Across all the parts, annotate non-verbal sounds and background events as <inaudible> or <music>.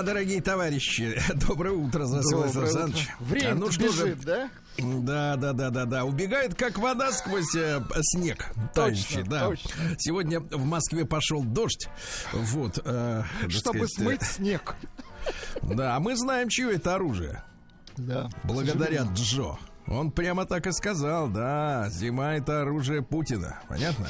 Да, дорогие товарищи, <laughs> доброе утро, утро. Саныч. Время А ну что же, бежит, да? Да, да, да, да, да. Убегает, как вода сквозь э, снег. Товарищи, да. точно. Сегодня в Москве пошел дождь. Вот. э, Чтобы сказать, смыть снег. э, Да, а мы знаем, чье это оружие. Да. Благодаря Джо. Он прямо так и сказал, да, зима это оружие Путина, понятно?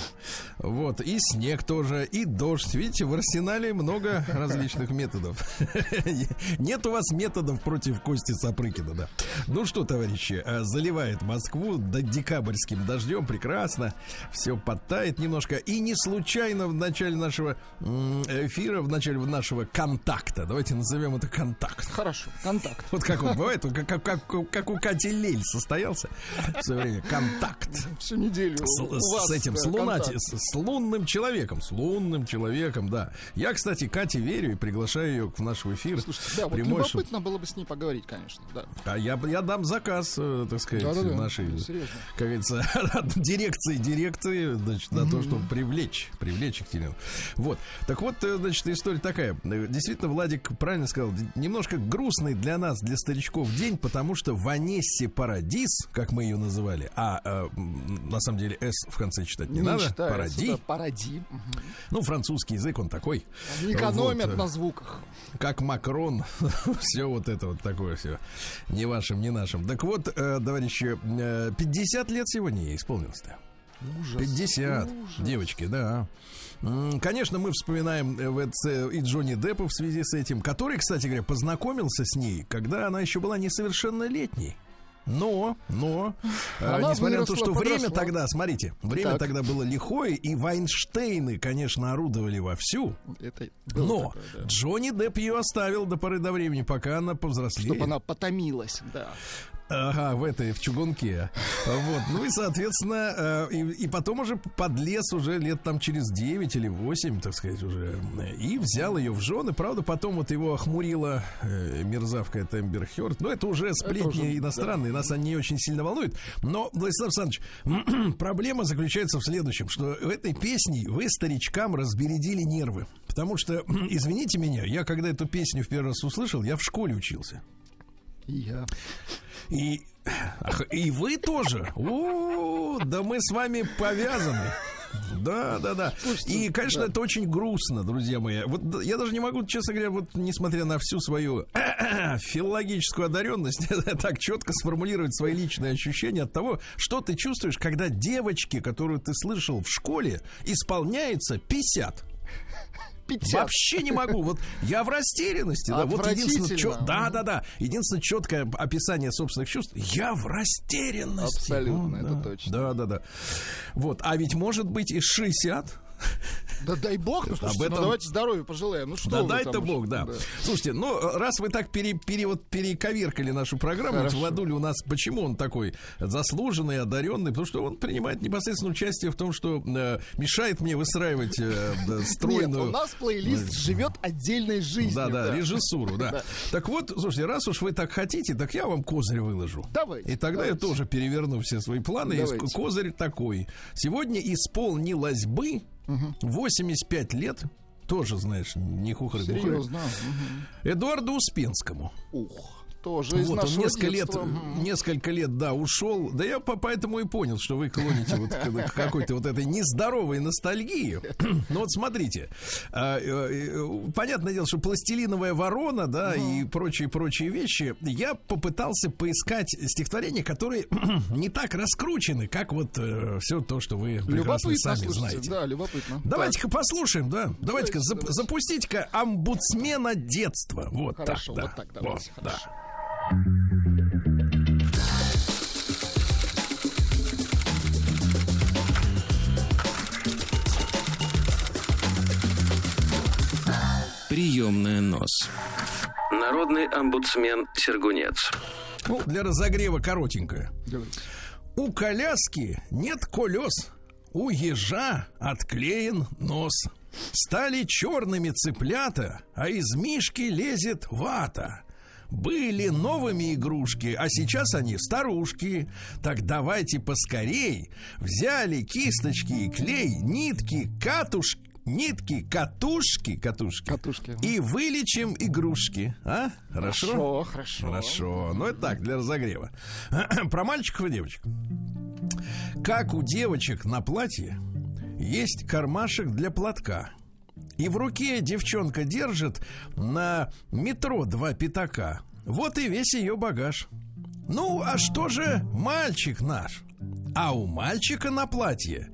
Вот, и снег тоже, и дождь. Видите, в арсенале много различных методов. <laughs> Нет у вас методов против Кости Сапрыкина, да. Ну что, товарищи, э, заливает Москву до декабрьским дождем, прекрасно. Все подтает немножко. И не случайно в начале нашего эфира, в начале нашего контакта, давайте назовем это контакт. Хорошо, контакт. Вот как вот бывает, как, как, как, как у Кати Лель со состоялся в свое время контакт Всю неделю. с, с этим, с, лунати, контакт. с, с лунным человеком, с лунным человеком, да. Я, кстати, Кате верю и приглашаю ее в наш эфир. Слушайте, да, вот прямой, любопытно было бы с ней поговорить, конечно, да. А я, я дам заказ, э, так сказать, Да-да-да, нашей, серьезно. как говорится, <laughs> дирекции, дирекции, значит, на то, чтобы привлечь, привлечь Екатерину. Вот. Так вот, э, значит, история такая. Э, Действительно, Владик правильно сказал, немножко грустный для нас, для старичков день, потому что Ванессе Парадис, как мы ее называли, а э, на самом деле «с» в конце читать не, надо, считается, Паради, да, паради. Ну, французский язык, он такой. Они экономят Вот, э, на звуках. как Макрон, <laughs> все вот это вот такое все, не вашим, не нашим. Так вот, э, товарищи, э, 50 лет сегодня ей исполнилось-то. Ужас. 50, ужас. девочки, да. Конечно, мы вспоминаем э, и Джонни Деппа в связи с этим, который, кстати говоря, познакомился с ней, когда она еще была несовершеннолетней. Но, но, э, Она несмотря на то, что время подросла. тогда, смотрите, время Так. тогда было лихое, и Вайнштейны, конечно, орудовали вовсю. Это Но такое, да. Джонни Депп ее оставил до поры до времени, пока она повзрослеет. Чтобы она потомилась, да. Ага, в этой, в чугунке. Вот. Ну и, соответственно, э, и, и потом уже подлез уже лет там через 9 или 8, так сказать, уже. И взял ее в жены. Правда, потом вот его охмурила э, мерзавка эта Эмбер Хёрд. Но это уже сплетни уже, иностранные, нас они очень сильно волнуют. Но, Владислав Александрович, <clears throat> проблема заключается в следующем, что в этой песне вы старичкам разбередили нервы. Потому что, <clears throat> извините меня, я когда эту песню в первый раз услышал, я в школе учился. И я. И, и вы тоже. О, да мы с вами повязаны. Да, да, да. И, конечно, это очень грустно, друзья мои. Вот я даже не могу, честно говоря, вот несмотря на всю свою <coughs> филологическую одаренность, <laughs> так четко сформулировать свои личные ощущения от того, что ты чувствуешь, когда девочке, которую ты слышал в школе, исполняется 50. 50. Вообще не могу. Вот я в растерянности. Да. Вот единственное, чё- да, да, да. Единственное четкое описание собственных чувств. Я в растерянности. Абсолютно, Ну, это да. точно. Да, да, да. Вот. А ведь может быть и 60. Да дай бог, ну, слушайте, этом- ну давайте здоровья пожелаем. Ну что Да дай-то бог, уж, да. Слушайте, ну, раз вы так пере, пере- вот перековеркали нашу программу, вот Хорошо. У нас, почему он такой заслуженный, одаренный? Потому что он принимает непосредственно участие в том, что э, мешает мне выстраивать э, да, Нет, стройную... у нас плейлист живет отдельной жизнью. Да, да, режиссуру, да. <laughs> Да. Так вот, слушайте, раз уж вы так хотите, так я вам козырь выложу. Давайте, И тогда я давайте. тоже переверну все свои планы. И Давайте. козырь такой. Сегодня исполнилось бы 85 лет. Тоже, знаешь, не хухры Серьезно. Эдуарду Успенскому. Ух, тоже из Вот он нашего несколько лет, детства. Мгм. несколько лет, да, ушел. Да я по- поэтому и понял, что вы клоните вот к какой-то вот этой нездоровой ностальгии. <clears throat> Но вот смотрите, а, э, э, понятное дело, что пластилиновая ворона, да, и прочие-прочие вещи. Я попытался поискать стихотворения, которые <clears throat> не так раскручены, как вот все то, что вы прекрасно сами знаете. да, любопытно. Давайте-ка послушаем, да. Давайте-ка Давайте, зап- давайте. запустите-ка омбудсмена детства. Вот Хорошо, так, да. вот так да. Приемная нос. Народный омбудсмен Сергунец. Ну, для разогрева коротенькое. Давайте. У коляски нет колес, у ежа отклеен нос. Стали черными цыплята, а из мишки лезет вата. Были новыми игрушки, а сейчас они старушки. Так давайте поскорей. Взяли кисточки и клей, нитки, катушки, нитки, катушки, катушки. Катушки. И вылечим игрушки. А? Хорошо? Хорошо, хорошо. Хорошо. Ну, это так, для разогрева. <clears throat> Про мальчиков и девочек. Как у девочек на платье есть кармашек для платка. И в руке девчонка держит на метро два пятака. Вот и весь ее багаж. Ну, а что же мальчик наш? А у мальчика на платье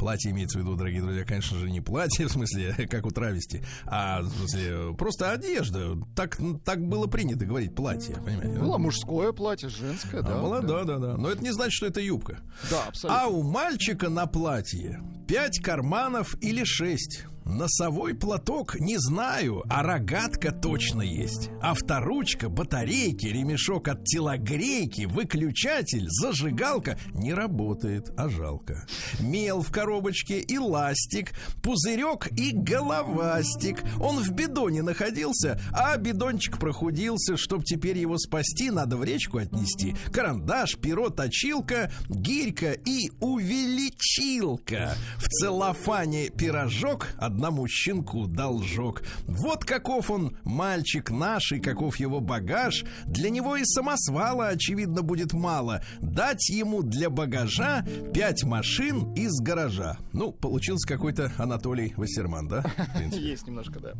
Платье имеется в виду, дорогие друзья, конечно же, не платье, <laughs> в смысле, как у травести, а в смысле, просто одежда. Так, так было принято говорить платье, понимаете? Было мужское платье, женское, А, да. была, да. да, да, да. Но это не значит, что это юбка. Да, абсолютно. А у мальчика на платье пять карманов или шесть. Носовой платок не знаю, а рогатка точно есть. Авторучка, батарейки, ремешок от телогрейки, выключатель, зажигалка не работает, а жалко. Мел в коробочке и ластик, пузырек и головастик. Он в бидоне находился, а бидончик прохудился. Чтоб теперь его спасти, надо в речку отнести. Карандаш, перо, точилка, гирька и увеличилка. В целлофане пирожок одному щенку должок. Вот каков он, мальчик наш, и каков его багаж. Для него и самосвала, очевидно, будет мало. Дать ему для багажа пять машин из гаража. Ну, получился какой-то Анатолий Вассерман, да? <laughs> Есть немножко, да.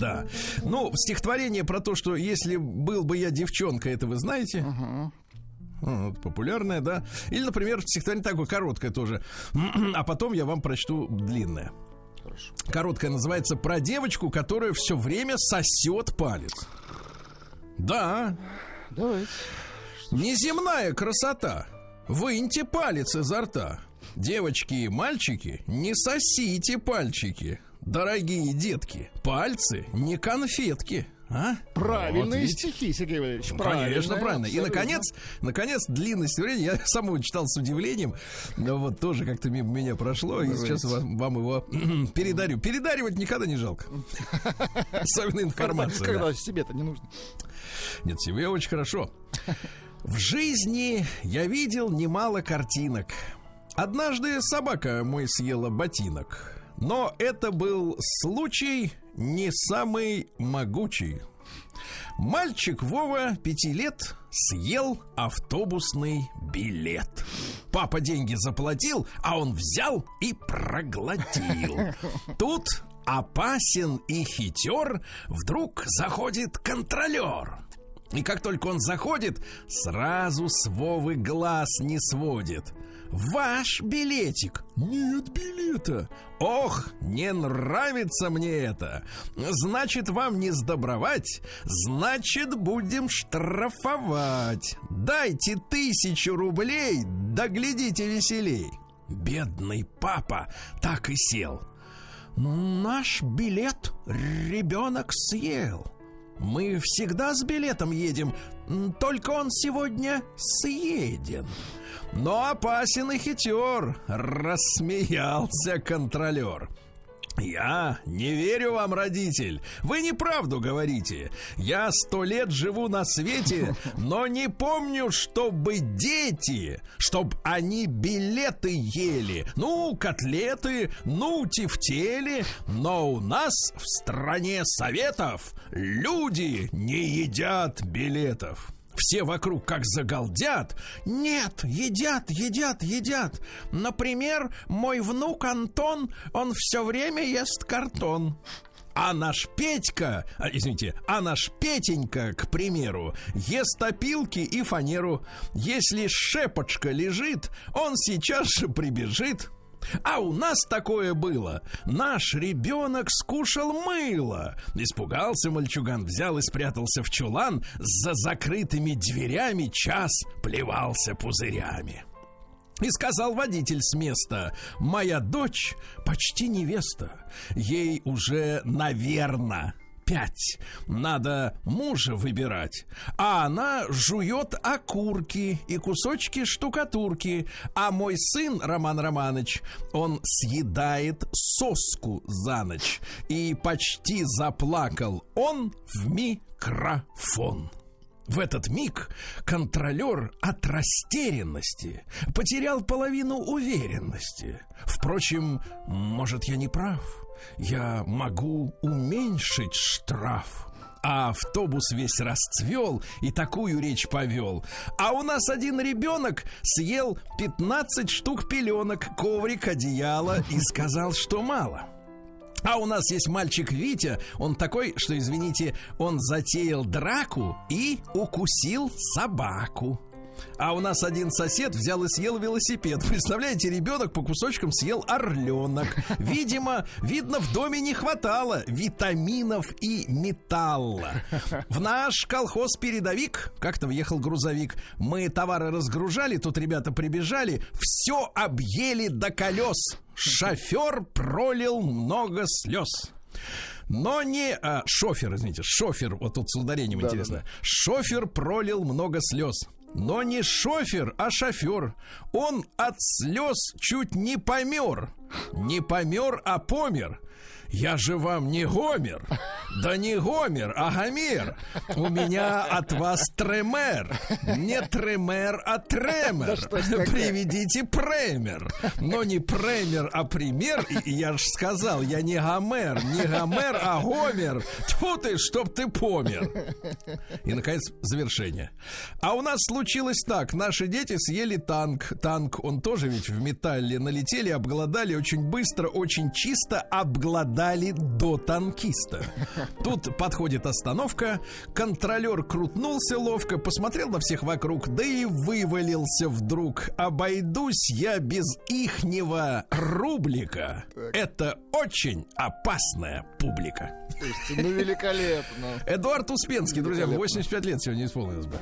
Да. Ну, стихотворение про то, что если был бы я девчонка, это вы знаете? Популярное, да. Или, например, стихотворение такое короткое тоже. <clears throat> А потом я вам прочту длинное. Хорошо. Короткое называется «Про девочку, которая все время сосет палец». Да, Давайте. неземная красота. Выньте палец изо рта. Девочки и мальчики, не сосите пальчики. Дорогие детки, пальцы не конфетки. А? Правильные Вот стихи, Сергей Валерьевич. Ну, Конечно, правильные, правильно. И абсолютно. наконец, наконец, длинность времени я <laughs> сам его читал с удивлением. Но вот тоже как-то мимо меня прошло. И Давайте. сейчас вам, вам его <clears throat> передарю. Передаривать никогда не жалко. <laughs> Особенно Когда, информация. да. когда себе-то не нужно. Нет, себе очень хорошо. В жизни я видел немало картинок. Однажды собака мой съела ботинок. Но это был случай не самый могучий. Мальчик Вова, пяти лет, съел автобусный билет. Папа деньги заплатил, а он взял и проглотил. Тут опасен и хитер, вдруг заходит контролер. И как только он заходит, сразу с Вовы глаз не сводит. Ваш билетик. Нет билета. Ох, не нравится мне это. Значит, вам не сдобровать. Значит, будем штрафовать. Дайте тысячу рублей, да глядите веселей. Бедный папа так и сел. Наш билет ребенок съел. Мы всегда с билетом едем, только он сегодня съеден. Но опасен и хитер, рассмеялся контролер. Я не верю вам, родитель. Вы неправду говорите. Я сто лет живу на свете, но не помню, чтобы дети, чтоб они билеты ели. Ну, котлеты, ну, тефтели. Но у нас в стране советов люди не едят билетов. Все вокруг как загалдят. Нет, едят, едят, едят. Например, мой внук Антон, он все время ест картон. А наш Петька, а, извините, а наш Петенька, к примеру, ест опилки и фанеру. Если шепочка лежит, он сейчас же прибежит. А у нас такое было. Наш ребенок скушал мыло. Испугался мальчуган, взял и спрятался в чулан. За закрытыми дверями час плевался пузырями. И сказал водитель с места, моя дочь почти невеста, ей уже, наверное, пять. Надо мужа выбирать. А она жует окурки и кусочки штукатурки. А мой сын, Роман Романович, он съедает соску за ночь. И почти заплакал он в микрофон. В этот миг контролер от растерянности потерял половину уверенности. Впрочем, может, я не прав. Я могу уменьшить штраф. А автобус весь расцвел и такую речь повел. А у нас один ребенок съел 15 штук пеленок, коврик, одеяло и сказал, что мало. А у нас есть мальчик Витя, он такой, что, извините, он затеял драку и укусил собаку. А у нас один сосед взял и съел велосипед. <laughs> Представляете, ребенок по кусочкам съел орленок. Видимо, видно, в доме не хватало витаминов и металла. В наш колхоз-передовик как-то въехал грузовик. Мы товары разгружали, тут ребята прибежали, все объели до колес. Шофер пролил много слез. Но не а, шофер, извините, шофер, вот тут с ударением Да, интересно. да, Шофер пролил много слез. Но не шофер, а шофер. Он от слез чуть не помер. Не помер, а помер. Я же вам не Гомер. Да не Гомер, а Гомер. У меня от вас тремер. Не тремер, а тремер. Приведите премер. Но не премер, а пример. И я же сказал, я не Гомер. Не Гомер, а Гомер. Тьфу ты, чтоб ты помер. И, наконец, завершение. А у нас случилось так. Наши дети съели танк. Танк, он тоже ведь в металле. Налетели, обглодали очень быстро, очень чисто. Обглодали до танкиста. Тут подходит остановка. Контролер крутнулся ловко, посмотрел на всех вокруг, да и вывалился вдруг. Обойдусь я без ихнего рублика. Это очень опасная публика. Слушайте, ну великолепно. Эдуард Успенский, друзья, Великолепно. 85 лет сегодня исполнилось бы.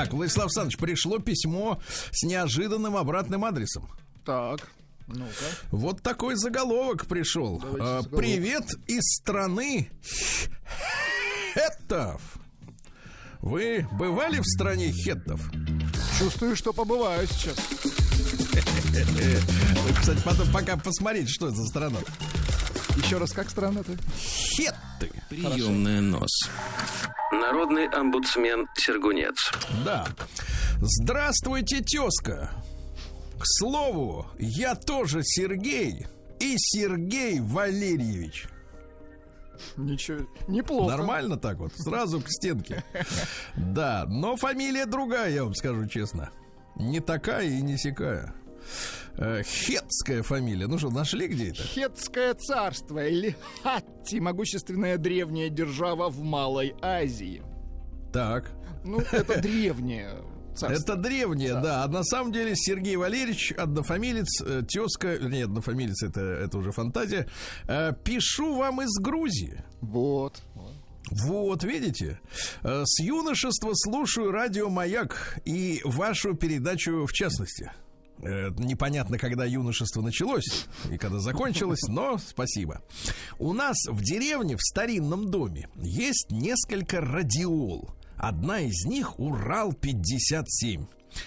Так, Владислав Александрович, пришло письмо с неожиданным обратным адресом. Так, ну-ка. Вот такой заголовок пришел. А, заголовок. Привет из страны хеттов. Вы бывали в стране хеттов? Чувствую, что побываю сейчас. Кстати, потом пока посмотрите, что это за страна. Еще раз, как странно-то? Хетты. Приемная нос. Народный омбудсмен Сергунец. Да. Здравствуйте, тезка. К слову, я тоже Сергей и Сергей Валерьевич. Ничего, неплохо. Нормально так вот, сразу к стенке. Да, но фамилия другая, я вам скажу честно. Не такая и не сякая. Э, Хетская фамилия. Ну что, нашли где это? Хетское царство или Хатти, могущественная древняя держава в Малой Азии. Так. Ну, это древнее царство. Это древнее, Да. да. А на самом деле Сергей Валерьевич, однофамилец, э, тезка, нет, однофамилец, это, это уже фантазия. Э, Пишу вам из Грузии. Вот. вот. Видите? С юношества слушаю радио «Маяк» и вашу передачу в частности. Э, Непонятно, когда юношество началось и когда закончилось, но спасибо. У нас в деревне, в старинном доме, есть несколько радиол. Одна из них Урал-57.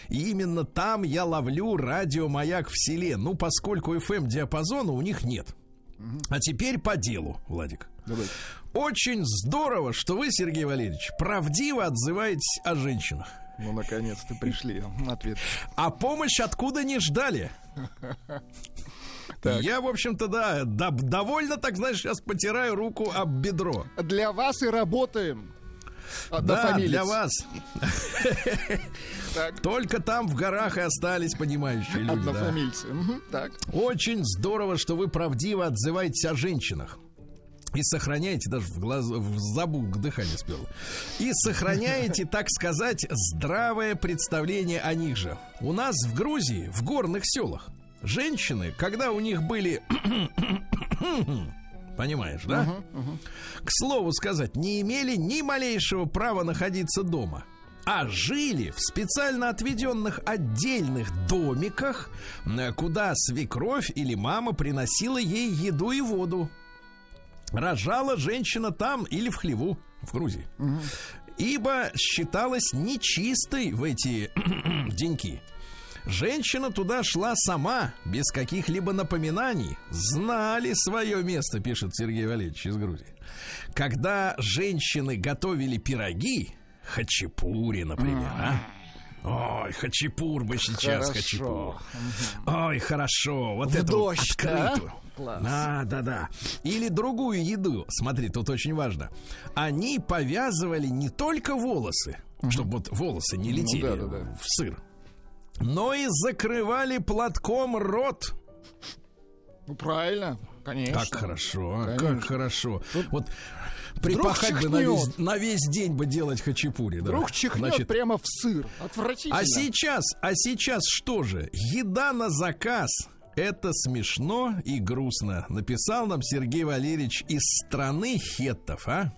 И именно там я ловлю радиомаяк в селе. Ну, поскольку FM-диапазона у них нет. А теперь по делу, Владик. Давайте. Очень здорово, что вы, Сергей Валерьевич, правдиво отзываетесь о женщинах. Ну, наконец-то пришли на ответ. А помощь откуда не ждали. Так. Я, в общем-то, да, да, довольно, так знаешь, сейчас потираю руку об бедро. Для вас и работаем. Да, Однофамилец. для вас. Только там в горах и остались понимающие люди. да. однофамильцы. Мгм, Так. Очень здорово, что вы правдиво отзываетесь о женщинах. И сохраняете, даже в, глаз, в забух дыхание спел. И сохраняете, <laughs> так сказать, здравое представление о них же. У нас в Грузии, в горных селах, женщины, когда у них были... <coughs> Понимаешь, да? К слову сказать, не имели ни малейшего права находиться дома а жили в специально отведенных отдельных домиках, куда свекровь или мама приносила ей еду и воду. Рожала женщина там или в хлеву, в Грузии. Ибо считалась нечистой в эти <clears throat> деньки. Женщина туда шла сама, без каких-либо напоминаний. Знали свое место, пишет Сергей Валерьевич из Грузии. Когда женщины готовили пироги, хачапури, например, а? Ой, хачапур бы сейчас, Хорошо. хачапур. Ой, хорошо. Вот В это дождь, да? Класс. Да, да, да. Или другую еду. Смотри, тут очень важно. Они повязывали не только волосы, чтобы вот волосы не Ну летели да, да, да. в сыр. но и закрывали платком рот. Ну, правильно, конечно. Как хорошо, Конечно. как хорошо. Вот припахать бы на весь, на весь день бы делать хачапури. да. Вдруг чихнет Значит, прямо в сыр. Отвратительно. А сейчас, а сейчас что же? Еда на заказ. Это смешно и грустно. Написал нам Сергей Валерьевич из страны хеттов, а?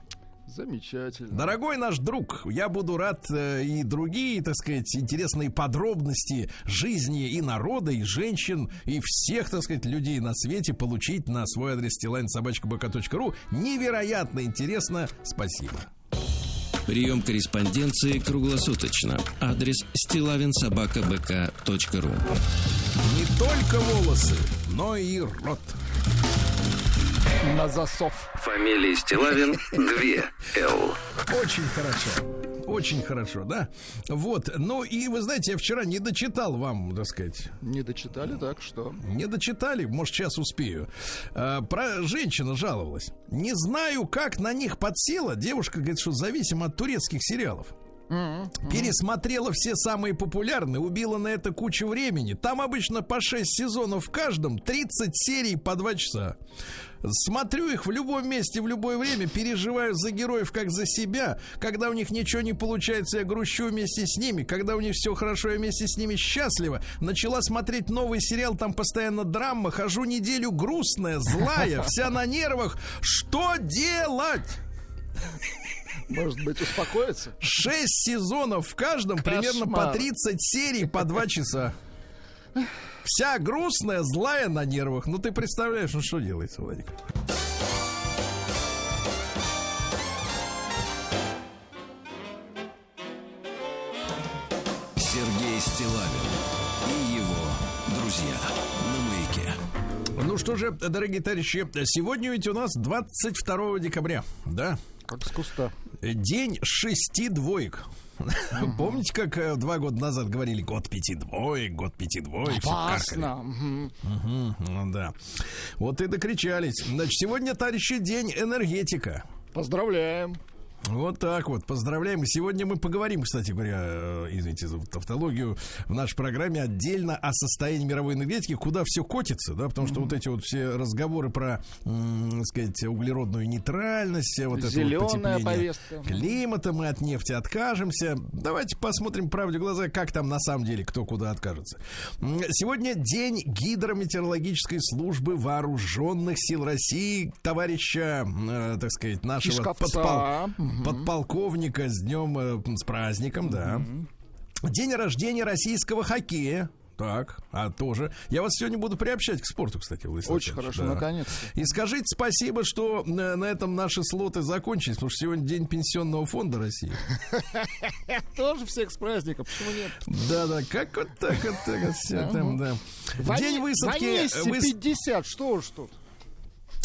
Замечательно. Дорогой наш друг, я буду рад э, и другие, так сказать, интересные подробности жизни и народа, и женщин, и всех, так сказать, людей на свете получить на свой адрес stilainsobachkabk.ru. Невероятно интересно. Спасибо. Прием корреспонденции круглосуточно. Адрес стилавинсобакабк.ру Не только волосы, но и рот. На засов. Фамилия Стилавин 2 Л. Очень хорошо. Очень хорошо, да? Вот. Ну и вы знаете, я вчера не дочитал вам, так сказать, Не дочитали, так что? Не дочитали, может, сейчас успею. А, про женщина жаловалась. Не знаю, как на них подсела. Девушка говорит, что зависима от турецких сериалов. Пересмотрела все самые популярные, убила на это кучу времени. Там обычно по 6 сезонов в каждом, 30 серий по 2 часа. Смотрю их в любом месте, в любое время, переживаю за героев как за себя. Когда у них ничего не получается, я грущу вместе с ними. Когда у них все хорошо, я вместе с ними счастлива. Начала смотреть новый сериал, там постоянно драма. Хожу неделю грустная, злая, <laughs> вся на нервах. Что делать? Может быть, успокоиться? Шесть сезонов в каждом, примерно по Кошмар. 30 серий по 2 часа. Вся грустная, злая на нервах. Ну ты представляешь, ну что делается, Владик? Сергей Стилавин и его друзья на маяке. Ну что же, дорогие товарищи, сегодня ведь у нас 22 декабря, да? Как с куста. День шести двоек. Помните, как э, два года назад говорили год пяти двоек, год пяти двоек? Опасно. Мгм, ну да. Вот и докричались. Значит, сегодня, товарищи, день энергетика. Поздравляем. Вот так вот, поздравляем. Сегодня мы поговорим, кстати говоря, э, извините за тавтологию, в нашей программе отдельно о состоянии мировой энергетики, куда все котится, да, потому что вот эти вот все разговоры про, м, сказать, углеродную нейтральность, вот это вот Зеленая потепление повестка. климата, мы от нефти откажемся. Давайте посмотрим правде в глаза, как там на самом деле, кто куда откажется. Сегодня день гидрометеорологической службы вооруженных сил России, товарища, э, так сказать, нашего подпол- Мгм. подполковника с днем, э, с праздником, да. День рождения российского хоккея. Так, а тоже. Я вас сегодня буду приобщать к спорту, кстати, Владислав Очень хорошо, да. наконец-то. И скажите спасибо, что э, на этом наши слоты закончились, потому что сегодня день пенсионного фонда России. <laughs> Тоже всех с праздником, почему нет? Да-да, как вот так вот, так вот всё там, да. День высадки... Ванессе выс- 50, что уж тут.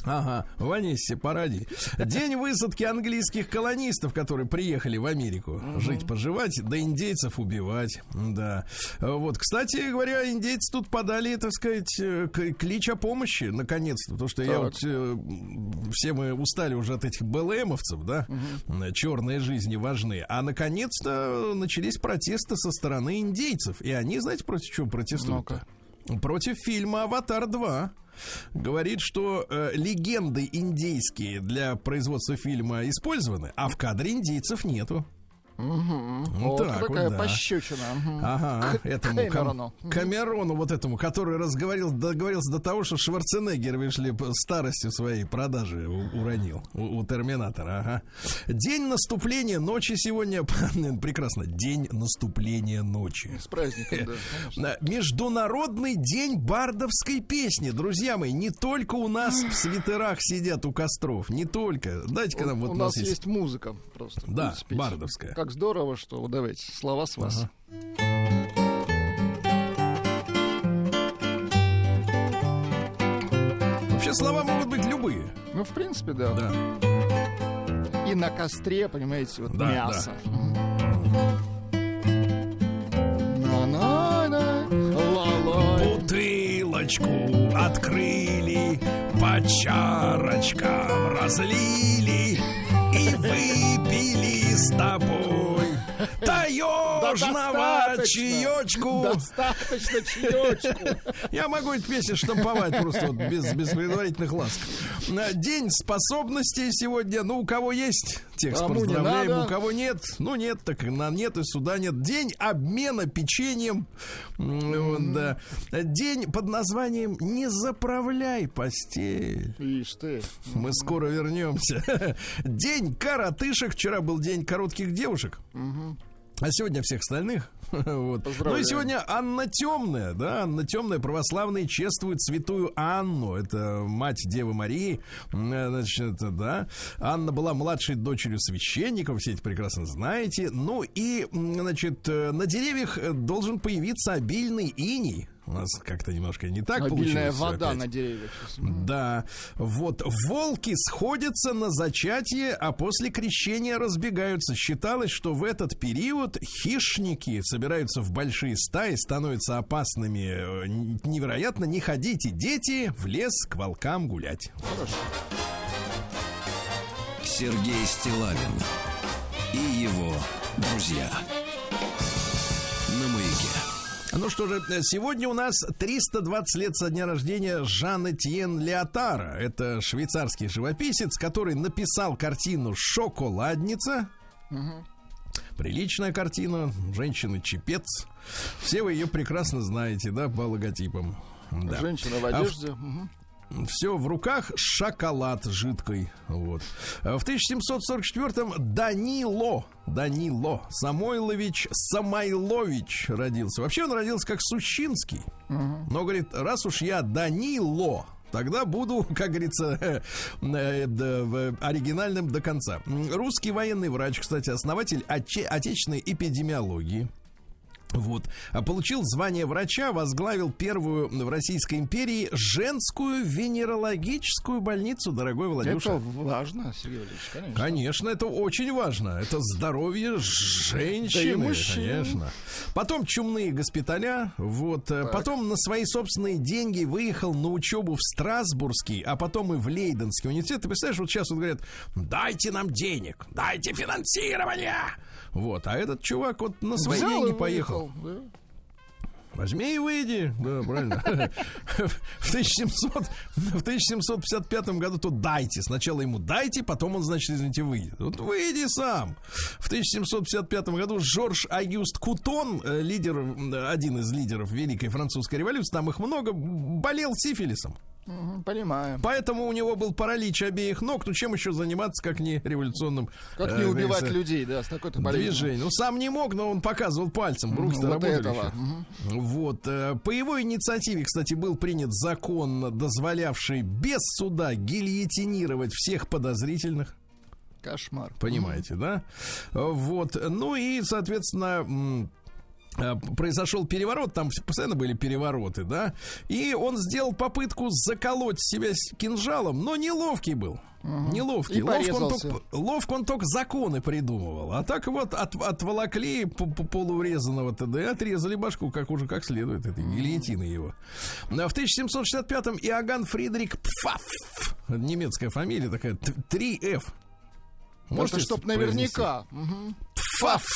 Ага, Ванессе, поради. День высадки английских колонистов, которые приехали в Америку жить, поживать, да индейцев убивать. Да. Вот, кстати говоря, индейцы тут подали, так сказать, э, клич о помощи, наконец-то. Потому что я Так. вот... э, Все мы устали уже от этих БЛМовцев, да? Черные жизни важны. А наконец-то начались протесты со стороны индейцев. И они, знаете, против чего протестуют? Ну-ка. Против фильма «Аватар 2». Говорит, что э, легенды индейские для производства фильма использованы, а в кадре индейцев нету. Ну, Вот так такая вот, да. пощечина. Ага, К- этому Кам- Кэмерону. Камерону вот этому, который разговорил, договорился до того, что Шварценеггер, видишь ли, по старостью своей продажи у- уронил у, у Терминатора. Ага. День наступления ночи сегодня, <laughs> прекрасно, день наступления ночи. С праздником, да. конечно. Международный день бардовской песни. Друзья мои, не только у нас в свитерах сидят у костров, не только. Дайте-ка нам вот У нас есть музыка просто. Да, бардовская. Как здорово, что вот давайте слова с вас. Ага. Вообще слова могут быть любые. Ну, в принципе, да. Да. И на костре, понимаете, вот Да, мясо. Ла-лай. Бутылочку открыли, по чарочкам разлили и выпили с тобой. Таежного достаточно. чаечку. Достаточно чаечку. Я могу эту песню штамповать просто вот без, без предварительных ласк. День способностей сегодня. Ну, у кого есть текст, Кому не поздравляем. У кого нет, ну нет, так на нет и сюда нет. День обмена печеньем. Вот, да. День под названием «Не заправляй постель». Ишь ты. Мы скоро вернемся. <laughs> День коротышек. Вчера был день коротких девушек. А сегодня всех остальных. <laughs> Вот. Ну и сегодня Анна Темная, да, Анна Темная, православные чествуют святую Анну, это мать Девы Марии, значит, это, да. Анна была младшей дочерью священников, все это прекрасно знаете. Ну и, значит, э, на деревьях э, должен появиться обильный иней. У нас как-то немножко не так Обильная получилось. вода опять. на деревьях. Да, вот волки сходятся на зачатие, а после крещения разбегаются. Считалось, что в этот период хищники собираются в большие стаи, становятся опасными. Э, Невероятно, не ходите, дети, в лес к волкам гулять. Сергей Стилавин и его друзья. Ну что же, сегодня у нас 320 лет со дня рождения Жанны Тьен Леотара. Это швейцарский живописец, который написал картину «Шоколадница». Приличная картина, женщина-чепец. Все вы ее прекрасно знаете, да, по логотипам. Да. Женщина в А одежде. Мгм. Все в руках шоколад жидкой. Вот. А В 1744-м Данило, Данило Самойлович Самойлович родился. Вообще он родился как Сущинский. Но говорит, раз уж я Данило, Тогда буду, <laughs> как говорится, э, в- оригинальным до конца. Русский военный врач, кстати, основатель отечественной эпидемиологии. Вот. А Получил звание врача, возглавил первую в Российской империи женскую венерологическую больницу, дорогой Владюша. Это важно, Сергей Валерьевич, конечно. Конечно, это очень важно. Это здоровье женщины, Да и мужчин. конечно. Потом чумные госпиталя, вот. э, Потом на свои собственные деньги выехал на учебу в Страсбургский, а потом и в Лейденский университет. Ты представляешь, вот сейчас вот говорят, дайте нам денег, дайте финансирование. Вот, а этот чувак вот на свои Взял деньги поехал. выехал, да. Возьми и выйди. Да, правильно. <laughs> В 1700, в 1755 году то дайте. Сначала ему дайте, потом он, значит, извините, выйдет. Вот выйди сам. В 1755 году Жорж Агюст Кутон, э, лидер, один из лидеров Великой Французской революции, там их много, болел сифилисом. Понимаю. Поэтому у него был паралич обеих ног. Ну, чем еще заниматься, как не революционным Как э, не убивать говорится, людей, да, с такой-то болезнью. движением. Ну, сам не мог, но он показывал пальцем. Руки-то Вот этого. Мгм. Вот. э, По его инициативе, кстати, был принят закон, дозволявший без суда гильотинировать всех подозрительных. Кошмар. Понимаете, да? Вот. Ну и, соответственно, э, Э, произошел переворот, там постоянно были перевороты, да, и он сделал попытку заколоть себя кинжалом, но неловкий был. Угу. Неловкий. И ловко он, только, ловко он только законы придумывал. А так вот от, отволокли по, по полурезанного ТД, отрезали башку как уже как следует, этой гильотины его. А в 1765-м Иоганн Фридрих Пфаф, немецкая фамилия такая, 3F, Можете, Это чтоб наверняка. Фаф.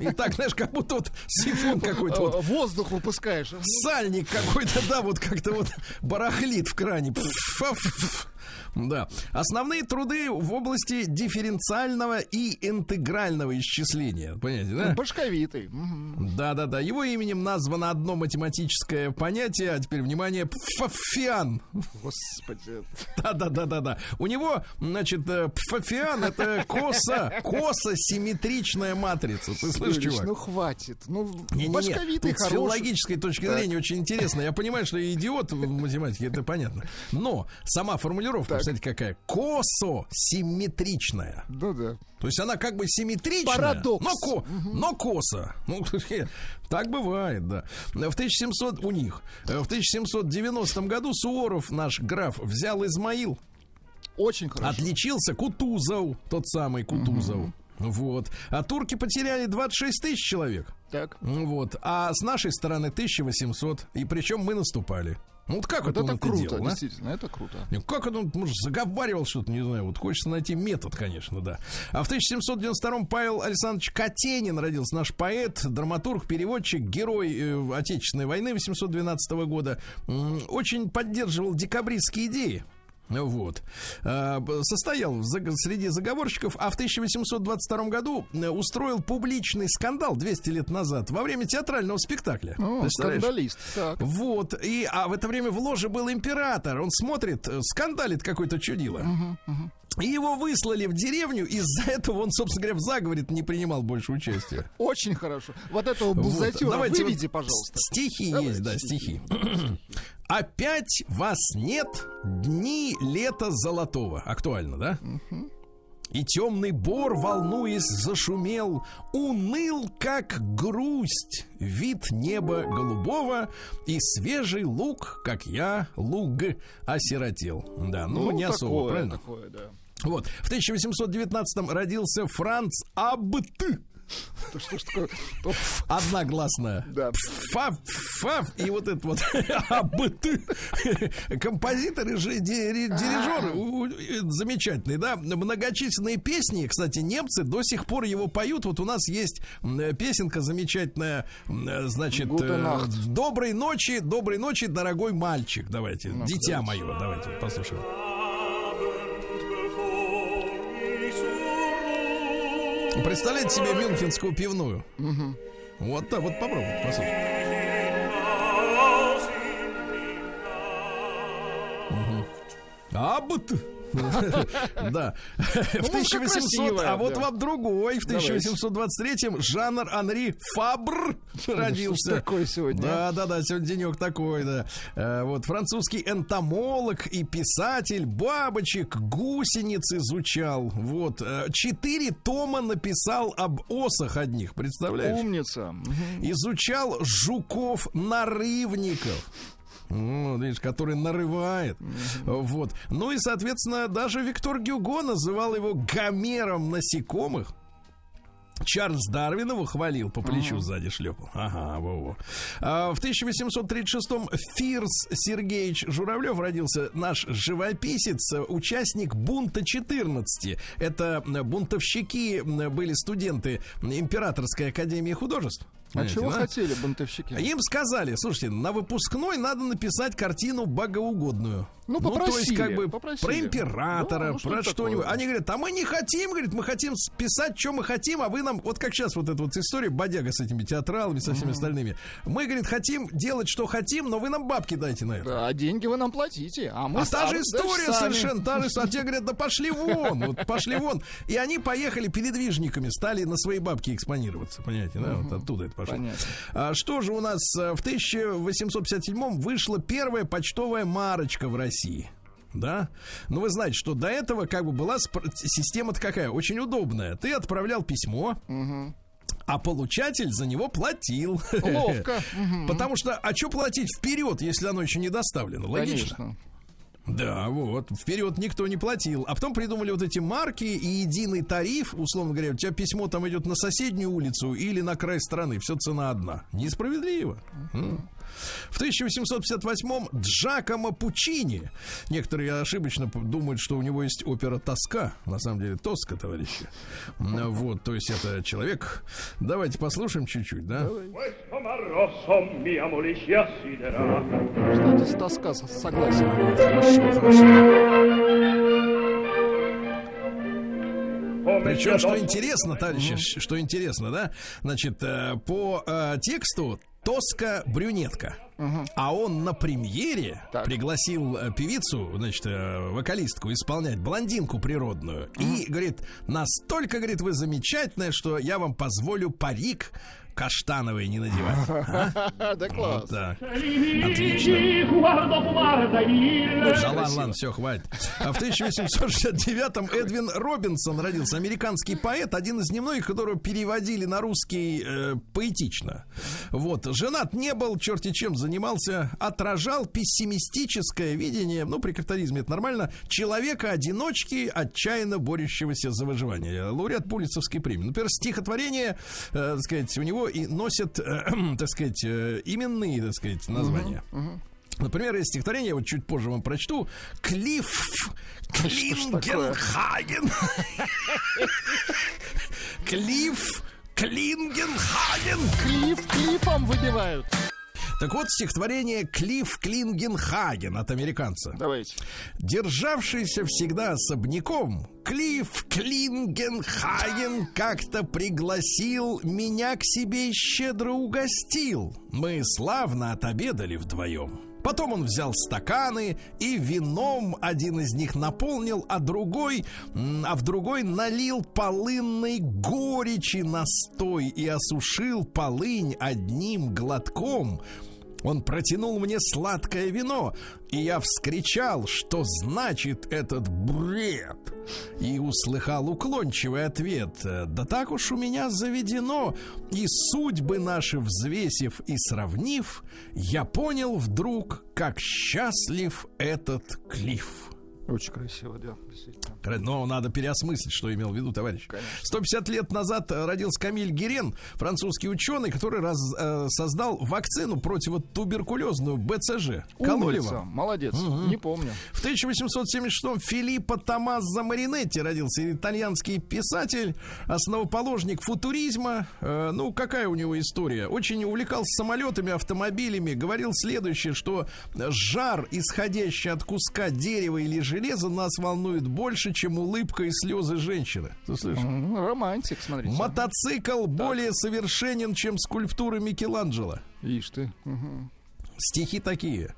И так, знаешь, как будто вот сифон какой-то. Вот. Э, воздух выпускаешь. Сальник какой-то, да, вот как-то вот барахлит в кране. Фаф. Да. Основные труды в области дифференциального и интегрального исчисления. Понимаете, да? Башковитый. Мгм. Да-да-да. Его именем названо одно математическое понятие, а теперь, внимание, пфафиан. Господи. Да-да-да-да-да. У него, значит, э, пфафиан это коса, коса-симметричная матрица. Ты слышишь, чувак? Ну хватит. Ну, Не-не-не, башковитый, тут с филологической точки зрения очень интересно. Я понимаю, что я идиот в математике, это понятно. Но сама формулировка, Так. кстати, какая? Косо-симметричная. Ну да. То есть она как бы симметричная, Парадокс. но, ко, но косо. Ну, <laughs> так бывает, да. В 1700 у них, в 1790 году Суворов, наш граф, взял Измаил. Очень хорошо. Отличился Кутузов, тот самый Кутузов. Вот. А турки потеряли 26 тысяч человек. Так. Вот. А с нашей стороны 1800. И причем мы наступали. Ну вот как Вот это, он это это круто, делал, а? действительно, это круто. Ну, Как он, может, заговаривал что-то, не знаю. Вот хочется найти метод, конечно, да. А в 1792-м Павел Александрович Катенин родился. Наш поэт, драматург, переводчик, герой э, Отечественной войны 812 года. Очень поддерживал декабристские идеи. Вот. Б- Состоял среди заговорщиков, а в 1822 году э, устроил публичный скандал 200 лет назад во время театрального спектакля. Представляешь? скандалист. Так. Вот, и, а в это время в ложе был император. Он смотрит, э, скандалит какой-то чудило. И его выслали в деревню, из-за этого он, собственно говоря, в заговоре не принимал больше участия. Очень хорошо. Вот этого Вот, бузатера давайте выведи, вот пожалуйста. Стихи Давай, есть, да, стихи. <clears throat> <clears throat> Опять вас нет, дни лета золотого. Актуально, да? И темный бор, волнуясь, зашумел, уныл, как грусть, вид неба голубого, и свежий луг, как я, луг, осиротел. Да, ну, не особо, такое, правильно? такое, да. Вот, в 1819-м родился Франц Абт. То <laughs> Что ж такое? Одногласная. Да. Фав, фав, и вот это вот <laughs> абт. Композиторы же, дирижеры у- у- замечательные, да. Многочисленные песни, кстати, немцы до сих пор его поют. Вот у нас есть м, песенка замечательная, э, значит, э, доброй ночи, доброй ночи, дорогой мальчик. Давайте, Ну, дитя мое, давайте послушаем. Представляете себе мюнхенскую пивную? Вот так, вот попробуйте, послушайте. Мгм. Абт. Да. В музыка 1800, красивая, а вот вам другой. В Давайте. 1823-м Жанр Анри Фабр родился. такое сегодня, Да, да, да, сегодня денек такой, да. Э, Вот французский энтомолог и писатель, бабочек, гусениц изучал. Вот. э, Четыре тома написал об осах одних, представляешь? Умница. Изучал жуков-нарывников. Видишь, который нарывает. Вот. Ну и, соответственно, даже Виктор Гюго называл его Гомером насекомых. Чарльз Дарвин его хвалил, по плечу сзади шлепал. Ага, во-во. А в 1836-м Фирс Сергеевич Журавлев родился наш живописец, участник бунта 14. Это бунтовщики были студенты Императорской академии художеств. А чего да? хотели бунтовщики? Им сказали, слушайте, на выпускной надо написать картину богоугодную. Ну, то есть, попросили, как бы, попросили. про императора, ну, что про что-нибудь. Они говорят, а мы не хотим, говорит, мы хотим писать, что мы хотим, а вы нам, вот как сейчас вот эта вот история бодяга с этими театралами, со всеми остальными. Мы, говорит, хотим делать, что хотим, но вы нам бабки дайте на это. Да, а деньги вы нам платите. А мы А та же история совершенно, та же, а те говорят, да пошли вон, вот пошли вон. И они поехали передвижниками, стали на свои бабки экспонироваться, понимаете, да, вот оттуда это пошло. Понятно. А что же у нас э, в 1857 вышла первая почтовая марочка в России? Да? Ну, вы знаете, что до этого как бы была система-то какая? Очень удобная. Ты отправлял письмо, а получатель за него платил. Ловко. <laughs> Потому что, а что платить вперед, если оно еще не доставлено? Логично. Конечно. Да, вот. Вперед никто не платил. А потом придумали вот эти марки и единый тариф. Условно говоря, у тебя письмо там идет на соседнюю улицу или на край страны. Все цена одна. Несправедливо. М. В 1858-м Джакомо Пучини. Некоторые ошибочно думают, что у него есть опера «Тоска». На самом деле «Тоска», товарищи. Вот, то есть это человек. Давайте послушаем чуть-чуть, да? Кстати, с тоска согласен. Хорошо, хорошо. Причем, что интересно, товарищи, что интересно, да? Значит, э, по э, тексту Тоска брюнетка. А он на премьере Так. пригласил э, певицу, значит, э, вокалистку исполнять блондинку природную. И говорит, настолько, говорит, вы замечательная, что я вам позволю парик каштановый не надевать. А? <laughs> Да класс. Вот так. Отлично. Да ладно, ладно, все, хватит. А в 1869-м Эдвин Робинсон родился, американский поэт, один из немногих, которого переводили на русский э, поэтично. Вот, женат не был, черти чем занимался, отражал пессимистическое видение, ну, при капитализме это нормально, человека-одиночки, отчаянно борющегося за выживание. Лауреат Пулицевской премии. Например, стихотворение, э, так сказать, у него и носят, э, <clears throat> так сказать, э, именные, так сказать, названия. Например, есть стихотворение, я вот чуть позже вам прочту. Клифф Клингенхаген. <laughs> Клифф Клингенхаген. Клифф клифом выбивают. Так вот, стихотворение Клифф Клингенхаген от американца. Давайте. Державшийся всегда особняком, Клифф Клингенхаген как-то пригласил, меня к себе и щедро угостил. Мы славно отобедали вдвоем. Потом он взял стаканы и вином один из них наполнил, а другой, а в другой налил полынной горечи настой и осушил полынь одним глотком. Он протянул мне сладкое вино, и я вскричал, что значит этот бред. И услыхал уклончивый ответ. Да так уж у меня заведено. И судьбы наши взвесив и сравнив, я понял вдруг, как счастлив этот клифф. Очень красиво, да, действительно. Но надо переосмыслить, что имел в виду товарищ. 150 лет назад э, родился Камиль Герен, французский ученый, который раз, э, создал вакцину противотуберкулезную БЦЖ. Умница, молодец, не помню. В 1876-м Филиппо Томазо Маринетти родился итальянский писатель, основоположник футуризма. Э, ну, какая у него история? Очень увлекался самолетами, автомобилями. Говорил следующее, что жар, исходящий от куска дерева или железа, нас волнует больше, чем улыбка и слезы женщины. Ты слышишь? М, Романтик, смотрите. Мотоцикл более совершенен, чем скульптура Микеланджело. Ишь ты. Мгм. Стихи такие.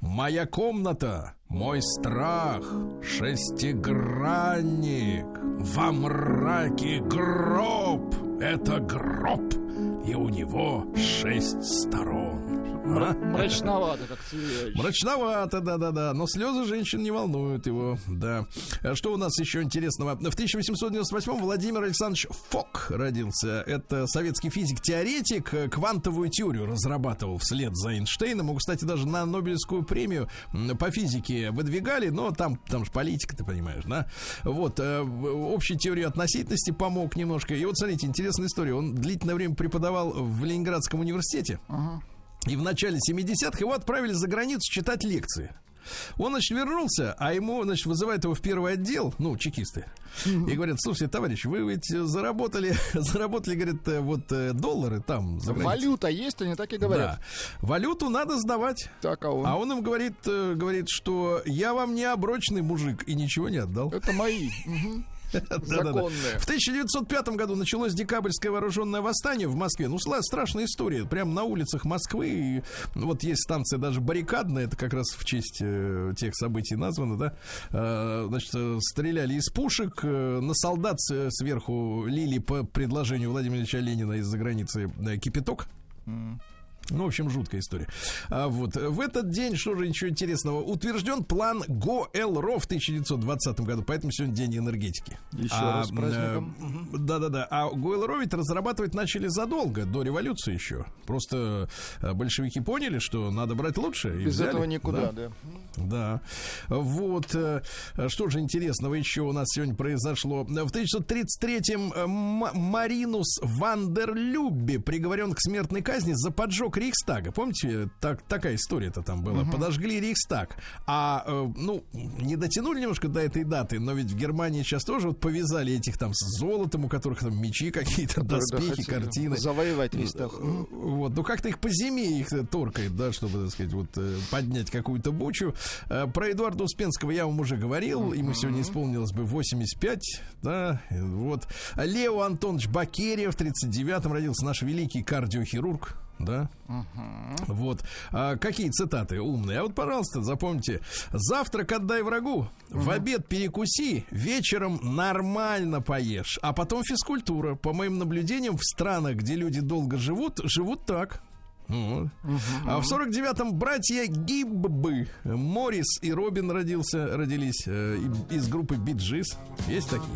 Моя комната, мой страх, шестигранник, во мраке гроб, это гроб, и у него шесть сторон. А? Мрачновато, как Цвевич. Мрачновато, да-да-да, но слезы женщин не волнуют его, да. А Что у нас еще интересного? В 1898 Владимир Александрович Фок родился. Это советский физик-теоретик, э, квантовую теорию разрабатывал вслед за Эйнштейном. Его, кстати, даже на Нобелевскую премию по физике выдвигали, но там, там же политика, ты понимаешь, да? Вот, э, общей теории относительности помог немножко. И вот, смотрите, интересная история. Он длительное время преподавал в Ленинградском университете. И в начале 70-х его отправили за границу читать лекции. Он, значит, вернулся, а ему, значит, вызывают его в первый отдел, ну, чекисты, и говорят, слушайте, товарищ, вы ведь заработали, <laughs> заработали, говорят, э, вот э, доллары там за. Валюта есть, они так и говорят. Да. Валюту надо сдавать. Так, а он? А он им говорит, э, говорит, что я вам не оброчный мужик и ничего не отдал. Это мои. Мгм. <laughs> Законные. В 1905 году началось декабрьское вооруженное восстание в Москве. Ну, страшная история. Прямо на улицах Москвы. Ну, вот есть станция даже баррикадная. Это как раз в честь э, тех событий названо, да. Э, значит, э, стреляли из пушек. на солдат сверху лили по предложению Владимира Ильича Ленина из-за границы кипяток. Ну, в общем, жуткая история. А вот в этот день, что же ничего интересного, утвержден план ГОЭЛРО в 1920 году, поэтому сегодня день энергетики. Еще А, раз с праздником. э, Да-да-да. А ГОЭЛРО ведь разрабатывать начали задолго, до революции еще. Просто э, большевики поняли, что надо брать лучше. и Без взяли. этого никуда, Да. да. Да. Вот. э, Что же интересного еще у нас сегодня произошло? В 1933-м э, М- Маринус Вандерлюбби приговорен к смертной казни за поджог Рейхстага. Помните, так, такая история-то там была. Подожгли Рейхстаг. А, э, ну, не дотянули немножко до этой даты, но ведь в Германии сейчас тоже вот повязали этих там с золотом, у которых там мечи какие-то, да, доспехи, хотели картины. Завоевать Рейхстаг. Э, Вот, ну как-то их по зиме их э, торкает, да, чтобы, так сказать, вот э, поднять какую-то бучу. Про Эдуарда Успенского я вам уже говорил, ему сегодня исполнилось бы 85, да, вот. Лео Антонович Бакерьев в 39-м родился, наш великий кардиохирург, да. Вот. А какие цитаты умные? А вот, пожалуйста, запомните. Завтрак отдай врагу, в обед перекуси, вечером нормально поешь, а потом физкультура. По моим наблюдениям, в странах, где люди долго живут, живут так. Вот. А в 49-м братья Гиббы Морис и Робин родился, родились э, из группы Биджис. Есть такие?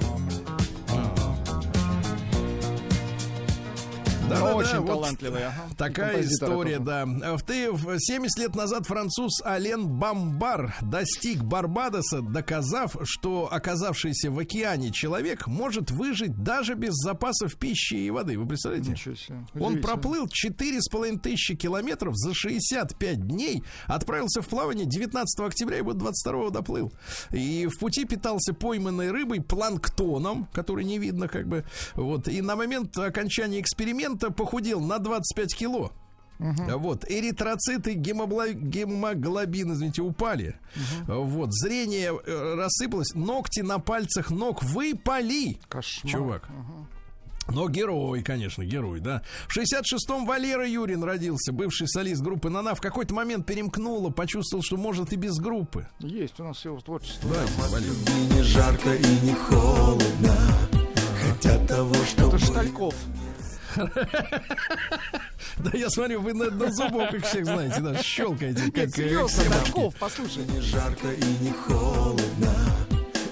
Да, да, Очень да, вот талантливый. ага. И Такая история, да. В ты- в 70 лет назад француз Ален Бамбар достиг Барбадоса, доказав, что оказавшийся в океане человек может выжить даже без запасов пищи и воды. Вы представляете? Ничего себе. Он проплыл 4,5 тысячи километров за 65 дней, отправился в плавание 19 октября и вот 22 доплыл. И в пути питался пойманной рыбой, планктоном, который не видно как бы. Вот. И на момент окончания эксперимента похудел на 25 кило. Вот, эритроциты, гемогло- гемоглобин, извините, упали. Вот, зрение э, рассыпалось, ногти на пальцах ног выпали. Кошмар. Чувак. Но герой, конечно, герой, да. В 66-м Валера Юрин родился, бывший солист группы «Нана». В какой-то момент перемкнуло, почувствовал, что может и без группы. Есть у нас его творчество. Да, Валера. И не жарко и не холодно Хотя того, что Это Штальков. <laughs> Да я смотрю, вы на, зубок их всех знаете, да, щелкаете, как, э, серьезно, послушай. не жарко и не холодно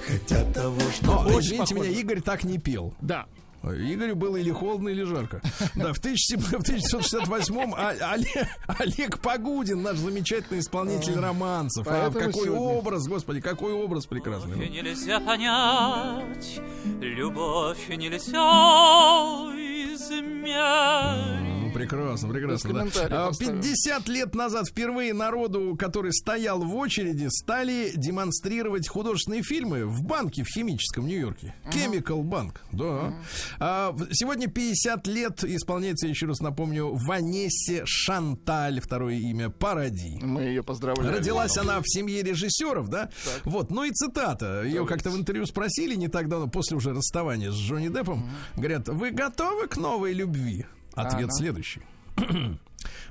Хотя того, что извините меня, Игорь так не пел. Да. Игорю было или холодно, или жарко. Да, в 1968-м <laughs> А- Олег, Олег Погудин, наш замечательный исполнитель романсов. А Поэтому какой сегодня- образ, господи, какой образ прекрасный. Любовь нельзя понять, любовь нельзя zmiary. Прекрасно, прекрасно. да. Без комментариев А, оставим. 50 лет назад впервые народу, который стоял в очереди, стали демонстрировать художественные фильмы в банке в химическом Нью-Йорке. Chemical Bank, да. А, сегодня 50 лет исполняется, еще раз напомню, Ванессе Шанталь, второе имя, Паради. Мы ее поздравляем. Родилась она в семье режиссеров, да? Вот, ну и цитата. Ее как-то в интервью спросили не так давно, после уже расставания с Джонни Деппом. Говорят, вы готовы к новой любви? Ответ Ага. следующий. <clears throat>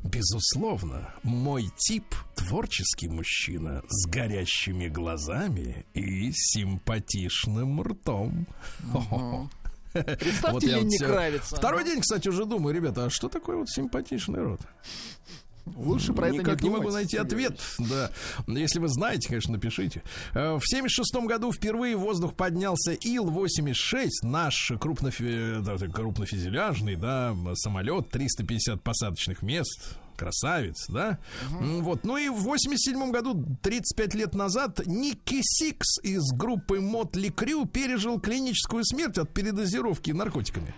Безусловно, мой тип творческий мужчина с горящими глазами и симпатичным ртом. Представьте <laughs> Вот я вот Ленни всё- Кравица. Второй день, кстати, уже думаю, ребята, а что такое вот симпатичный рот? Лучше про это Никак не не могу найти ответ. Да. Если вы знаете, конечно, напишите. Э, В 76 году впервые в воздух поднялся Ил-86, наш крупнофи- это крупнофюзеляжный да, самолет, 350 посадочных мест. Красавец, да? М, Вот. Ну и в 87 году, 35 лет назад, Ники Сикс из группы Мотли Крю пережил клиническую смерть от передозировки наркотиками.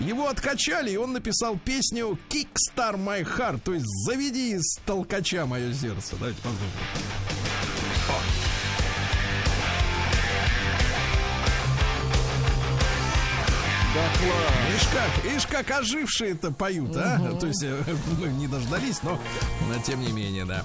Его откачали, и он написал песню Kickstar My Heart, то есть заведи из толкача мое сердце. Давайте послушаем. Да, класс. Ишь как, ишь как ожившие-то поют, а? То есть э, мы не дождались, но, но тем не менее, да.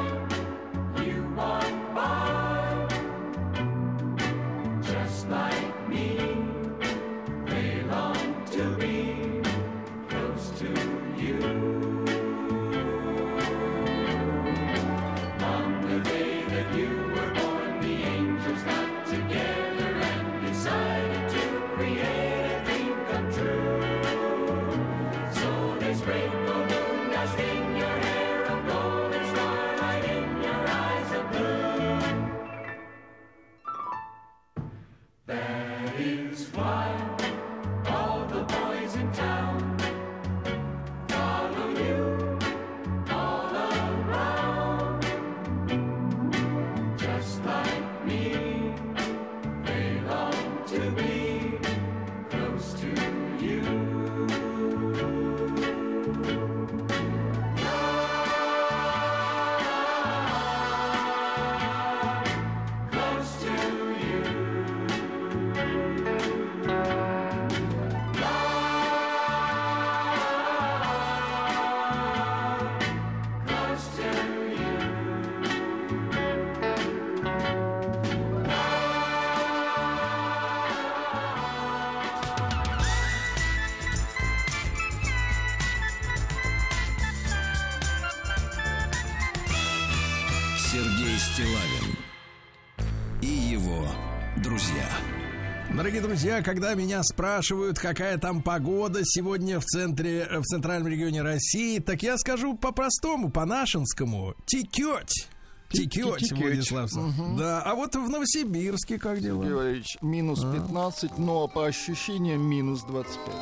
друзья, когда меня спрашивают, какая там погода сегодня в центре, в центральном регионе России, так я скажу по-простому, по-нашинскому. Текеть. Текеть. Владислав. Мгм. Да, а вот в Новосибирске как дела? Георгиевич, минус 15, но по ощущениям минус 25.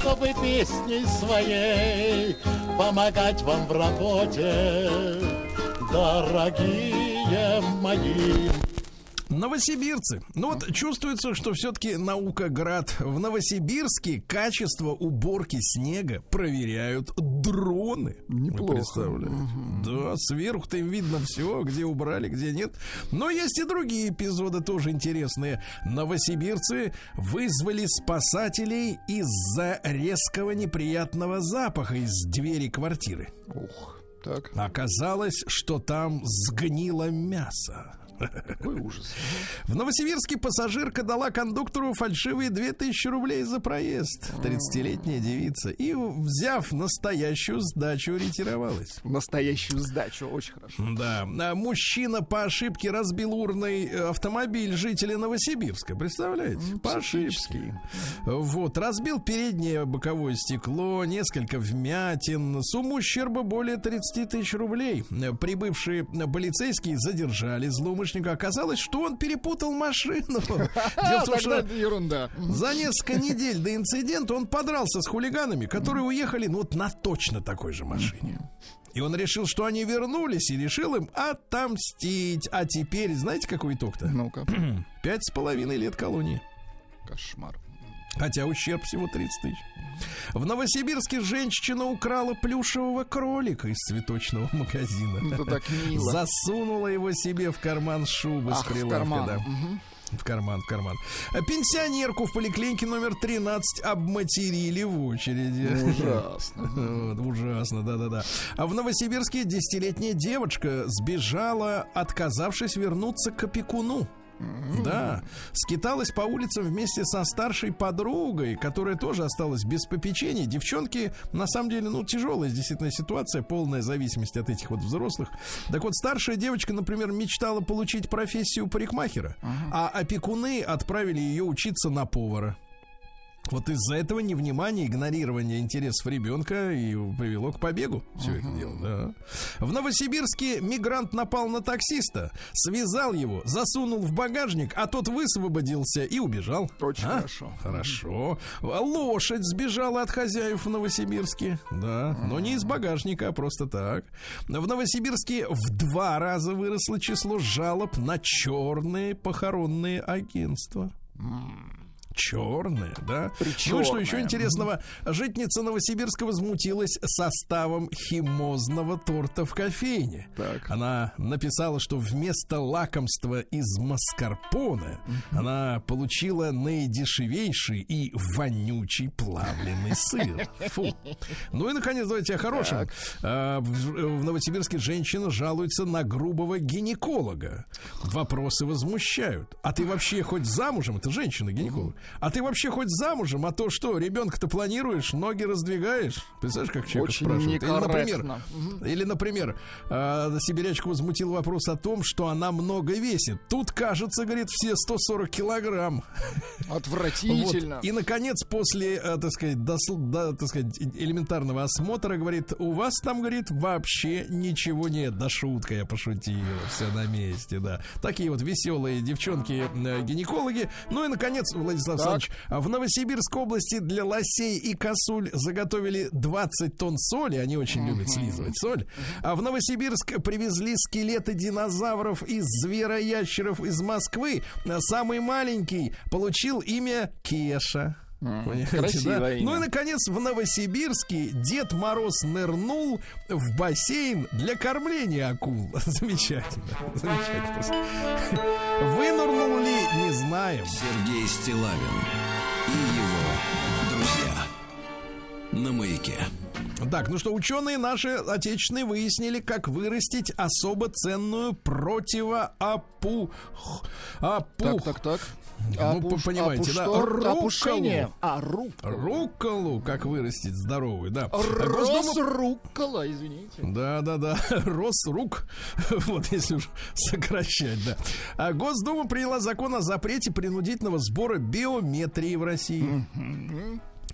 чтобы песней своей помогать вам в работе, дорогие мои. Новосибирцы. Ну вот чувствуется, что все-таки наука град. В Новосибирске качество уборки снега проверяют дроны. Неплохо. Вы представляете? Да, сверху-то им видно все, где убрали, где нет. Но есть и другие эпизоды тоже интересные. Новосибирцы вызвали спасателей из-за резкого неприятного запаха из двери квартиры. Ух, так, Оказалось, что там сгнило мясо. Какой ужас. В Новосибирске пассажирка дала кондуктору фальшивые 2000 рублей за проезд. 30-летняя девица. И, взяв настоящую сдачу, ретировалась. Настоящую сдачу, очень хорошо. Да. А Мужчина по ошибке разбил урный э, автомобиль жителя Новосибирска. Представляете? По ошибке. Вот. Разбил переднее боковое стекло, несколько вмятин. Сумму ущерба более 30 тысяч рублей. Прибывшие полицейские задержали злоумышленника. Оказалось, что он перепутал машину. <laughs> Дело в том, тогда что это ерунда. за несколько недель до инцидента он подрался с хулиганами, которые уехали ну, вот на точно такой же машине. И он решил, что они вернулись, и решил им отомстить. А теперь, знаете, какой итог-то? Ну-ка, <clears throat> Пять с половиной лет колонии. кошмар. Хотя ущерб всего 30 тысяч. В Новосибирске женщина украла плюшевого кролика из цветочного магазина. Это так мило. Засунула его себе в карман шубы с Ах, в прилавка. карман. да. Мгм. В карман, в карман. А Пенсионерку в поликлинике номер 13 обматерили в очереди. Ужасно. <laughs> Вот, ужасно, да-да-да. А в Новосибирске десятилетняя девочка сбежала, отказавшись вернуться к опекуну. Да, скиталась по улицам вместе со старшей подругой, которая тоже осталась без попечения. Девчонки, на самом деле, ну, тяжелая действительно ситуация, полная зависимость от этих вот взрослых. Так вот, старшая девочка, например, мечтала получить профессию парикмахера, а опекуны отправили ее учиться на повара. Вот из-за этого невнимания, игнорирования интересов ребенка и привело к побегу все это дело. Да. В Новосибирске мигрант напал на таксиста, связал его, засунул в багажник, а тот высвободился и убежал. Очень А? хорошо. Хорошо. Лошадь сбежала от хозяев в Новосибирске. Да, но не из багажника, а просто так. В Новосибирске в два раза выросло число жалоб на черные похоронные агентства. Черные, да? Ну и что еще интересного? Житница Новосибирска возмутилась составом химозного торта в кофейне. Так. Она написала, что вместо лакомства из маскарпоне она получила наидешевейший и вонючий плавленый сыр. <laughs> Фу. Ну и, наконец, давайте о хорошем. А, В в Новосибирске женщина жалуется на грубого гинеколога. Вопросы возмущают. А ты вообще хоть замужем? Это женщина-гинеколог. А ты вообще хоть замужем? А то что, ребенка-то планируешь, ноги раздвигаешь? Представляешь, как человек Очень спрашивает? Или, например, или, например, э, сибирячку возмутил вопрос о том, что она много весит. Тут, кажется, говорит, все 140 килограмм. Отвратительно. Вот. И, наконец, после, э, так сказать, досл- да, так сказать, э- элементарного осмотра, говорит, у вас там, говорит, вообще ничего нет. Да шутка, я пошутил. Все на месте, да. Такие вот веселые девчонки-гинекологи. Ну и, наконец, Владислав. Александрович, а в Новосибирской области для лосей и косуль заготовили 20 тонн соли. Они очень любят слизывать соль. А в Новосибирск привезли скелеты динозавров и звероящеров из Москвы. Самый маленький получил имя Кеша. Понимаете, красивое да? имя. Ну и, наконец, в Новосибирске Дед Мороз нырнул в бассейн для кормления акул. <laughs> Замечательно. Замечательно. просто. Вынырнул ли, не знаем. Сергей Стилавин и его друзья на маяке. Так, ну что, ученые наши отечественные выяснили, как вырастить особо ценную противоопу... опу... Так, так, так. Ну, Опуш- понимаете, опу- да? что? Рукколу. Опушение. А, рук. Рукколу, как вырастить здоровую, да. Рос руккола, извините. Да, да, да. <laughs> Росрук. <laughs> Вот если уж сокращать, да. А Госдума приняла закон о запрете принудительного сбора биометрии в России.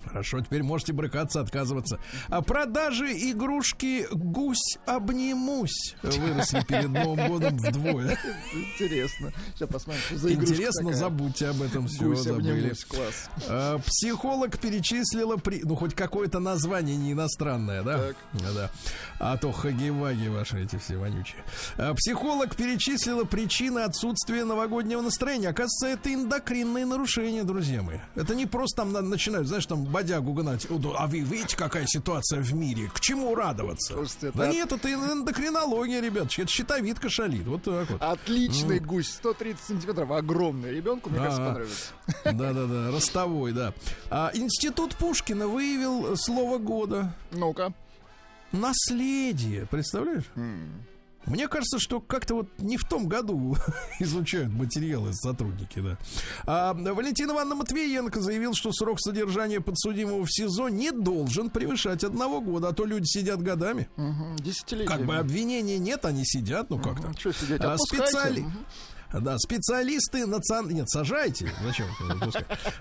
Хорошо, теперь можете брыкаться, отказываться. А продажи игрушки «Гусь обнимусь» выросли перед Новым годом вдвое. Интересно. Сейчас посмотрим, что за Интересно, такая. забудьте об этом все, Гусь забыли. класс. А, Психолог перечислила, при... ну хоть какое-то название не иностранное, да? Так. Да. А то хаги-ваги ваши эти все вонючие. А, Психолог перечислила причины отсутствия новогоднего настроения. Оказывается, это эндокринные нарушения, друзья мои. Это не просто там на- начинают, знаешь, там бодягу гнать. «О, да, А вы видите, какая ситуация в мире? К чему радоваться? Слушайте, Да это- нет, это эндокринология, ребят. Это щитовидка шалит. Вот так вот. Отличный гусь, 130 сантиметров, огромный. Ребенку, мне кажется, А. понравится. <laughs> Да-да-да, ростовой, да. А, Институт Пушкина выявил слово года. Ну-ка. Наследие, представляешь? Мне кажется, что как-то вот не в том году <laughs> изучают материалы сотрудники, да. А, Валентин Ивановна Матвеенко заявил, что срок содержания подсудимого в СИЗО не должен превышать одного года, а то люди сидят годами. Мгм, Десятилетие. Как бы обвинения нет, они сидят, ну как то Что сидеть, А, специали- Мгм. Да, специалисты национ... Нет, сажайте. Зачем?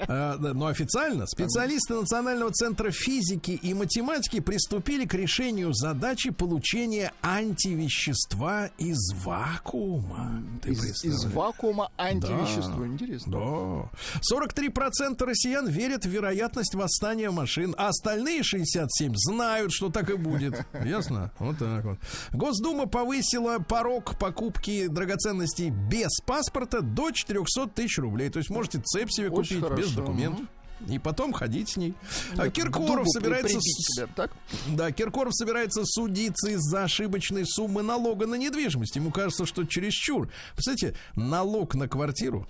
А, да, но официально специалисты Национального центра физики и математики приступили к решению задачи получения антивещества из вакуума. Из, вакуума антивещество. Да. Интересно. Да. 43% россиян верят в вероятность восстания машин, а остальные 67 знают, что так и будет. <laughs> Ясно? Вот так вот. Госдума повысила порог покупки драгоценностей без паспорта до 400 тысяч рублей. То есть можете цепь себе Очень купить без хорошо. документов. И потом ходить с ней. А Нет, к Киркоров дубу собирается... себя, так? да, Киркоров собирается судиться из-за ошибочной суммы налога на недвижимость. Ему кажется, что чересчур. Представляете, налог на квартиру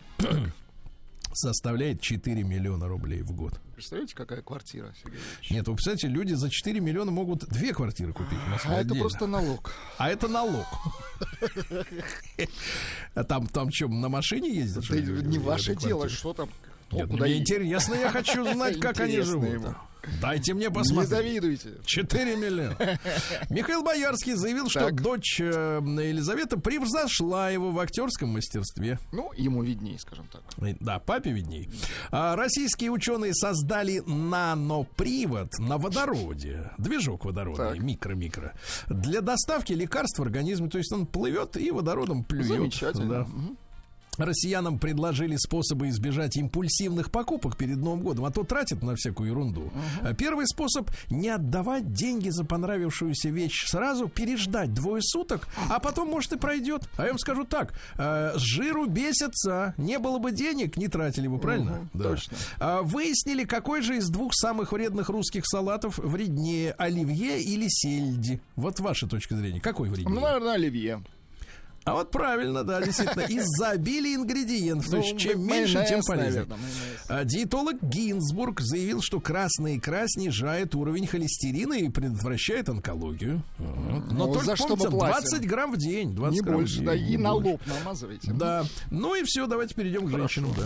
составляет 4 миллиона рублей в год. Представляете, какая квартира, Сергей Ильич? Нет, вы представляете, люди за 4 миллиона могут две квартиры купить в Москве А это отдельно. просто налог. А это налог. Там, там что, на машине ездят? Да не ваше дело, что там. куда мне интересно, я хочу знать, <laughs> как они живут. Дайте мне Не посмотреть. завидуйте. 4 миллиона. <laughs> Михаил Боярский заявил, что Так. дочь э, Елизавета превзошла его в актерском мастерстве. Ну, ему виднее, скажем так. Э, Да, папе видней. А, российские ученые создали нанопривод на водороде. Движок водородный, микро-микро. Для доставки лекарств в организме. То есть он плывет и водородом плюет. Замечательно. Да. Мгм. Россиянам предложили способы избежать импульсивных покупок перед Новым годом, а то тратят на всякую ерунду. А Первый способ не отдавать деньги за понравившуюся вещь сразу, переждать двое суток, а потом, может, и пройдет. А я вам скажу так: э, с жиру бесятся. Не было бы денег, не тратили бы, правильно? Мгм, точно. А, выяснили, какой же из двух самых вредных русских салатов вреднее оливье или сельди. Вот ваша точка зрения. Какой вреднее? Ну, наверное, оливье. А вот правильно, да, действительно, из-за обилия ингредиентов. То есть, Ну, чем меньше, тем полезнее. наверное. А Диетолог Гинзбург заявил, что красная икра снижает уровень холестерина и предотвращает онкологию. Вот. Но Ну, только за что помните, мы платим? 20 грамм в день. 20 Не грамм в больше, день, да, и на лоб намазывайте. Да. Ну и все, давайте перейдем к женщинам, да.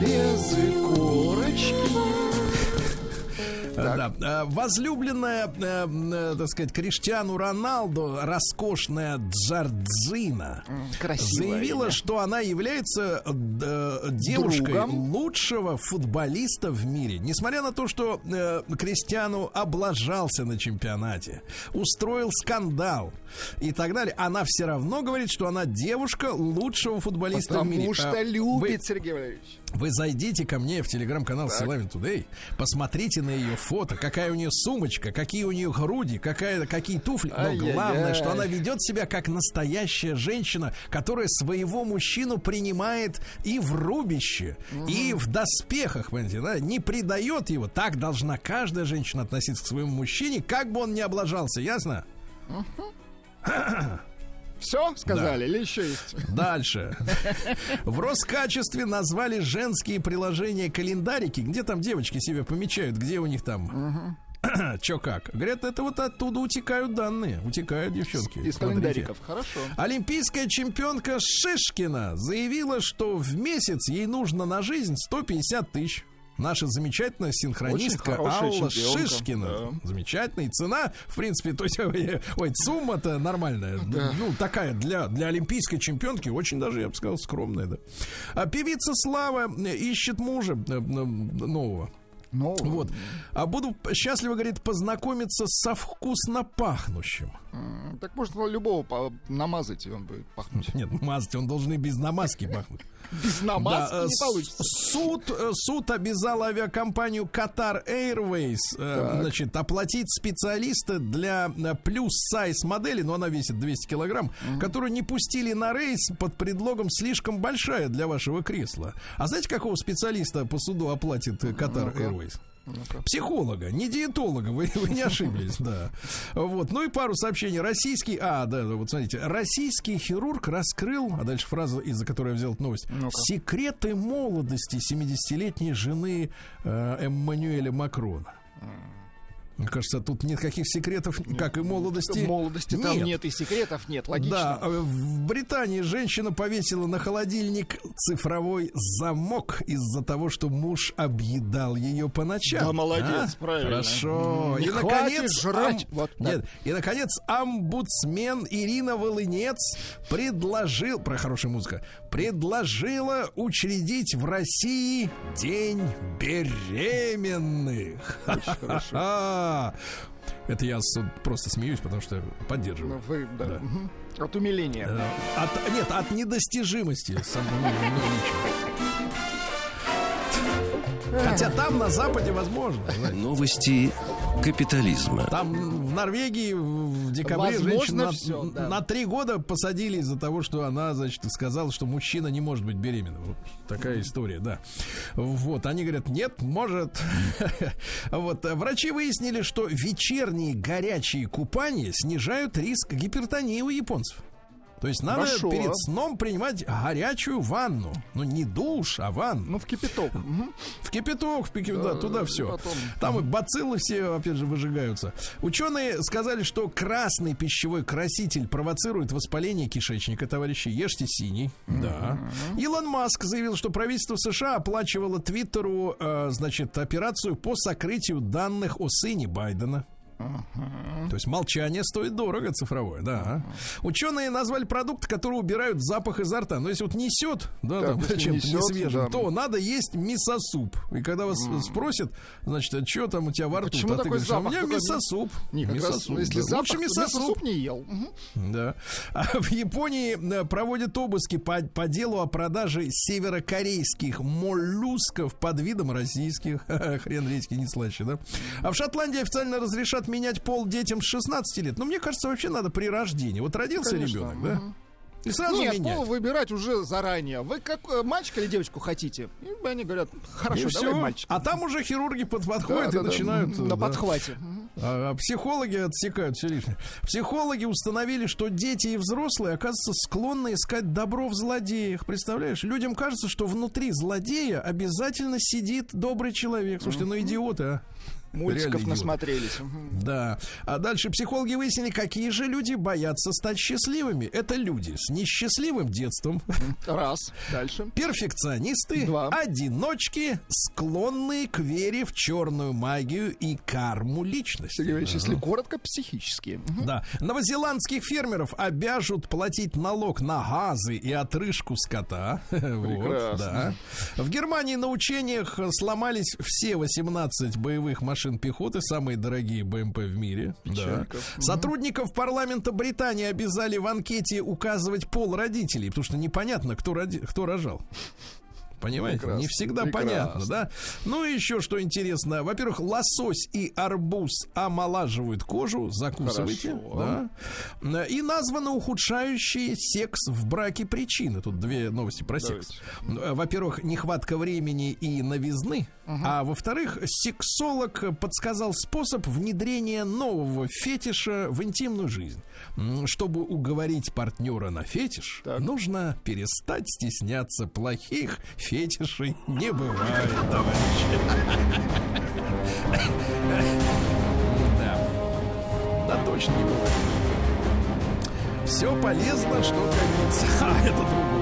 Без Да. А, Возлюбленная, э, э, так сказать, Криштиану Роналду, роскошная Джардзина, красивое заявила, имя. что она является э, девушкой Другом. лучшего футболиста в мире. Несмотря на то, что э, Криштиану облажался на чемпионате, устроил скандал и так далее, она все равно говорит, что она девушка лучшего футболиста в мире. Потому что А, любит вы- Сергей Валерьевич. вы зайдите ко мне в телеграм-канал Силавин Тудей, посмотрите на ее фото, какая у нее сумочка, какие у нее груди, какая, какие туфли. Но Ай-яй-яй. главное, что она ведет себя как настоящая женщина, которая своего мужчину принимает и в рубище, и в доспехах, понимаете, да, не предает его. Так должна каждая женщина относиться к своему мужчине, как бы он ни облажался, ясно? <clears throat> Все сказали или еще есть? <laughs> Дальше. В Роскачестве назвали женские приложения календарики. Где там девочки себя помечают? Где у них там? Че как? Говорят, это вот оттуда утекают данные. Утекают девчонки. Из календариков. Хорошо. Олимпийская чемпионка Шишкина заявила, что в месяц ей нужно на жизнь 150 тысяч. Наша замечательная синхронистка Алла чемпионка, Шишкина. да. Замечательная. И цена, в принципе, то есть, <laughs> ой, сумма-то нормальная. Ну, такая для, для олимпийской чемпионки очень даже, я бы сказал, скромная, да. А певица Слава ищет мужа э, э, нового. Ну, Вот. А буду счастливо, говорит, познакомиться со вкусно пахнущим. так можно любого намазать, и он будет пахнуть. Нет, мазать он должен и без намазки пахнуть. <laughs> Без намазки Да, э, не получится. Суд, э, суд обязал авиакомпанию Qatar Airways э, значит, оплатить специалиста для плюс-сайз модели, но она весит 200 килограмм, которую не пустили на рейс под предлогом слишком большая для вашего кресла. А знаете, какого специалиста по суду оплатит Qatar Airways? Психолога, не диетолога, вы, вы не ошиблись, да. Вот, ну и пару сообщений. Российский, а, да, вот смотрите, российский хирург раскрыл, а дальше фраза, из-за которой я взял эту новость, секреты молодости 70-летней жены э, Эммануэля Макрона. Мне кажется, тут нет каких секретов, как и молодости. Молодости там нет и секретов, нет, логично. Да, э, в Британии женщина повесила на холодильник цифровой замок из-за того, что муж объедал ее по ночам. Да, молодец, А? правильно. Хорошо. М, не и, наконец, жрать. ам- Вот, да. Нет, и, наконец, омбудсмен Ирина Волынец предложил, про хорошая музыка, предложила учредить в России День беременных. <laughs> Ха-ха-ха. Это я просто смеюсь, потому что поддерживаю. Ну, Вы, да. Да. От умиления. Э, От, нет, от недостижимости. ну, ничего. Хотя там на Западе возможно. знаете. Новости капитализма. Там в Норвегии в декабре Возможно женщину на, всё, да. на три года посадили из-за того, что она, значит, сказала, что мужчина не может быть беременным. Вот такая история, да. Вот, они говорят, нет, может. <laughs> Вот, врачи выяснили, что вечерние горячие купания снижают риск гипертонии у японцев. То есть надо Хорошо. перед сном принимать горячую ванну. Ну, не душ, а ванну. Ну, в кипяток. В кипяток, в пики- да, туда все. потом. Там и бациллы все, опять же, выжигаются. Ученые сказали, что красный пищевой краситель провоцирует воспаление кишечника, товарищи. Ешьте синий. Да. Илон Маск заявил, что правительство США оплачивало Твиттеру, э, значит, операцию по сокрытию данных о сыне Байдена. То есть молчание стоит дорого цифровое, да. Ученые назвали продукт, который убирают запах изо рта. Но если вот несет, да, Так, там, чем-то несвежим, да. то надо есть мясо-суп. И когда вас спросят, значит, а что там у тебя во рту? Почему а ты такой говоришь, а у запах? меня Только мясо-суп. Не, как раз, Мясо-суп, если да. запах, Лучше мясо-суп. мясо-суп не ел. Мгм. Да. А в Японии э, проводят обыски по, по делу о продаже северокорейских моллюсков под видом российских. <laughs> Хрен редьки не слаще, да? А в Шотландии официально разрешат менять пол детям с 16 лет. Но мне кажется, вообще надо при рождении. Вот родился Конечно, ребенок, да? И сразу Нет, менять. пол выбирать уже заранее. Вы как э, мальчика или девочку хотите? И они говорят, хорошо, И давай всё. мальчик. А там уже хирурги под- подходят Да, и да, начинают... на да. подхвате. А а психологи отсекают все лишнее. Психологи установили, что дети и взрослые, оказывается, склонны искать добро в злодеях. Представляешь? Людям кажется, что внутри злодея обязательно сидит добрый человек. Слушайте, ну идиоты, а. Мультиков Реально насмотрелись. Да. А дальше психологи выяснили, какие же люди боятся стать счастливыми. Это люди с несчастливым детством, Раз. Дальше. перфекционисты, Два. одиночки, склонные к вере в черную магию и карму личности. Сергей Ильич, если коротко, психические. Да. Новозеландских фермеров обяжут платить налог на газы и отрыжку скота. <laughs> Вот, Прекрасно. да. В Германии на учениях сломались все 18 боевых машин пехоты, самые дорогие БМП в мире. Да. Сотрудников парламента Британии обязали в анкете указывать пол родителей, потому что непонятно, кто, роди- кто рожал. Понимаете? Прекрасно, Не всегда прекрасно. понятно, да? Ну и еще что интересно. Во-первых, лосось и арбуз омолаживают кожу. Закусывайте. Хорошо. Да. И названы ухудшающие секс в браке причины. Тут две новости про секс. Во-первых, нехватка времени и новизны. А во-вторых, сексолог подсказал способ внедрения нового фетиша в интимную жизнь. Чтобы уговорить партнера на фетиш, нужно перестать стесняться плохих фетишей. Не бывает, товарищи. Да. Да, точно не бывает. Все полезно, что, как говорится, а это другое.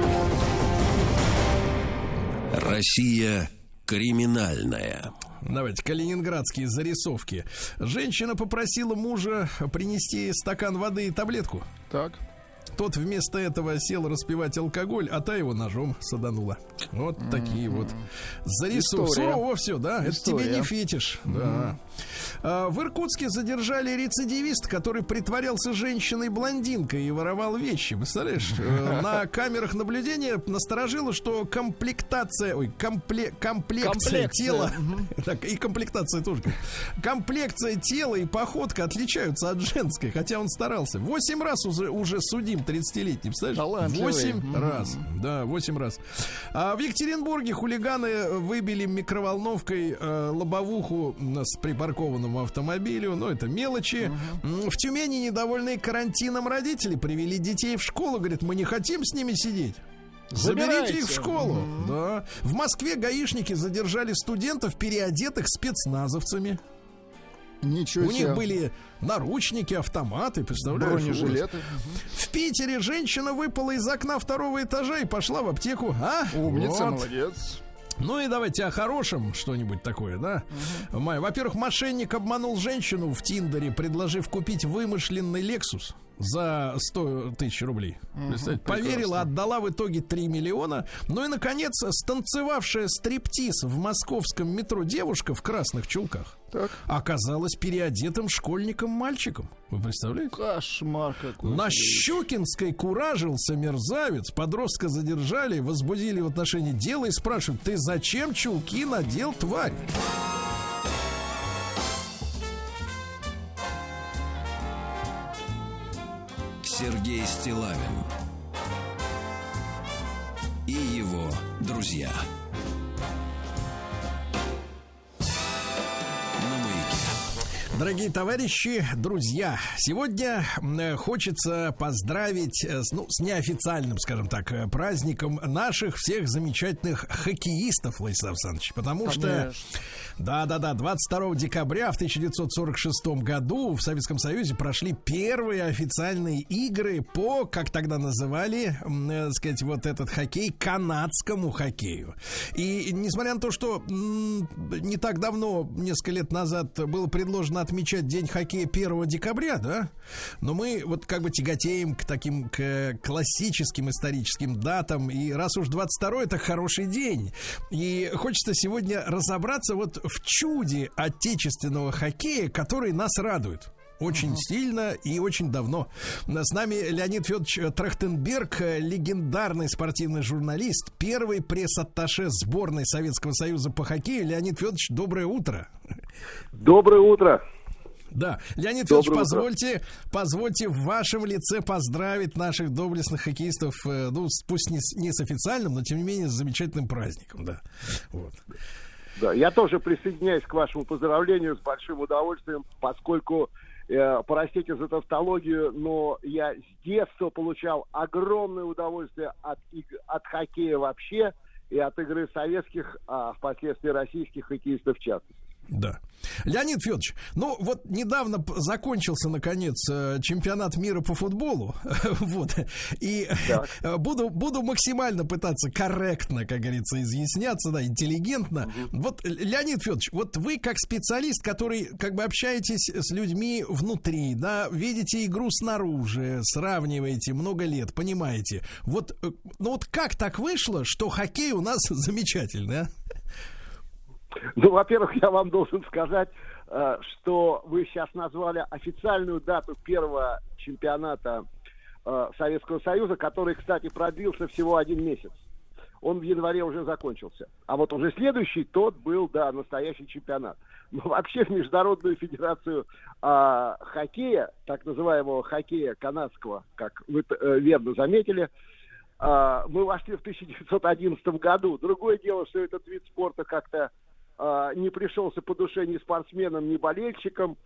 Россия криминальная. Давайте, калининградские зарисовки. Женщина попросила мужа принести стакан воды и таблетку. Так. Тот вместо этого сел распивать алкоголь, а та его ножом саданула. Вот такие вот зарисовки. Сурово все, да? Это История. тебе не фетиш. Да. А, В Иркутске задержали рецидивист, который притворялся женщиной-блондинкой и воровал вещи. Представляешь? Э, <laughs> На камерах наблюдения насторожило, что комплектация... Ой, компле, комплекция Комплекция. тела... <laughs> Так, и комплектация тоже. Комплекция тела и походка отличаются от женской, хотя он старался. Восемь раз уже, уже судим 30-летний, представляешь? Восемь раз. Да, восемь раз. А в Екатеринбурге хулиганы выбили микроволновкой э, лобовуху с припаркованному автомобилю. Ну, это мелочи. М, В Тюмени недовольные карантином родители привели детей в школу. Говорят, мы не хотим с ними сидеть. Заберите их в Забирайте. школу. Да. В Москве гаишники задержали студентов, переодетых спецназовцами. Ничего У себе. них были наручники, автоматы, представляешь? бронежилеты. В Питере женщина выпала из окна второго этажа и пошла в аптеку. А? Умница, Вот. молодец. Ну и давайте о хорошем что-нибудь такое, да? Май, Во-первых, мошенник обманул женщину в Тиндере, предложив купить вымышленный Лексус за 100 тысяч рублей. Представляете? Поверила, отдала в итоге 3 миллиона. Ну и, наконец, станцевавшая стриптиз в московском метро девушка в красных чулках Так. оказалась переодетым школьником-мальчиком. Вы представляете? Кошмар какой. На Щукинской куражился мерзавец. Подростка задержали, возбудили в отношении дела и спрашивают, ты зачем чулки надел, тварь? Сергей Стилавин и его друзья. Дорогие товарищи, друзья, сегодня м, хочется поздравить э, ну, с неофициальным, скажем так, э, праздником наших всех замечательных хоккеистов, Владислав Александрович, потому что Конечно. Да-да-да, 22 декабря в 1946 году в Советском Союзе прошли первые официальные игры по, как тогда называли, м, э, сказать, вот этот хоккей, канадскому хоккею. И несмотря на то, что не так давно, несколько лет назад, было предложено отмечать День хоккея 1 декабря, да, но мы вот как бы тяготеем к таким к классическим историческим датам, и раз уж 22 это хороший день, и хочется сегодня разобраться вот в чуде отечественного хоккея, который нас радует. Очень сильно и очень давно. С нами Леонид Федорович Трахтенберг, легендарный спортивный журналист, первый пресс-атташе сборной Советского Союза по хоккею. Леонид Федорович, доброе утро. Доброе утро. Да, Леонид Доброе Федорович, утро. позвольте, позвольте в вашем лице поздравить наших доблестных хоккеистов, э, ну, пусть не с, не с официальным, но тем не менее с замечательным праздником, да. Вот. Да, я тоже присоединяюсь к вашему поздравлению с большим удовольствием, поскольку, э, простите за тавтологию, но я с детства получал огромное удовольствие от, от хоккея вообще и от игры советских, а впоследствии российских хоккеистов в частности. Да. Леонид Федорович, ну вот недавно закончился, наконец, э, чемпионат мира по футболу. <laughs> вот. И <laughs> буду, буду максимально пытаться корректно, как говорится, изъясняться, да, интеллигентно. Вот, Л- Леонид Федорович, вот вы как специалист, который как бы общаетесь с людьми внутри, да, видите игру снаружи, сравниваете много лет, понимаете. Вот, э, ну вот как так вышло, что хоккей у нас <laughs> замечательный, а? Ну, во-первых, я вам должен сказать, э, что вы сейчас назвали официальную дату первого чемпионата э, Советского Союза, который, кстати, продлился всего один месяц. он в январе уже закончился. А вот уже следующий, тот был, да, настоящий чемпионат. <laughs> Но вообще в Международную Федерацию а, хоккея, так называемого хоккея канадского, как вы э, верно заметили, а, мы вошли в 1911 году. Другое дело, что этот вид спорта как-то а, не пришелся по душе ни спортсменам, ни болельщикам.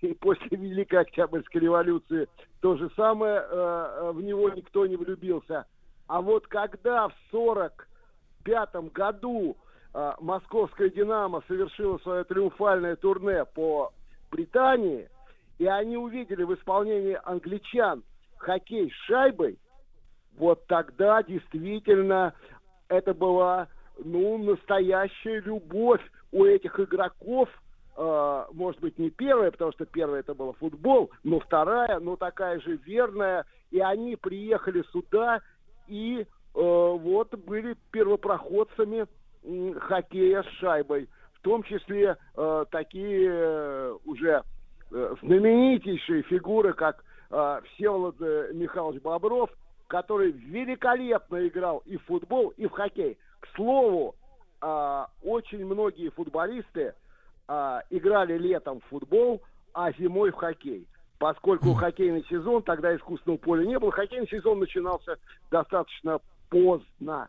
И после Великой Октябрьской революции то же самое, э, в него никто не влюбился. А вот когда в 1945 году э, московская «Динамо» совершила свое триумфальное турне по Британии, и они увидели в исполнении англичан хоккей с шайбой, вот тогда действительно это была ну, настоящая любовь у этих игроков. Э, может быть, не первая, потому что первая это был футбол, но вторая, ну, такая же верная. И они приехали сюда и э, вот были первопроходцами м, хоккея с шайбой. В том числе э, такие э, уже э, знаменитейшие фигуры, как э, Всеволод э, Михайлович Бобров, который великолепно играл и в футбол, и в хоккей. К слову, а, очень многие футболисты а, играли летом в футбол, а зимой в хоккей. Поскольку хоккейный сезон, тогда искусственного поля не было, хоккейный сезон начинался достаточно поздно.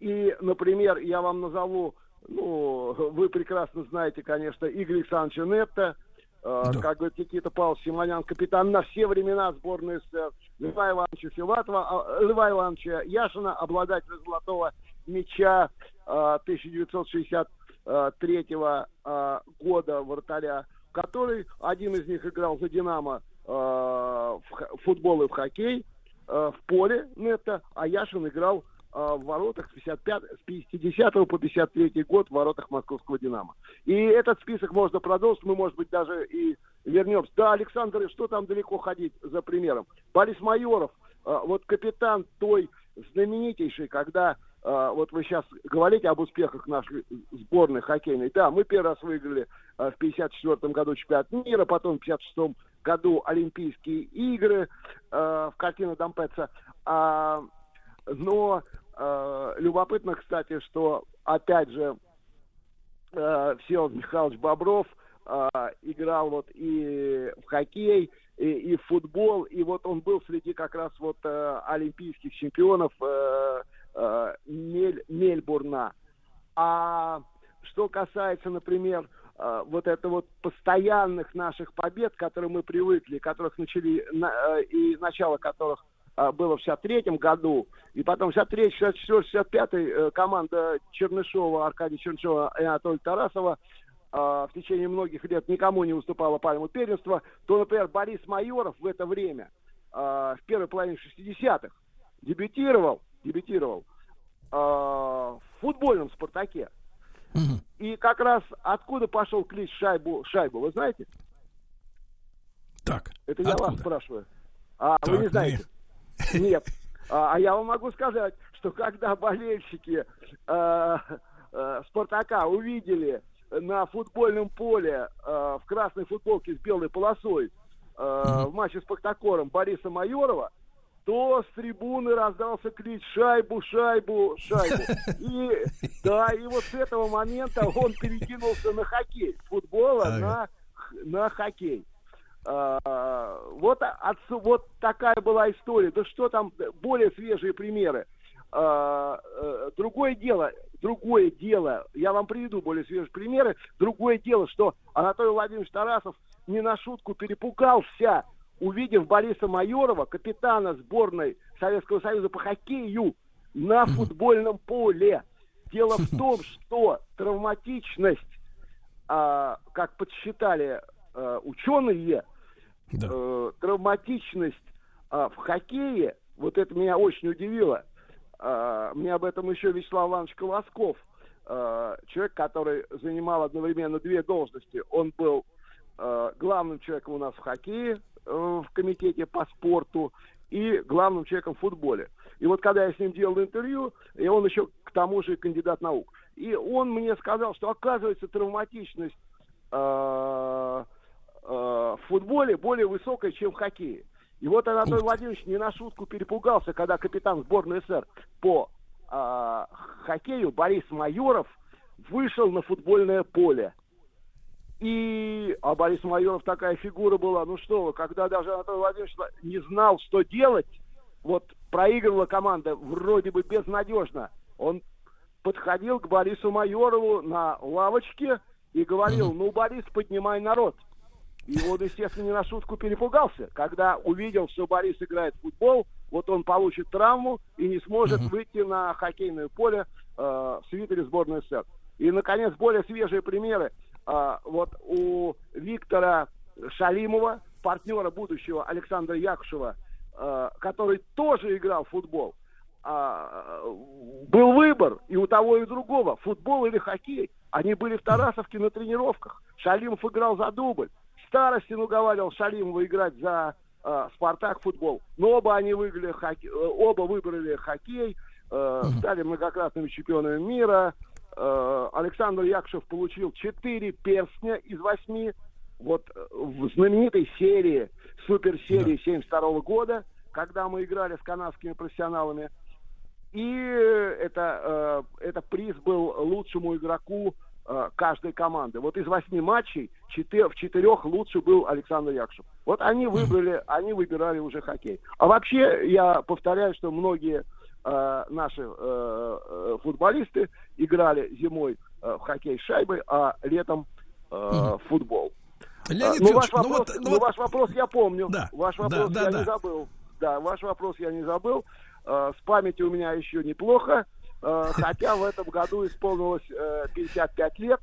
И, например, я вам назову, ну, вы прекрасно знаете, конечно, Игоря Александровича Нетта, э, как говорит Никита Павлович Симонян, капитан на все времена сборной СССР, Льва Ивановича Филатова, а, Льва Ивановича Яшина, обладателя золотого мяча 1963 э, года вратаря, который, один из них играл за «Динамо» э, в футбол и в хоккей, э, в поле Нетта, а Яшин играл э, в воротах с, 55, с 50 по 53 год в воротах московского «Динамо». И этот список можно продолжить, мы, может быть, даже и вернемся. Да, Александр, что там далеко ходить за примером? Борис Майоров, э, вот капитан той знаменитейшей, когда э, вот вы сейчас говорите об успехах нашей сборной хоккейной. Да, мы первый раз выиграли э, в 54 году чемпионат мира, потом в 56 году Олимпийские игры э, в картину Дампеца. А, но э, любопытно, кстати, что опять же э, Всеволод Михайлович Бобров э, играл вот и в хоккей, и, и в футбол, и вот он был среди как раз вот э, олимпийских чемпионов э, Мель- Мельбурна. А что касается, например, э, вот это вот постоянных наших побед, к которым мы привыкли, которых начали, на- э, и начало которых было в 63 году, и потом 63 64 65 э, команда Чернышова, Аркадия Чернышова и Анатолия Тарасова в течение многих лет никому не уступала пальму первенства, то, например, Борис Майоров в это время, в первой половине 60-х, дебютировал, дебютировал э, в футбольном «Спартаке». И как раз откуда пошел клич шайбу, шайбу, вы знаете? Так, Это я вас откуда? спрашиваю. А Так, вы не ну знаете? <laughs> Нет. А, а я вам могу сказать, что когда болельщики э, э, Спартака увидели на футбольном поле э, в красной футболке с белой полосой э, в матче с Спартакором Бориса Майорова, то с трибуны раздался клич «Шайбу, шайбу, шайбу». <laughs> И, да, и вот с этого момента он перекинулся на хоккей. С футбола Ага. на, на хоккей. А, вот, отсу- вот такая была история. Да что там, более свежие примеры. А, э, другое дело, другое дело, я вам приведу более свежие примеры. Другое дело, что Анатолий Владимирович Тарасов не на шутку перепугался, увидев Бориса Майорова, капитана сборной Советского Союза по хоккею, на футбольном поле. Дело в <laughs> том, что травматичность, а, как подсчитали а, ученые, Да. э, травматичность а, в хоккее, вот это меня очень удивило. А, мне об этом еще Вячеслав Иванович Колосков, а, человек, который занимал одновременно две должности. Он был а, главным человеком у нас в хоккее, в комитете по спорту, и главным человеком в футболе. И вот когда я с ним делал интервью, и он еще к тому же кандидат наук, и он мне сказал, что оказывается травматичность э, э, в футболе более высокая, чем в хоккее. И вот Анатолий Владимирович не на шутку перепугался, когда капитан сборной СССР по э, хоккею Борис Майоров вышел на футбольное поле. И, а Борис Майоров такая фигура была, ну что вы, когда даже Анатолий Владимирович не знал, что делать, вот проигрывала команда вроде бы безнадежно, он подходил к Борису Майорову на лавочке и говорил, ну, Борис, поднимай народ. И он, естественно, не на шутку перепугался, когда увидел, что Борис играет в футбол, вот он получит травму и не сможет выйти на хоккейное поле э, в свитере сборной СССР. И, наконец, более свежие примеры. А, вот у Виктора Шалимова, партнера будущего Александра Якушева, э, который тоже играл в футбол, а, был выбор и у того, и у другого, футбол или хоккей. Они были в Тарасовке на тренировках. Шалимов играл за дубль. Старостин уговаривал Шалимова играть за э, Спартак футбол. Но оба они выиграли хоккей, э, оба выбрали хоккей, э, стали многократными чемпионами мира. Э, Александр Якушев получил 4 перстня из 8. Вот э, в знаменитой серии, суперсерии 72 года, когда мы играли с канадскими профессионалами. И это, э, это приз был лучшему игроку каждой команды. Вот из восьми матчей четы- в четырех лучше был Александр Якшев. Вот они выбрали, они выбирали уже хоккей. А вообще, я повторяю, что многие э, наши э, э, футболисты играли зимой э, в хоккей с шайбой, а летом э, в футбол. Леонид ну, ваш ну вопрос, вот- ну, ну вот- ваш вопрос я помню. Да, Ваш да, вопрос да, я да. не забыл. Да, ваш вопрос я не забыл. Э, с памятью у меня еще неплохо, э, <laughs> хотя в этом году исполнилось э, 55 лет,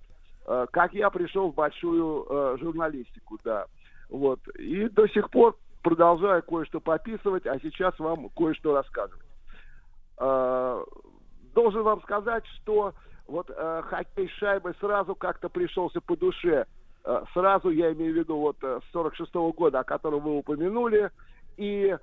э, как я пришел в большую э, журналистику, да. Вот. И до сих пор продолжаю кое-что пописывать, а сейчас вам кое-что рассказывать. Э, должен вам сказать, что вот э, хоккей с шайбой сразу как-то пришелся по душе. Э, сразу, я имею в виду, вот э, с 46 года, о котором вы упомянули, и э,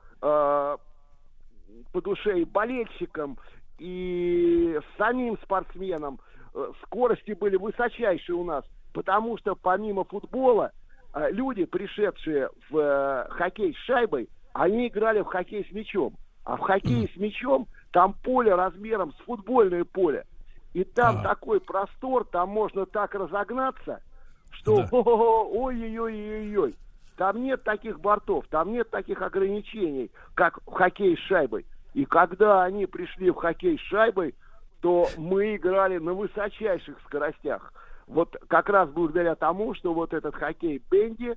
по душе и болельщикам, и самим спортсменам. Э, Скорости были высочайшие у нас, потому что помимо футбола э, люди, пришедшие в э, хоккей с шайбой, они играли в хоккей с мячом. А в хоккее с мячом там поле размером с футбольное поле. И там такой простор, там можно так разогнаться, что Да. <laughs> ой-ой-ой-ой-ой. Там нет таких бортов, там нет таких ограничений, как в хоккей с шайбой. И когда они пришли в хоккей с шайбой, то мы играли на высочайших скоростях. Вот как раз благодаря тому, что вот этот хоккей Бенди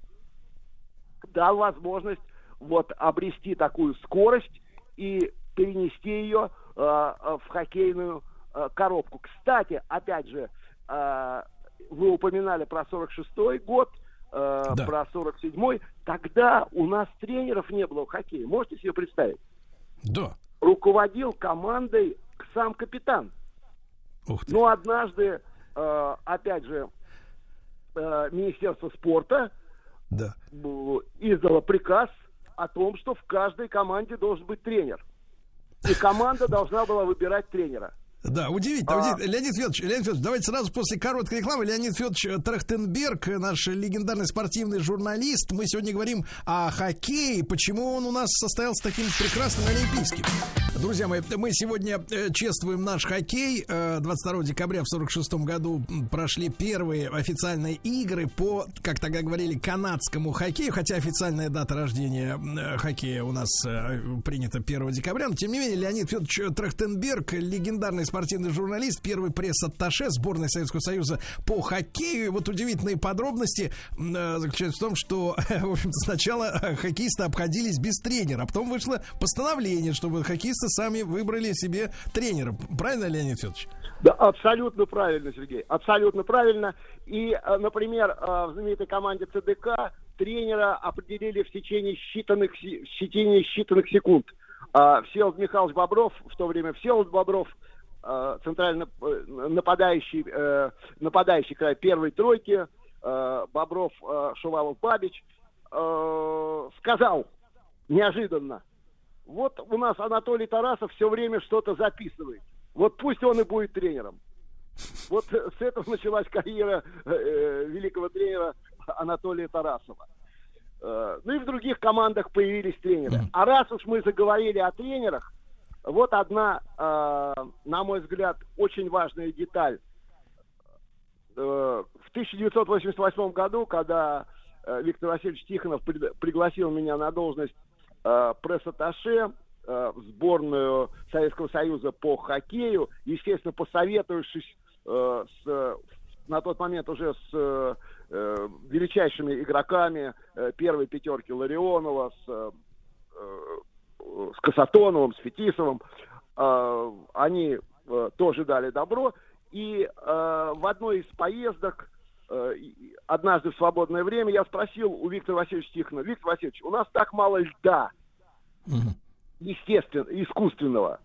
дал возможность вот обрести такую скорость и перенести ее э, э, в хоккейную э, коробку. Кстати, опять же, э, вы упоминали про 46-й год, э, Да. про 47-й. Тогда у нас тренеров не было в хоккее. Можете себе представить? Да. Руководил командой сам капитан. Ух ты. Но однажды, э, опять же, э, Министерство спорта Да. издало приказ о том, что в каждой команде должен быть тренер. И команда должна была выбирать тренера. Да, удивительно, А. удивительно. Леонид Федорович, Леонид Федорович, давайте сразу после короткой рекламы. Леонид Федорович Трахтенберг, наш легендарный спортивный журналист. Мы сегодня говорим о хоккее, почему он у нас состоялся таким прекрасным олимпийским. Друзья мои, мы сегодня э, чествуем наш хоккей. Э, 22 декабря в 46 году прошли первые официальные игры по, как тогда говорили, канадскому хоккею, хотя официальная дата рождения э, хоккея у нас э, принята 1 декабря. Но, тем не менее, Леонид Федорович Трахтенберг, легендарный спортивный журналист, первый пресс-атташе сборной Советского Союза по хоккею. И вот удивительные подробности э, заключаются в том, что, <laughs> в общем-то, сначала э, хоккеисты обходились без тренера, а потом вышло постановление, чтобы хоккеисты сами выбрали себе тренера. Правильно, Леонид Федорович? Да, абсолютно правильно, Сергей. Абсолютно правильно. И, э, например, э, в знаменитой команде ЦДК тренера определили в течение считанных, в течение считанных секунд. А, Всеволод Михайлович Бобров, в то время Всеволод Бобров, э, центрально нападающий, нападающий край первой тройки, Бобров, Шувалов, Бабич, сказал неожиданно, вот у нас Анатолий Тарасов все время что-то записывает. Вот пусть он и будет тренером. Вот с этого началась карьера э, э, великого тренера Анатолия Тарасова. Э, ну и в других командах появились тренеры. А раз уж мы заговорили о тренерах, Вот одна, э, на мой взгляд, очень важная деталь. Э, в 1988 году, когда э, Виктор Васильевич Тихонов пригласил меня на должность э, пресс-атташе э, в сборную Советского Союза по хоккею, естественно, посоветовавшись э, с, на тот момент уже с э, э, величайшими игроками э, первой пятерки Ларионова, с, э, с Касатоновым, с Фетисовым, э, они э, тоже дали добро. И э, в одной из поездок, однажды в свободное время, я спросил у Виктора Васильевича Тихонова, Виктор Васильевич, у нас так мало льда, естественно, искусственного.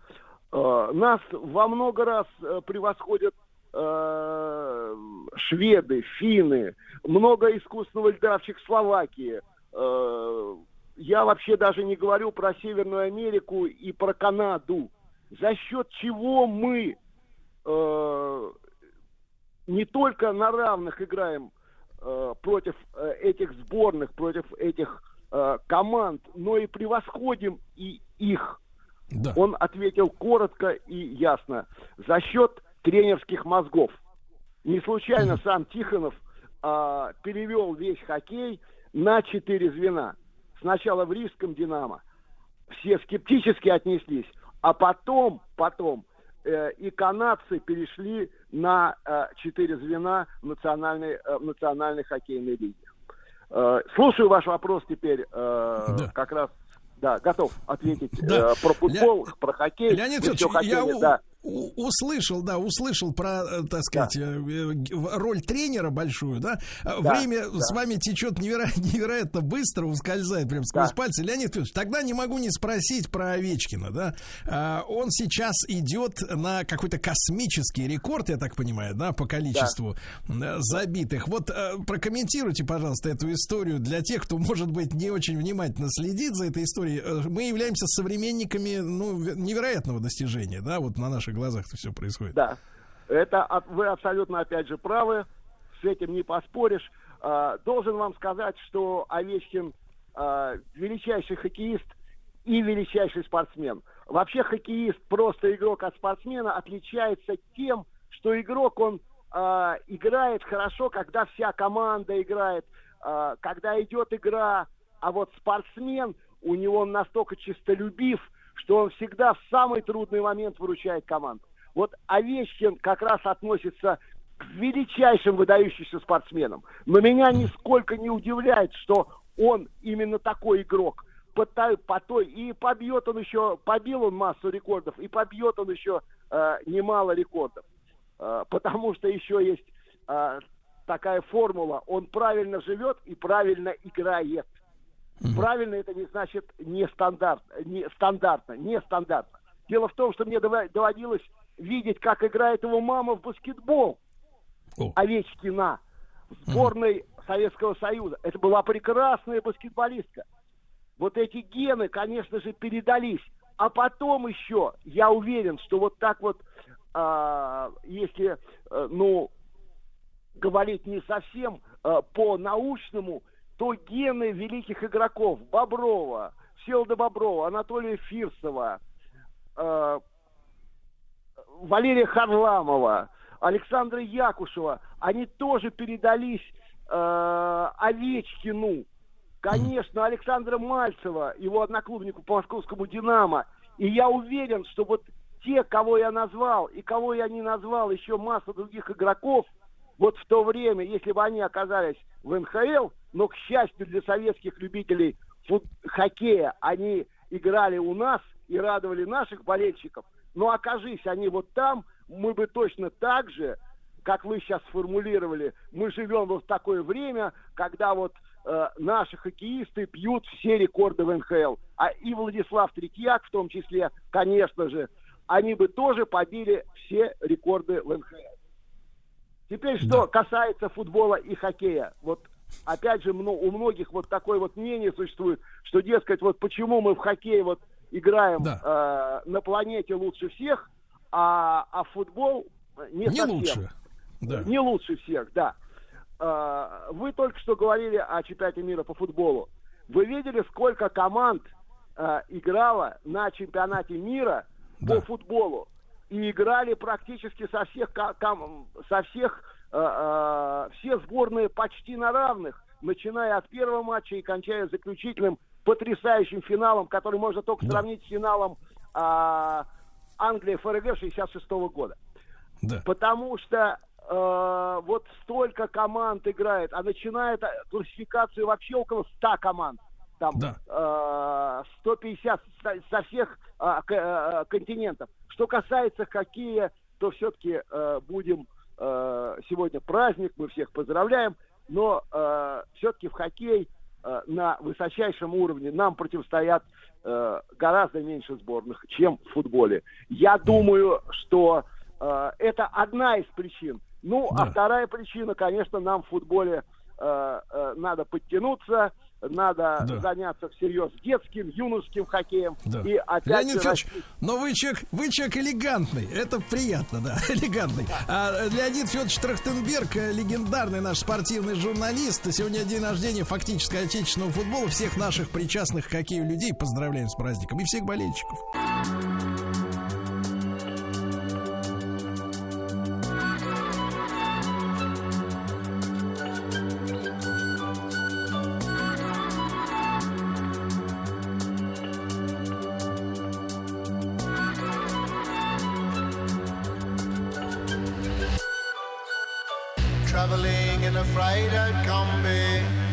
Э, нас во много раз э, превосходят э, шведы, финны, много искусственного льда в Чехословакии. Э, я вообще даже не говорю про Северную Америку и про Канаду. За счет чего мы э, не только на равных играем э, против э, этих сборных, против этих э, команд, но и превосходим и их. Он ответил коротко и ясно. За счет тренерских мозгов. Не случайно сам Тихонов а, перевел весь хоккей на четыре звена. Сначала в Рижском «Динамо». Все скептически отнеслись, а потом, потом э, и канадцы перешли на э, четыре звена в национальной, э, в национальной хоккейной лиге. Э, слушаю ваш вопрос теперь, э, как раз, да, готов ответить Да. э, про футбол, про хоккей. Леонид Федорович, я хотели, у- да. Услышал, да, услышал про, э, так сказать, э, э, в- роль тренера большую, да. Э, Да, Время да. с вами течет неверо- <laughs> невероятно быстро, ускользает прям сквозь пальцы. Леонид Федорович, тогда не могу не спросить про Овечкина, да. А, Он сейчас идет на какой-то космический рекорд, я так понимаю, да, по количеству э, забитых. Вот э, прокомментируйте, пожалуйста, эту историю для тех, кто, может быть, не очень внимательно следит за этой историей. Э, Мы являемся современниками, ну, ве- невероятного достижения, да, вот на наших глазах это все происходит. Да, это вы абсолютно опять же правы, с этим не поспоришь. А, должен вам сказать, что Овечкин а, величайший хоккеист и величайший спортсмен. Вообще хоккеист, просто игрок от спортсмена, отличается тем, что игрок, он а, играет хорошо, когда вся команда играет, когда идет игра, а вот спортсмен, у него настолько чистолюбив, что он всегда в самый трудный момент выручает команду. Вот Овечкин как раз относится к величайшим выдающимся спортсменам. Но меня нисколько не удивляет, что он именно такой игрок. По по той- и побьет он еще, побил он массу рекордов, и побьет он еще э, немало рекордов. Э, потому что еще есть э, такая формула. Он правильно живет и правильно играет. Правильно это не значит не стандарт, не стандартно, не стандартно. Дело в том, что мне доводилось видеть, как играет его мама в баскетбол. Овечкина в сборной Советского Союза. Это была прекрасная баскетболистка. Вот эти гены, конечно же, передались. А потом еще, я уверен, что вот так вот, а, если, э, ну, говорить не совсем э, по-научному, то гены великих игроков Боброва, Всеволода Боброва, Анатолия Фирсова, э, Валерия Харламова, Александра Якушева, они тоже передались э, Овечкину. Конечно, Александра Мальцева, его одноклубнику по московскому «Динамо». И я уверен, что вот те, кого я назвал, и кого я не назвал, еще масса других игроков, вот в то время, если бы они оказались в НХЛ, но, к счастью для советских любителей фут- хоккея, они играли у нас и радовали наших болельщиков, но окажись они вот там, мы бы точно так же, как вы сейчас сформулировали, мы живем вот в такое время, когда вот э, наши хоккеисты бьют все рекорды в НХЛ. А и Владислав Третьяк в том числе, конечно же, они бы тоже побили все рекорды в НХЛ. Теперь, что касается футбола и хоккея. Вот опять же, у многих вот такое вот мнение существует, что, дескать, вот почему мы в хоккее вот играем э, на планете лучше всех, а, а футбол не, Не совсем. лучше. Да. Не лучше всех, да. Э, Вы только что говорили о чемпионате мира по футболу. Вы видели, сколько команд э, играло на чемпионате мира по футболу. И играли практически со всех, со всех, э, э, все сборные почти на равных, начиная от первого матча и кончая заключительным потрясающим финалом, который можно только сравнить с финалом а, Англия ФРГ 66 года. Потому что э, вот столько команд играет, а начинает э, классификацию вообще около 100 команд. Там э, 150 со, со всех э, к- э, континентов. Что касается хоккея, то все-таки будем э, сегодня праздник, мы всех поздравляем, но все-таки в хоккей э, на высочайшем уровне нам противостоят э, гораздо меньше сборных, чем в футболе. Я думаю, что э, это одна из причин. Ну, а вторая причина, конечно, нам в футболе э, э, надо подтянуться, надо Да. заняться всерьез детским, юношеским хоккеем. Да. И опять Леонид Федорович, расти- но вы человек, вы человек элегантный. Это приятно, да, <laughs> элегантный. А Леонид Федорович Трахтенберг, э, легендарный наш спортивный журналист. Сегодня день рождения фактически отечественного футбола. Всех наших причастных к хоккею людей поздравляем с праздником. И всех болельщиков. afraid I'd come back.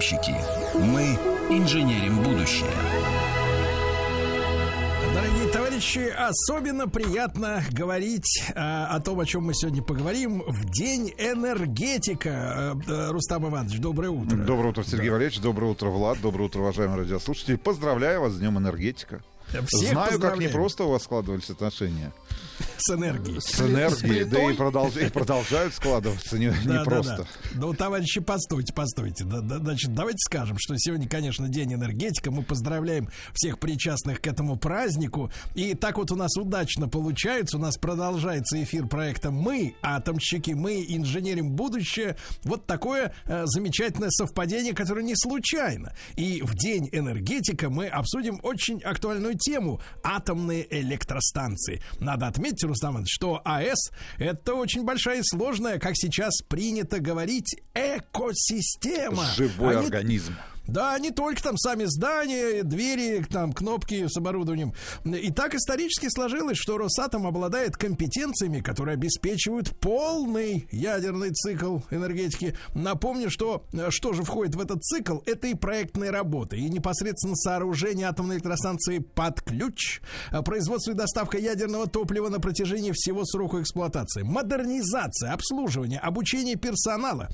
Мы атомщики. Мы инженерим будущее. Дорогие товарищи, особенно приятно говорить э, о том, о чем мы сегодня поговорим в день энергетика. Э, э, Рустам Иванович, доброе утро. Доброе утро, Сергей Валерьевич. Доброе утро, Влад. Доброе утро, уважаемые радиослушатели. Поздравляю вас с Днем энергетика. Всех Знаю, как непросто у вас складывались отношения. С энергией. С энергией, да и, продолж- и продолжают складываться не, Да, непросто. да, да. Ну, товарищи, постойте, постойте. Да, да, значит, давайте скажем, что сегодня, конечно, день энергетика. Мы поздравляем всех причастных к этому празднику. И так вот у нас удачно получается. У нас продолжается эфир проекта «Мы, атомщики, мы инженерим будущее». Вот такое э, замечательное совпадение, которое не случайно. И в день энергетика мы обсудим очень актуальную тему – атомные электростанции. Надо отметить, Рустам Иванович, что АЭС – это очень большая и сложная, как сейчас принято говорить, экосистема. Живой Они- организм. Да, не только там сами здания, двери, там кнопки с оборудованием. И так исторически сложилось, что Росатом обладает компетенциями, которые обеспечивают полный ядерный цикл энергетики. Напомню, что э, что же входит в этот цикл, это и проектные работы, и непосредственно сооружение атомной электростанции под ключ, э, производство и доставка ядерного топлива на протяжении всего срока эксплуатации, модернизация, обслуживание, обучение персонала,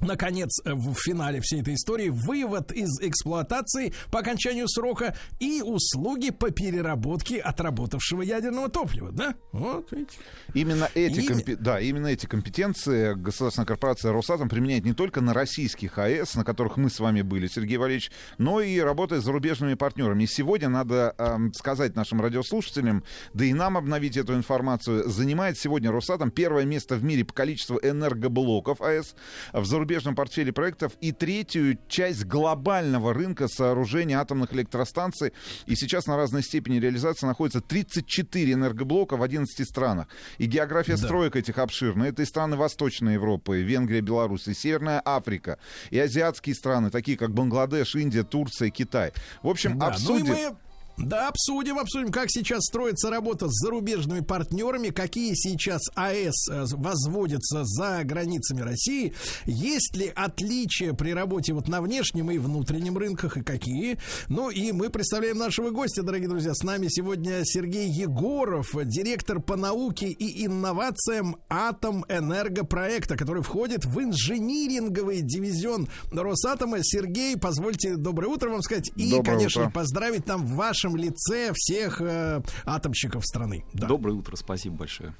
наконец, э, в финале всей этой истории вывод из эксплуатации по окончанию срока и услуги по переработке отработавшего ядерного топлива, да? Вот, видите. Именно эти, И- компе- да, именно эти компетенции государственная корпорация Росатом применяет не только на российских АЭС, на которых мы с вами были, Сергей Валерьевич, но и работая с зарубежными партнерами. И сегодня надо эм, сказать нашим радиослушателям, да и нам обновить эту информацию, занимает сегодня Росатом первое место в мире по количеству энергоблоков АЭС в зарубежном портфеле проектов и третью часть глобального рынка сооружения атомных электростанций. И сейчас на разной степени реализации находится 34 энергоблока в 11 странах. И география Да. строек этих обширная. Это и страны Восточной Европы, Венгрия, Беларусь, и Северная Африка, и азиатские страны, такие как Бангладеш, Индия, Турция, Китай. В общем, Да, обсудим. Ну и мы да, обсудим, обсудим, как сейчас строится работа с зарубежными партнерами, какие сейчас АЭС э, возводятся за границами России, есть ли отличия при работе вот на внешнем и внутреннем рынках и какие. Ну и мы представляем нашего гостя, дорогие друзья. С нами сегодня Сергей Егоров, директор по науке и инновациям Атом Энергопроекта, который входит в инжиниринговый дивизион Росатома. Сергей, позвольте доброе утро вам сказать и, Доброе конечно, утро. поздравить там в вашем лице всех э, атомщиков страны. Да. Доброе утро, спасибо большое.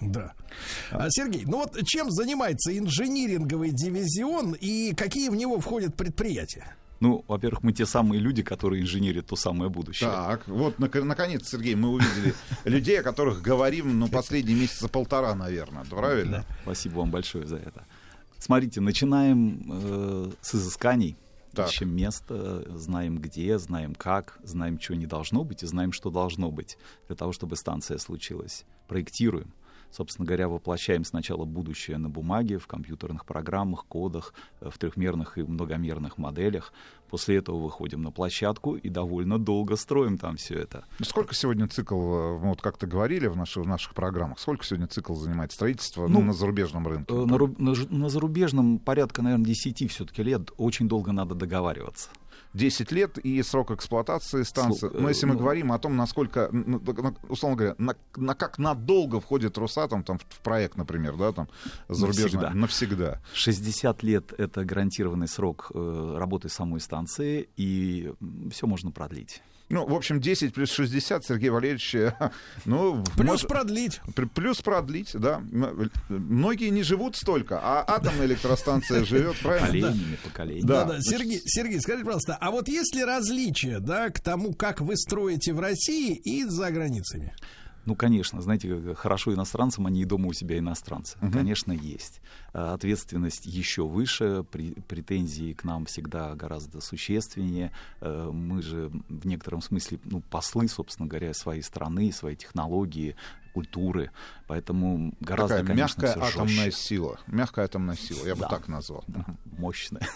Да. А, Сергей, ну вот чем занимается инжиниринговый дивизион и какие в него входят предприятия? Ну, во-первых, мы те самые люди, которые инженерят то самое будущее. Так, вот нак- наконец, Сергей, мы увидели <laughs> людей, о которых говорим, ну, последние месяца полтора, наверное, правильно? Спасибо вам большое за это. Смотрите, начинаем э, с изысканий. Так. Ищем место, знаем где, знаем как, знаем, чего не должно быть, и знаем, что должно быть для того, чтобы станция случилась. Проектируем. Собственно говоря, воплощаем сначала будущее на бумаге, в компьютерных программах, кодах, э, в трехмерных и многомерных моделях. После этого выходим на площадку и довольно долго строим там все это. Ну, Сколько сегодня цикл, э, мы вот как-то говорили в, наших- в наших программах, сколько сегодня цикл занимает строительство ну, Ну, на зарубежном рынке? Э, На, на на зарубежном порядка, наверное, 10 все-таки лет. Очень долго надо договариваться. 10 лет и срок эксплуатации станции. Но если мы ну- говорим о том, насколько, условно говоря, на, на как надолго входит Росатом там, в проект, например, да, там, зарубежный, Навсегда. навсегда. 60 лет — это гарантированный срок э, работы самой станции, и все можно продлить. Ну, в общем, 10 плюс 60, Сергей Валерьевич, э, <laughs> ну... Плюс может- продлить. Пр- Плюс продлить, да. М- Многие не живут столько, а атомная электростанция <laughs> живет, правильно? Поколениями, поколениями. Да. Да, да. Сергей, Сергей, скажите, пожалуйста, а вот есть ли различия, да, к тому, как вы строите в России и за границами? Ну, конечно, знаете, хорошо иностранцам, они и дома у себя иностранцы. Конечно, есть. А, Ответственность еще выше, претензии к нам всегда гораздо существеннее. Э, Мы же в некотором смысле ну, послы, собственно говоря, своей страны, своей технологии, культуры. Поэтому гораздо, Такая конечно, мягкая атомная жестче. сила. Мягкая атомная сила, я бы Да. так назвал. <laughs> Да, мощная.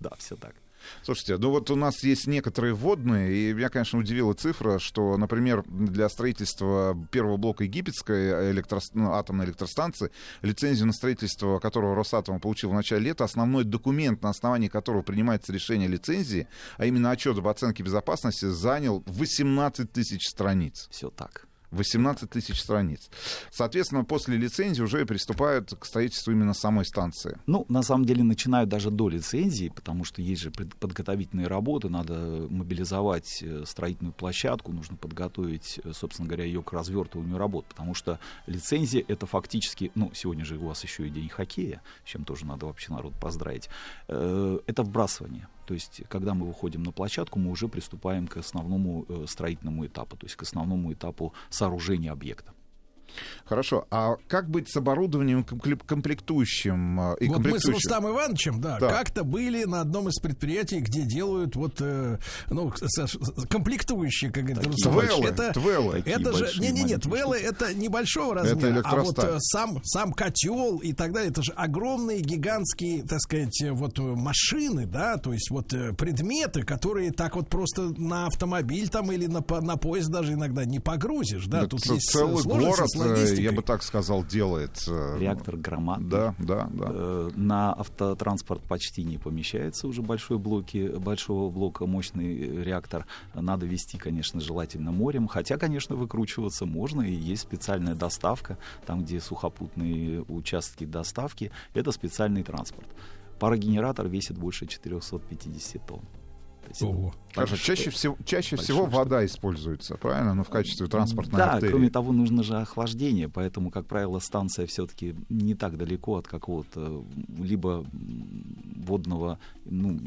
Да, все так. Слушайте, ну вот у нас есть некоторые вводные, и меня, конечно, удивила цифра, что, например, для строительства первого блока египетской электрос- ну, атомной электростанции, лицензию на строительство которого Росатом получил в начале лета, основной документ, на основании которого принимается решение лицензии, а именно отчет об оценке безопасности, занял 18 тысяч страниц. Все так. 18 тысяч страниц. Соответственно, после лицензии уже приступают к строительству именно самой станции. Ну, на самом деле, начинают даже до лицензии, потому что есть же подготовительные работы, надо мобилизовать э, строительную площадку, нужно подготовить, э, собственно говоря, ее к развертыванию работ, потому что лицензия — это фактически, ну, сегодня же у вас еще и день хоккея, с чем тоже надо вообще народ поздравить, Э, это вбрасывание. То есть, когда мы выходим на площадку, мы уже приступаем к основному э, строительному этапу, то есть к основному этапу сооружения объекта. Хорошо. А как быть с оборудованием компле- комплектующим э, и вот мы с комплектующим? Рустам Ивановичем, да, Да. как-то были на одном из предприятий, где делают вот, э, ну, Саш, комплектующие, как говорит Рустам Иванович. Это, твеллы. Это же, большие, не-не-не, маленькие твеллы это небольшого Это размера, а вот э, сам, сам котел и так далее, это же огромные гигантские, так сказать, вот машины, да, то есть вот предметы, которые так вот просто на автомобиль там или на, на поезд даже иногда не погрузишь, да, тут есть целый город, я бы так сказал, делает. э, Реактор громадный. Да, да, да. Э, На автотранспорт почти не помещается уже большой блоки, большого блока мощный э, реактор. Надо вести, конечно, желательно морем. Хотя, конечно, выкручиваться можно. И есть специальная доставка. Там, где сухопутные участки доставки, это специальный транспорт. Парогенератор весит больше 450 тонн. Есть это Хорошо, чаще всего, чаще всего вода используется, правильно? Ну, в качестве транспортной Да, артерии. кроме того, нужно же охлаждение, поэтому, как правило, станция все-таки не так далеко от какого-то либо водного ну,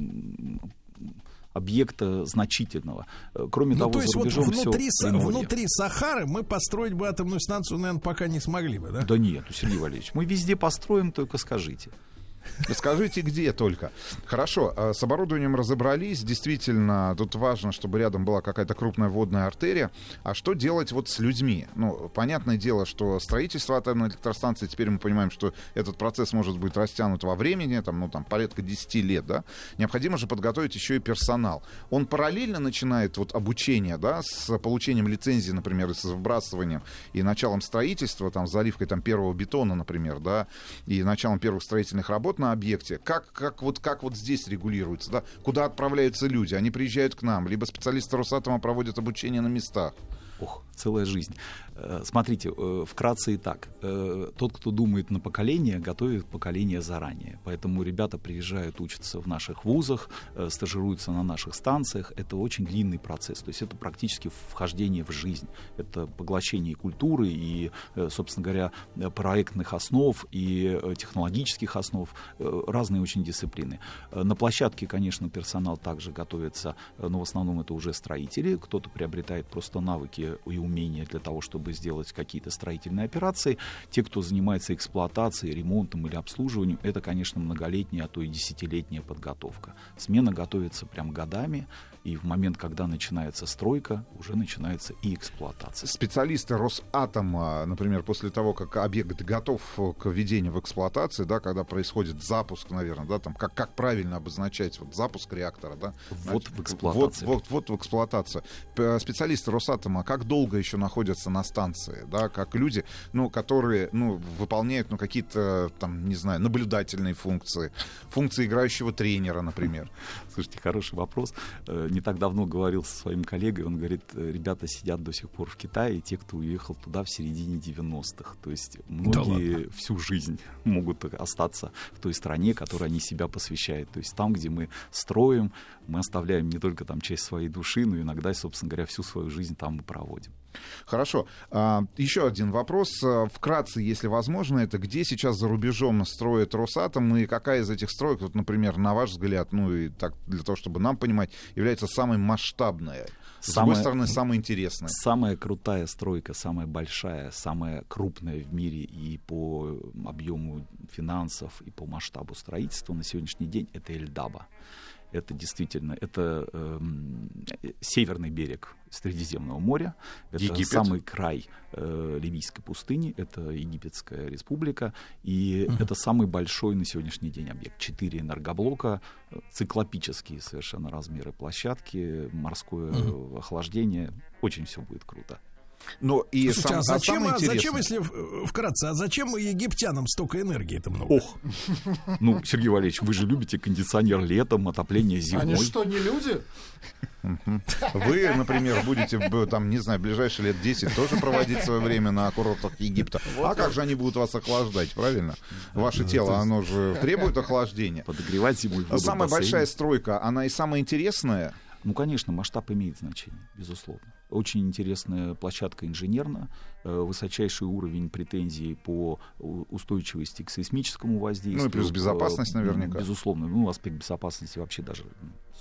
объекта значительного. Э, Кроме Ну, того, то есть вот внутри, Са- Приморье. внутри Сахары мы построить бы атомную станцию, наверное, пока не смогли бы, да? Да нет, ну, Сергей Валерьевич, мы везде построим, только скажите. Скажите, где только. Хорошо, а с оборудованием разобрались. Действительно, тут важно, чтобы рядом была какая-то крупная водная артерия. А что делать вот с людьми? Ну, понятное дело, что строительство атомной электростанции, теперь мы понимаем, что этот процесс может быть растянут во времени, там, ну, там, порядка 10 лет, да? Необходимо же подготовить еще и персонал. Он параллельно начинает вот обучение, да, с получением лицензии, например, и с выбрасыванием, и началом строительства, там, заливкой там, первого бетона, например, да, и началом первых строительных работ на объекте. Как, как, вот, как вот здесь регулируется, да? Куда отправляются люди? Они приезжают к нам, либо специалисты Росатома проводят обучение на местах. Ох, целая жизнь. Э, Смотрите, э, вкратце и так. Э, Тот, кто думает на поколение, готовит поколение заранее. Поэтому ребята приезжают, учатся в наших вузах, стажируются на наших станциях. Это очень длинный процесс. То есть это практически вхождение в жизнь. Это поглощение культуры, и, собственно говоря, проектных основ, и технологических основ. Разные очень дисциплины. На площадке, конечно, персонал также готовится, но в основном это уже строители. Кто-то приобретает просто навыки и умения для того, чтобы сделать какие-то строительные операции. Те, кто занимается эксплуатацией, ремонтом или обслуживанием, это, конечно, многолетняя, а то и десятилетняя подготовка. Смена готовится прям годами, и в момент, когда начинается стройка, уже начинается и эксплуатация. Специалисты Росатома, например, после того, как объект готов к введению в эксплуатацию, да, когда происходит запуск, наверное, да, там, как, как правильно обозначать вот, запуск реактора, да? Ввод Значит, в эксплуатацию. Вот, вот, вот в эксплуатацию. Специалисты Росатома как долго еще находятся на станции, да, как люди, ну, которые, ну, выполняют, ну, какие-то, там, не знаю, наблюдательные функции, функции играющего тренера, например. <laughs> Слушайте, хороший вопрос. Э, Не так давно говорил со своим коллегой, он говорит, э, ребята сидят до сих пор в Китае, те, кто уехал туда в середине 90-х. То есть многие всю жизнь могут остаться в той стране, которой они себя посвящают. То есть там, где мы строим, мы оставляем не только там часть своей души, но иногда, собственно говоря, всю свою жизнь там мы проводим. Хорошо. А, еще один вопрос. А, Вкратце, если возможно, это где сейчас за рубежом строит Росатом и какая из этих строек, вот, например, на ваш взгляд, ну и так для того, чтобы нам понимать, является самой масштабной? С другой Самая- стороны, самой интересной. Самая крутая стройка, самая большая, самая крупная в мире и по объему финансов, и по масштабу строительства на сегодняшний день это Эльдаба. Это действительно, это э, северный берег Средиземного моря, это Египет. самый край э, Ливийской пустыни, это Египетская республика, и это самый большой на сегодняшний день объект. Четыре энергоблока, циклопические совершенно размеры площадки, морское э, охлаждение, очень все будет круто. Но и Слушайте, сам- а а зачем, а зачем, интересное- если в- вкратце, а зачем египтянам столько энергии-то много? Ох, <laughs> ну, Сергей Валерьевич, вы же любите кондиционер летом, отопление зимой. Они что, не люди? Вы, например, будете, там, не знаю, ближайшие лет 10 тоже проводить свое время на курортах Египта. А как же они будут вас охлаждать, правильно? Ваше тело, оно же требует охлаждения. Подогревать зимой Самая большая стройка, она и самая интересная. Ну, конечно, масштаб имеет значение, безусловно. Очень интересная площадка инженерно, э, высочайший уровень претензий по устойчивости к сейсмическому воздействию. Ну и плюс безопасность э, наверняка. Безусловно. Ну, аспект безопасности вообще даже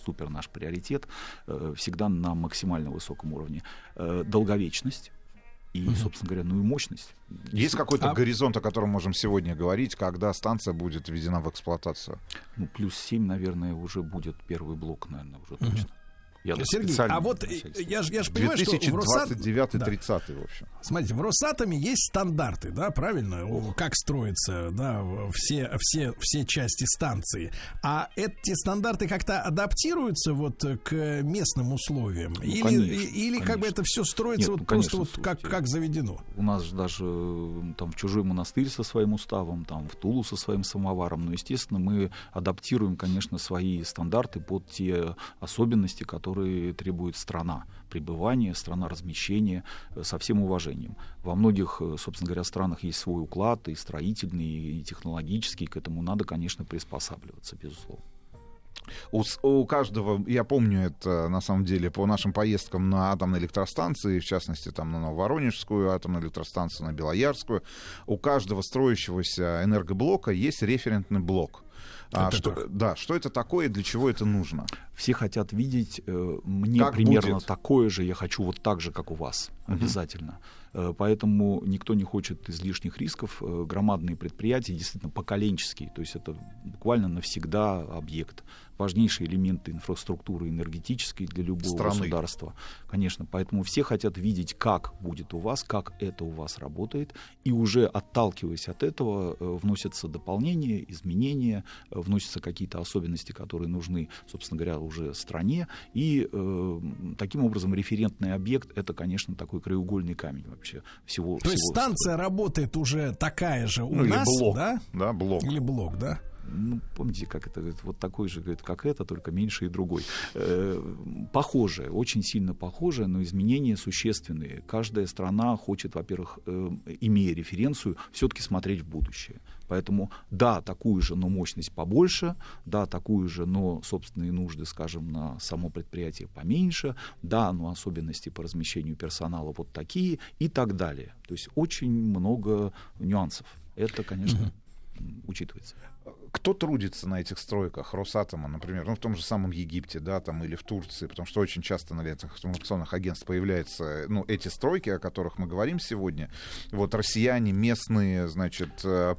супер наш приоритет. Э, Всегда на максимально высоком уровне. Долговечность. И, собственно говоря, ну и мощность. Есть какой-то А- горизонт, о котором можем сегодня говорить, когда станция будет введена в эксплуатацию? Ну, плюс 7, наверное, уже будет первый блок, наверное, уже точно. Я Сергей, а вот э, я же я ж понимаю, что в Росат... 2029-30, в общем. Смотрите, в Росатоме есть стандарты, да, правильно? О, Как строятся, да, все, все, все части станции. А эти стандарты как-то адаптируются вот к местным условиям? или конечно, или как бы конечно. это все строится Нет, вот ну, просто конечно, вот как, как заведено? У нас же даже там в чужой монастырь со своим уставом, там в Тулу со своим самоваром. Но, естественно, мы адаптируем, конечно, свои стандарты под те особенности, которые которые требует страна пребывания, страна размещения э, со всем уважением. Во многих, э, собственно говоря, странах есть свой уклад и строительный, и технологический, к этому надо, конечно, приспосабливаться, безусловно. У, у каждого, я помню это на самом деле по нашим поездкам на атомные электростанции, в частности там на Нововоронежскую атомную электростанцию, на Белоярскую, у каждого строящегося энергоблока есть референтный блок. А, Это что, да, что это такое и для чего это нужно? Все хотят видеть э, мне Как примерно будет? такое же, я хочу вот так же, как у вас, Мгм. обязательно. Э, Поэтому никто не хочет излишних рисков. Э, Громадные предприятия, действительно поколенческие, то есть это буквально навсегда объект. Важнейшие элементы инфраструктуры энергетической для любого Страны. государства. Конечно, поэтому все хотят видеть, как будет у вас, как это у вас работает, и уже отталкиваясь от этого, э, вносятся дополнения, изменения, э, вносятся какие-то особенности, которые нужны, собственно говоря, уже стране, и э, таким образом референтный объект это, конечно, такой краеугольный камень вообще всего. То есть всего станция работает уже такая же у Ну, или нас, блок. да? Да, блок. Или блок, да? Ну, помните, как это, говорит, вот такой же, говорит, как это, только меньше и другой. Э, похожее, очень сильно похожее, но изменения существенные. Каждая страна хочет, во-первых, э, имея референцию, все-таки смотреть в будущее. Поэтому, да, такую же, но мощность побольше, да, такую же, но собственные нужды, скажем, на само предприятие поменьше, да, но особенности по размещению персонала вот такие и так далее. То есть очень много нюансов. Это, конечно, учитывается. Кто трудится на этих стройках Росатома, например, ну, в том же самом Египте, да, там, или в Турции, потому что очень часто на этих информационных агентств появляются, ну, эти стройки, о которых мы говорим сегодня, вот, россияне, местные, значит, э,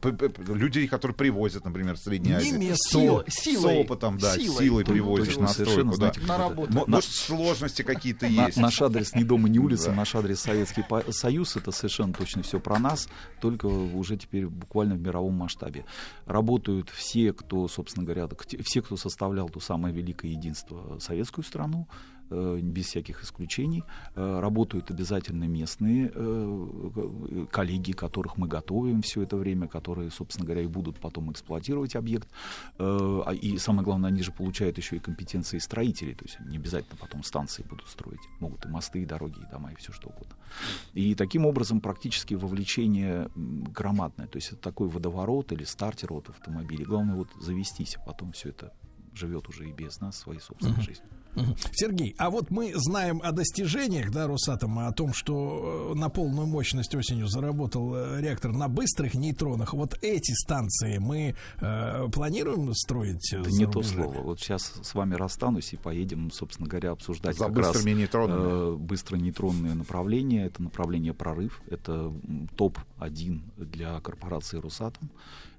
людей, которые привозят, например, с Средней Не Азии. местные. Со- Силой. С опытом, да, Силой. силой, Точно, привозят на стройку, да. знаете, На работу. Мо- На- Может, сложности какие-то На- есть? наш адрес не дом и не улица, Да. наш адрес Советский Союз, это совершенно точно все про нас, только уже теперь буквально в мировом масштабе. Работают все, кто, собственно говоря, все, кто составлял то самое великое единство советскую страну, без всяких исключений. Э, Работают обязательно местные э, э, коллеги, которых мы готовим все это время, которые, собственно говоря, и будут потом эксплуатировать объект. Э, а- И самое главное, они же получают еще и компетенции строителей, то есть не обязательно потом станции будут строить, могут и мосты, и дороги, и дома, и все что угодно. И таким образом практически вовлечение громадное, то есть это такой водоворот или стартер от автомобиля. Главное вот завестись, а потом все это живет уже и без нас своей собственной жизнью. Сергей, а вот мы знаем о достижениях, да, Росатома, о том, что э, на полную мощность осенью заработал э, реактор на быстрых нейтронах. Вот эти станции мы э, планируем строить? э, за не то слово. Вот сейчас с вами расстанусь и поедем, собственно говоря, обсуждать За как раз быстрыми нейтронами. э, быстронейтронные направления. Это направление прорыв. Это м, топ-1 для корпорации Росатом.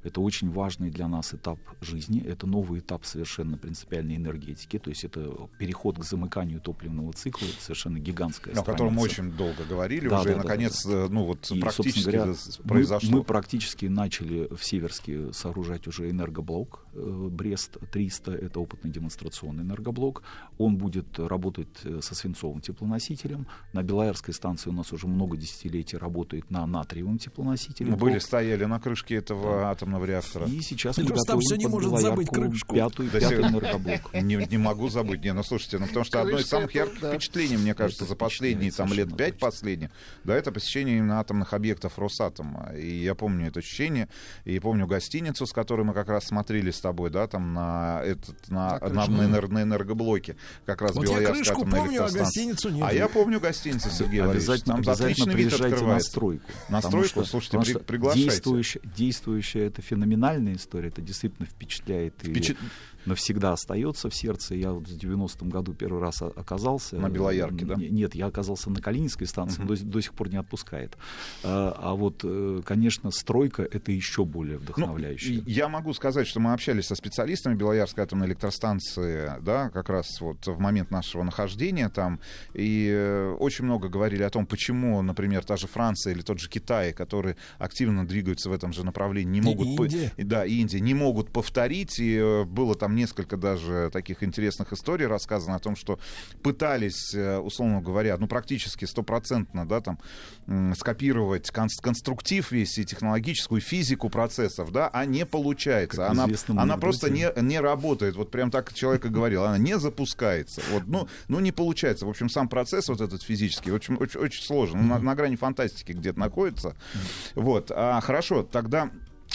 Это очень важный для нас этап жизни. Это новый этап совершенно принципиальной энергетики. То есть это переход к замыканию топливного цикла. Это совершенно гигантская О котором мы страница. очень долго говорили Да, уже, да, и, да, наконец, да, э, ну вот И, практически говоря, это мы- произошло. Мы, практически начали в Северске сооружать уже энергоблок Брест-300. Это опытный демонстрационный энергоблок. Он будет работать э, со свинцовым теплоносителем. На Белоярской станции у нас уже много десятилетий работает на натриевом теплоносителе. Мы были, стояли на крышке этого атомного реактора. И сейчас мы просто там готовим всё не может забыть крышку. Пятую, Да пятый энергоблок. <laughs> Не, не могу забыть. Не, ну слушайте, ну потому что одно из самых ярких да. впечатлений, мне кажется, Это за последние там лет пять последних, да, это посещение именно атомных объектов Росатома. И я помню это ощущение, и помню гостиницу, с которой мы как раз смотрели с тобой, да, там на этот на, На на, на энер- на энергоблоке, как раз Вот я Белоярская крышку атомная помню, а гостиницу нет. А я помню гостиницу, Сергей Валерьевич. Обязательно, Там обязательно отличный вид приезжайте на стройку. На стройку, слушайте, потому при- что приглашайте. Действующая, действующая это феноменальная история, это действительно впечатляет Впечат- и навсегда остается в сердце. Я вот в 90-м году первый раз оказался. На Белоярке, да? Нет, я оказался на Калининской станции, до, до сих пор не отпускает. А, а вот, э, конечно, стройка это еще более Ну, вдохновляюще. и я могу сказать, что мы общались со специалистами Белоярской атомной электростанции, да, как раз вот в момент нашего нахождения там, и э, очень много говорили о том, почему, например, та же Франция или тот же Китай, которые активно двигаются в этом же направлении, не И могут... по- Индия. и Да, и Индия, не могут повторить, и э, было там несколько даже таких интересных историй рассказано о том, что пытались, э, условно говоря, ну, практически стопроцентно, да, там, скопировать кон- конструктив весь и технологическую физику процессов, да, а не получается. Как Она, она просто не, не работает. Вот прям так человек и говорил. Она не запускается. Вот, ну, ну, не получается. В общем, сам процесс вот этот физический очень, очень, очень сложен. Ну, на, на грани фантастики где-то находится. Вот. А, хорошо, тогда...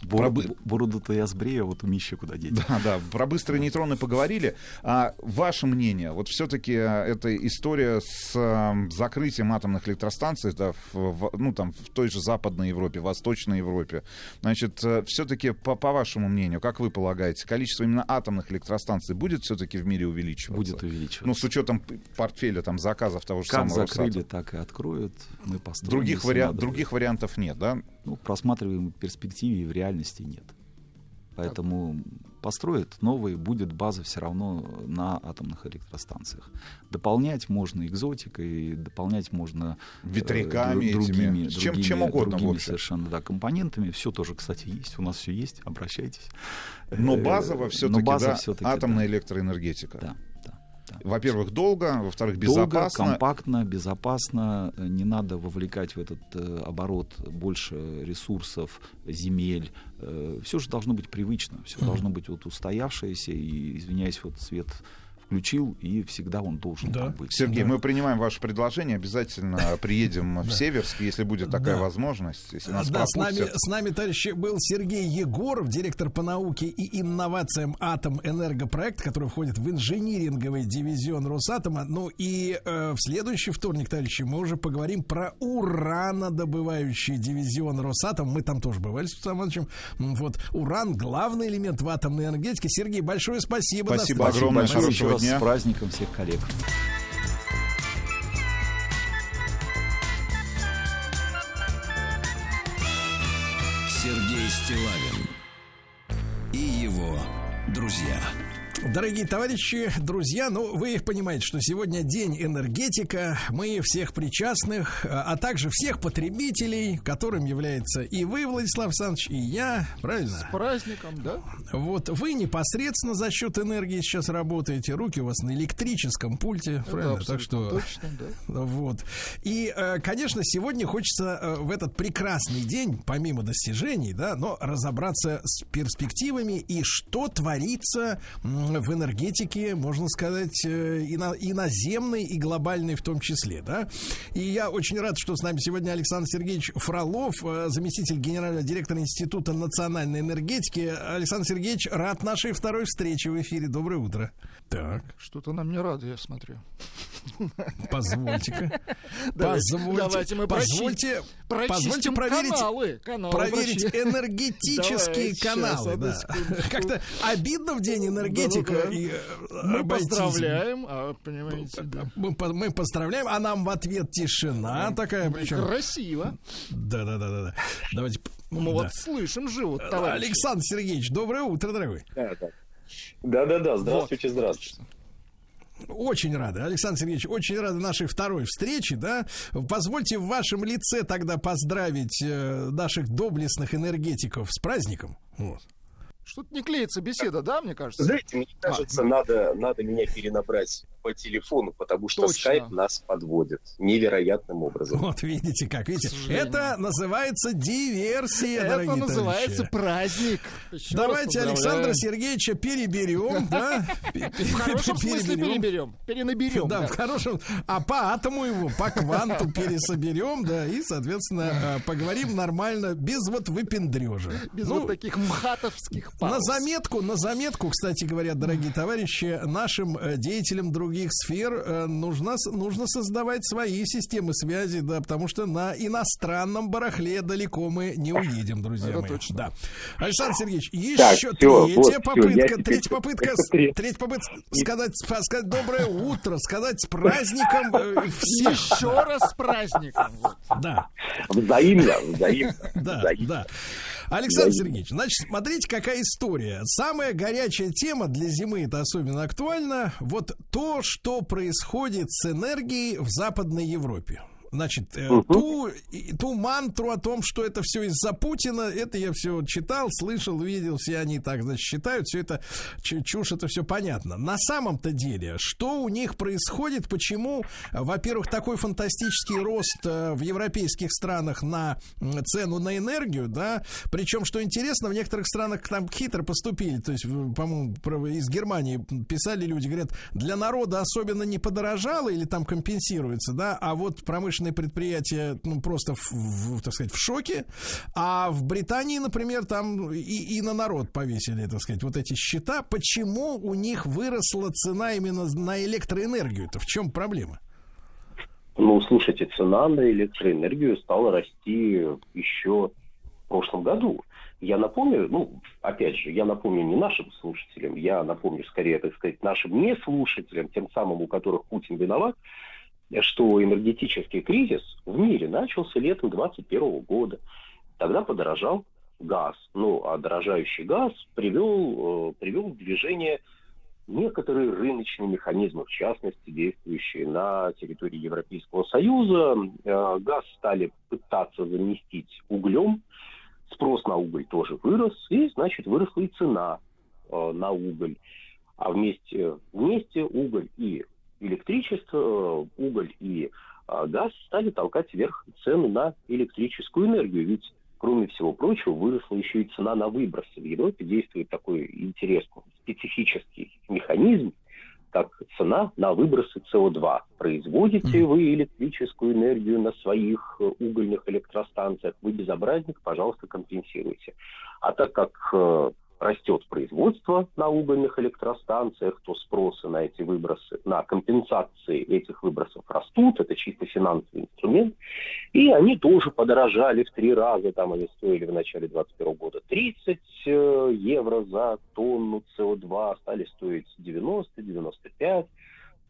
про Бороду- Бороду-то я сбрею, а вот умище куда деть. да, да, про быстрые нейтроны поговорили. А ваше мнение, вот все-таки эта история с э, закрытием атомных электростанций, да, в, ну, там, в той же Западной Европе, Восточной Европе, значит, все-таки, по, по вашему мнению, как вы полагаете, количество именно атомных электростанций будет все-таки в мире увеличиваться? Будет увеличиваться. Ну, с учетом портфеля, там, заказов того же Как самого закрыли, Росатома. так и откроют. Мы. Других, вариа- надо. других вариантов нет, да? Ну, просматриваемой перспективе и в реальности нет. Поэтому построят новые, будет база все равно на атомных электростанциях. Дополнять можно экзотикой, дополнять можно э, Ветряками дру- этими, другими, чем- другими- чем угодно, в другими совершенно да, компонентами. Все тоже, кстати, есть. У нас все есть. Обращайтесь. Но Э, базово все-таки, да, атомная да. электроэнергетика. Да, да. Во-первых, долго, во-вторых, Долго, безопасно. компактно, безопасно. э, Не надо вовлекать в этот э, оборот больше ресурсов, земель. Все же должно быть привычно, все должно быть вот устоявшееся. И, извиняюсь, вот свет включил, и всегда он должен Да. там быть. Сергей, мы принимаем ваше предложение, обязательно <laughs> приедем в Северск, если будет такая Да. возможность, если нас Да, с нами, с нами, товарищи, был Сергей Егоров, директор по науке и инновациям Атом Энергопроект, который входит в инжиниринговый дивизион Росатома. Ну и э, в следующий вторник, товарищи, мы уже поговорим про уранодобывающий дивизион Росатом. Мы там тоже бывали с Александром Вот уран главный элемент в атомной энергетике. Сергей, большое спасибо. Спасибо огромное, Большое хорошего раз дня. с праздником всех коллег. Сергей Стилавин и его друзья. Дорогие товарищи, друзья, ну, вы понимаете, что сегодня день энергетика. Мы всех причастных, а также всех потребителей, которым является и вы, Владислав Александрович, и я, правильно? С праздником, да? Вот вы непосредственно за счет энергии сейчас работаете, руки у вас на электрическом пульте, правильно? Это Так что точно, да. вот. И, э, конечно, сегодня хочется э, в этот прекрасный день, помимо достижений, да, но разобраться с перспективами и что творится в энергетике, можно сказать, э, ино- иноземной и глобальной в том числе, да. И я очень рад, что с нами сегодня Александр Сергеевич Фролов, э, заместитель генерального директора Института национальной энергетики. Александр Сергеевич, рад нашей второй встрече в эфире. Доброе утро. Так, Что-то нам не рады, я смотрю. <laughs> позвольте-ка. Позвольте, давайте мы позвольте, прочи- позвольте проверить, каналы, каналы проверить прочи. энергетические Давай, каналы. да. Как-то обидно в день энергетика. Да-да-да. и, э, Мы обойтись. поздравляем, а, понимаете, да. Мы, мы поздравляем, а нам в ответ тишина такая, причем. Красиво. Да, да, да, да, да. Давайте. Мы да. вот слышим же, вот, товарищи. Александр Сергеевич, доброе утро, дорогой. Да-да-да, здравствуйте, здравствуйте. Очень рады, Александр Сергеевич, очень рады нашей второй встрече, да. Позвольте в вашем лице тогда поздравить э, наших доблестных энергетиков с праздником. Вот. Что-то не клеится беседа, да, мне кажется? Знаете, мне кажется, надо, надо меня перенабрать по телефону, потому что Точно. скайп нас подводит невероятным образом. Вот видите как, видите, это называется диверсия, Это дорогие называется товарищи. праздник. Еще Давайте. Александра Сергеевича переберем, да? <laughs> В хорошем смысле переберем. Перенаберем. Да, в хорошем. А по атому его, по кванту пересоберем, да, и, соответственно, э, поговорим нормально, без вот выпендрежа. Без Ну, вот таких мхатовских пауз. На заметку, на заметку, кстати говоря, дорогие товарищи, нашим э, деятелям других сфер э, нужно, нужно создавать свои системы связи, да, потому что на иностранном барахле далеко мы не уедем, друзья Это мои. точно. Да. Александр Сергеевич, Так, еще всё, третья вот, всё, попытка, теперь- третья попытка, третья попытка сказать, сказать доброе утро, сказать с праздником э. Еще раз с праздником. Да. Взаимно, взаимно. Да, взаимно. да. Александр Сергеевич, значит, смотрите, какая история. Самая горячая тема для зимы, это особенно актуально, вот то, что происходит с энергией в Западной Европе. Значит, э, ту, ту мантру о том, что это все из-за Путина, это я все читал, слышал, видел, все они так, значит, считают, все это чу- чушь, это все понятно. На самом-то деле, что у них происходит, почему, во-первых, такой фантастический рост э, в европейских странах на цену на энергию, да, причем, что интересно, в некоторых странах там хитро поступили, то есть, по-моему, из Германии писали люди, говорят, для народа особенно не подорожало или там компенсируется, да, а вот промышленные предприятия, ну, просто, в, в, так сказать, в шоке, а в Британии, например, там и, и на народ повесили, так сказать, вот эти счета. Почему у них выросла цена именно на электроэнергию? Это в чем проблема? Ну, слушайте, цена на электроэнергию стала расти еще в прошлом году. Я напомню, ну, опять же, я напомню не нашим слушателям, я напомню скорее, так сказать, нашим не слушателям, тем самым, у которых Путин виноват, что энергетический кризис в мире начался летом 2021 года. Тогда подорожал газ. Ну, а дорожающий газ привел, э, привел в движение некоторые рыночные механизмы, в частности, действующие на территории Европейского Союза. Э, Газ стали пытаться заместить углем. Спрос на уголь тоже вырос, и, значит, выросла и цена э, на уголь. А вместе, вместе уголь и электричество, э, уголь и э, газ стали толкать вверх цену на электрическую энергию. Ведь, кроме всего прочего, выросла еще и цена на выбросы. В Европе действует такой интересный, специфический механизм, как цена на выбросы СО2. Производите вы электрическую энергию на своих э, угольных электростанциях, вы безобразник, пожалуйста, компенсируйте. А так как растет производство на угольных электростанциях, то спросы на эти выбросы, на компенсации этих выбросов растут, это чисто финансовый инструмент, и они тоже подорожали в три раза, там они стоили в начале 2021 года 30 э, евро за тонну СО2, стали стоить 90-95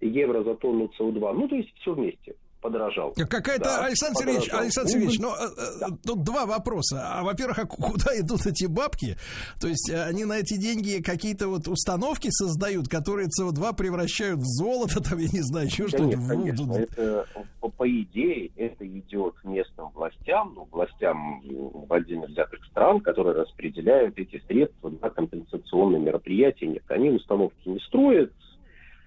евро за тонну СО2, ну то есть все вместе подорожал. Какая-то, Да, Александр Сергеевич, подорожал Александр Сергеевич, уголь. ну, э, э, тут два вопроса. А, во-первых, а куда идут эти бабки? То есть э, они на эти деньги какие-то вот установки создают, которые СО2 превращают в золото, <laughs> там, я не знаю, еще Да что-то. нет, конечно, это, по, по идее, это идет местным властям, ну, властям в отдельно взятых стран, которые распределяют эти средства на компенсационные мероприятия. Нет, они установки не строят,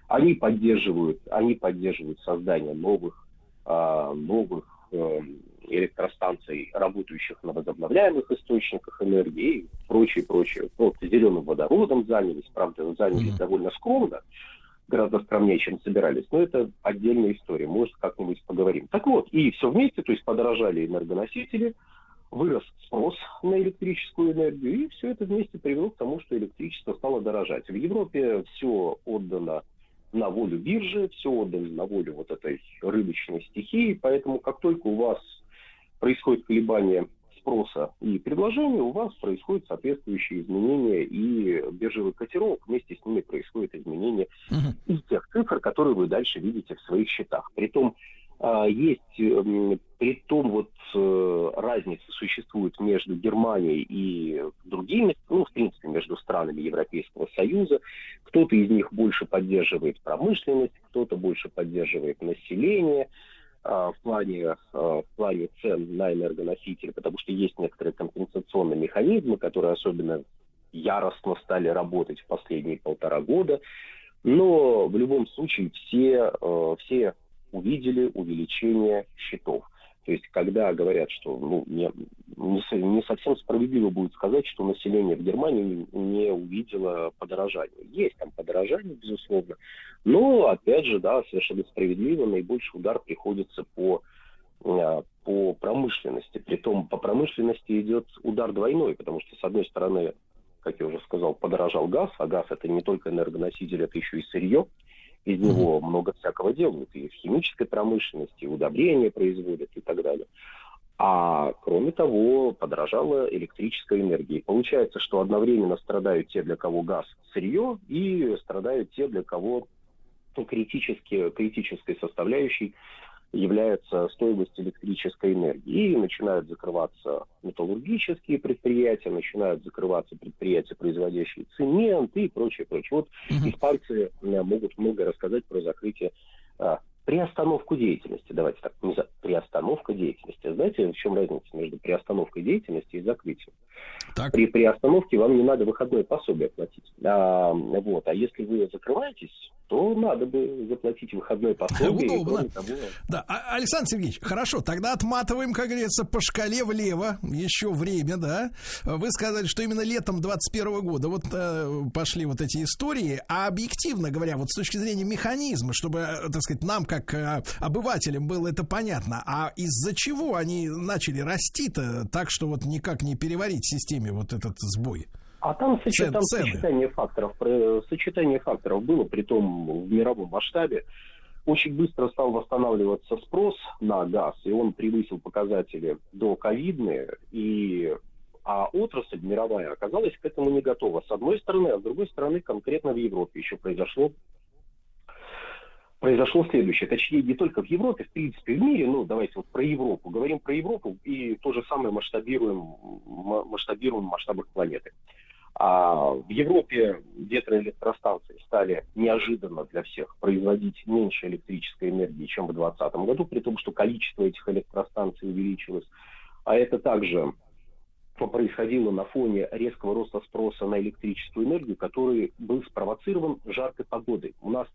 они поддерживают, они поддерживают создание новых, новых эм, электростанций, работающих на возобновляемых источниках энергии и прочее, прочее. Ну, Вот, зеленым водородом занялись, правда, занялись довольно скромно, гораздо скромнее, чем собирались. Но это отдельная история, может, как-нибудь поговорим. Так вот, и все вместе, то есть подорожали энергоносители, вырос спрос на электрическую энергию, и все это вместе привело к тому, что электричество стало дорожать. В Европе все отдано на волю биржи, все отдано на волю вот этой рыночной стихии, поэтому как только у вас происходит колебание спроса и предложения, у вас происходят соответствующие изменения и биржевых котировок, вместе с ними происходит изменение и тех цифр, которые вы дальше видите в своих счетах. Притом есть, м, при том вот э, разница существует между Германией и другими, ну, в принципе, между странами Европейского Союза. Кто-то из них больше поддерживает промышленность, кто-то больше поддерживает население а, в плане, а, в плане цен на энергоносители, потому что есть некоторые компенсационные механизмы, которые особенно яростно стали работать в последние полтора года. Но в любом случае все, э, все увидели увеличение счетов. То есть, когда говорят, что ну, не, не, не совсем справедливо будет сказать, что население в Германии не, не увидело подорожания. Есть там подорожание, безусловно. Но, опять же, да, совершенно справедливо, наибольший удар приходится по, э, по промышленности. Притом по промышленности идет удар двойной, потому что, с одной стороны, как я уже сказал, подорожал газ, а газ это не только энергоноситель, это еще и сырье. Из него много всякого делают, и в химической промышленности, и удобрения производят и так далее. А кроме того, подорожала электрическая энергия. И получается, что одновременно страдают те, для кого газ сырье, и страдают те, для кого критически, критической составляющей является стоимость электрической энергии. И начинают закрываться металлургические предприятия, начинают закрываться предприятия, производящие цемент и прочее, прочее. Вот испанцы э, могут много рассказать про закрытие а, приостановку деятельности. Давайте так, не за- приостановка деятельности. Знаете, в чем разница между приостановкой деятельности и закрытием? При приостановке вам не надо выходное пособие платить. А, вот. а если вы закрываетесь, то надо бы заплатить выходное <laughs> пособие. Удобно. того, Да, А- Александр Сергеевич, хорошо, тогда отматываем, как говорится, по шкале влево. Еще время, да. Вы сказали, что именно летом 21 года вот э, пошли вот эти истории. А объективно говоря, вот с точки зрения механизма, чтобы, э, так сказать, нам, как э, обывателям, было это понятно, а из-за чего они начали расти-то так, что вот никак не переварить системе вот этот сбой? А там, там цены. сочетание факторов, про- сочетание факторов было, при том в мировом масштабе. Очень быстро стал восстанавливаться спрос на газ, и он превысил показатели до ковидные, и а отрасль мировая оказалась к этому не готова. С одной стороны, а с другой стороны, конкретно в Европе еще произошло произошло следующее. Точнее, не только в Европе, в принципе, в мире. Ну, давайте вот про Европу. Говорим про Европу и то же самое масштабируем, масштабируем в масштабах планеты. А в Европе ветроэлектростанции стали неожиданно для всех производить меньше электрической энергии, чем в 2020 году, при том, что количество этих электростанций увеличилось. А это также происходило на фоне резкого роста спроса на электрическую энергию, который был спровоцирован жаркой погодой. У нас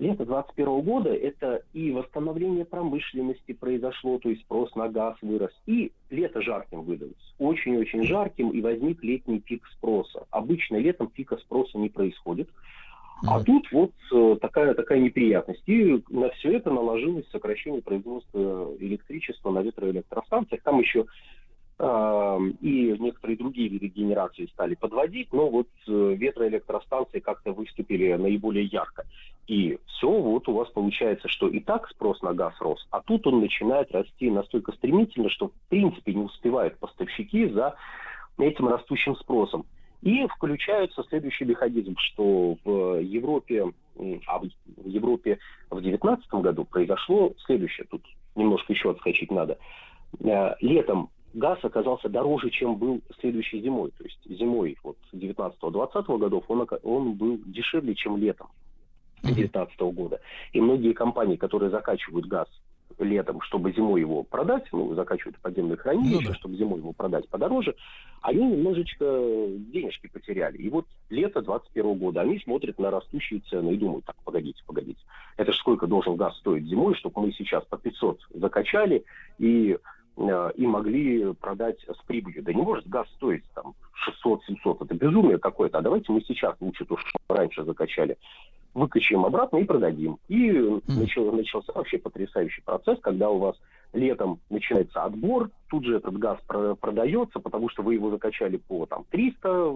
лето 2021 года это и восстановление промышленности произошло, то есть спрос на газ вырос, и лето жарким выдалось. Очень-очень жарким, и возник летний пик спроса. Обычно летом пика спроса не происходит. А тут вот э, такая, такая неприятность. И на все это наложилось сокращение производства электричества на ветроэлектростанциях. Там еще и некоторые другие виды генерации стали подводить, но вот э, ветроэлектростанции как-то выступили наиболее ярко. И все, вот у вас получается, что и так спрос на газ рос, а тут он начинает расти настолько стремительно, что в принципе не успевают поставщики за этим растущим спросом. И включается следующий механизм, что в Европе, а в в Европе в 2019 году произошло следующее. Тут немножко еще отскочить надо. Э, Летом газ оказался дороже, чем был следующей зимой. То есть зимой вот 19-20 годов он, он был дешевле, чем летом 2019 года. И многие компании, которые закачивают газ летом, чтобы зимой его продать, ну, закачивают в подземные хранилища, чтобы зимой его продать подороже, они немножечко денежки потеряли. И вот лето 2021 года они смотрят на растущие цены и думают, так, погодите, погодите, это же сколько должен газ стоить зимой, чтобы мы сейчас по 500 закачали и, и могли продать с прибылью. Да не может газ стоить там 600-700, это безумие какое-то. А давайте мы сейчас лучше то, что раньше закачали, выкачаем обратно и продадим. И начал- начался вообще потрясающий процесс, когда у вас летом начинается отбор, тут же этот газ про- продается, потому что вы его закачали по там 300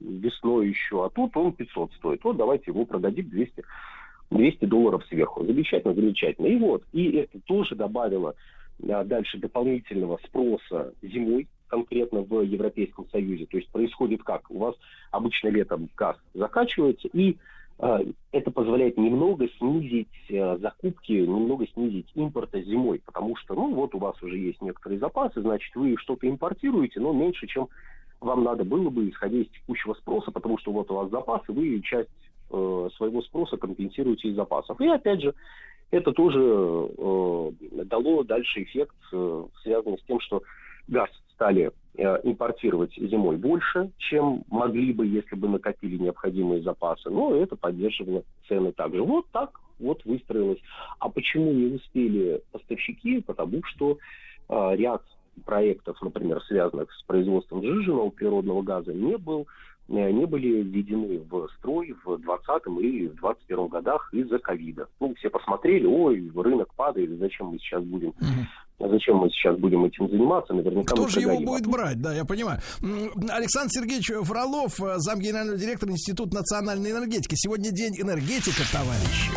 весной еще, а тут он 500 стоит. Вот давайте его продадим 200, 200 долларов сверху. Замечательно, замечательно. И вот, и это тоже добавило дальше дополнительного спроса зимой, конкретно в Европейском Союзе. То есть происходит как? У вас обычно летом газ закачивается, и э, это позволяет немного снизить э, закупки, немного снизить импорта зимой, потому что, ну, вот у вас уже есть некоторые запасы, значит, вы что-то импортируете, но меньше, чем вам надо было бы, исходя из текущего спроса, потому что вот у вас запасы, вы часть э, своего спроса компенсируете из запасов. И опять же, это тоже э, дало дальше эффект, э, связанный с тем, что газ стали э, импортировать зимой больше, чем могли бы, если бы накопили необходимые запасы. Но это поддерживало цены также. Вот так вот выстроилось. А почему не успели поставщики? Потому что э, ряд проектов, например, связанных с производством сжиженного природного газа, не был не были введены в строй в 2020 и в 2021 годах из-за ковида. Ну, все посмотрели, ой, рынок падает, зачем мы сейчас будем, зачем мы сейчас будем этим заниматься, наверняка Кто же его будет брать? Да, я понимаю. Александр Сергеевич Фролов, э, зам генерального директора Института национальной энергетики. Сегодня день энергетика, товарищи.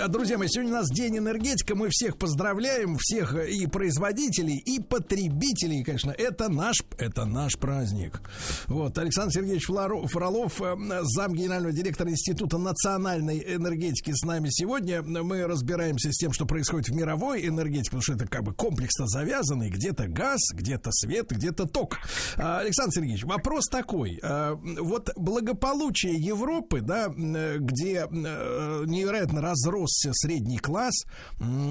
А, Друзья мои, сегодня у нас день энергетика. Мы всех поздравляем, всех э, и производителей, и потребителей, конечно. Это наш, это наш праздник. Вот, Александр Сергеевич Фролов, э, зам генерального директора Института национальной энергетики с нами сегодня. Мы разбираемся с тем, что происходит в мировой энергетике, потому что это как бы комплексно завязанный. Где-то газ, где-то свет, где-то ток. А, Александр Сергеевич, вопрос такой. А, Вот благополучие Европы, да, м, где э, невероятно разросся рос средний класс,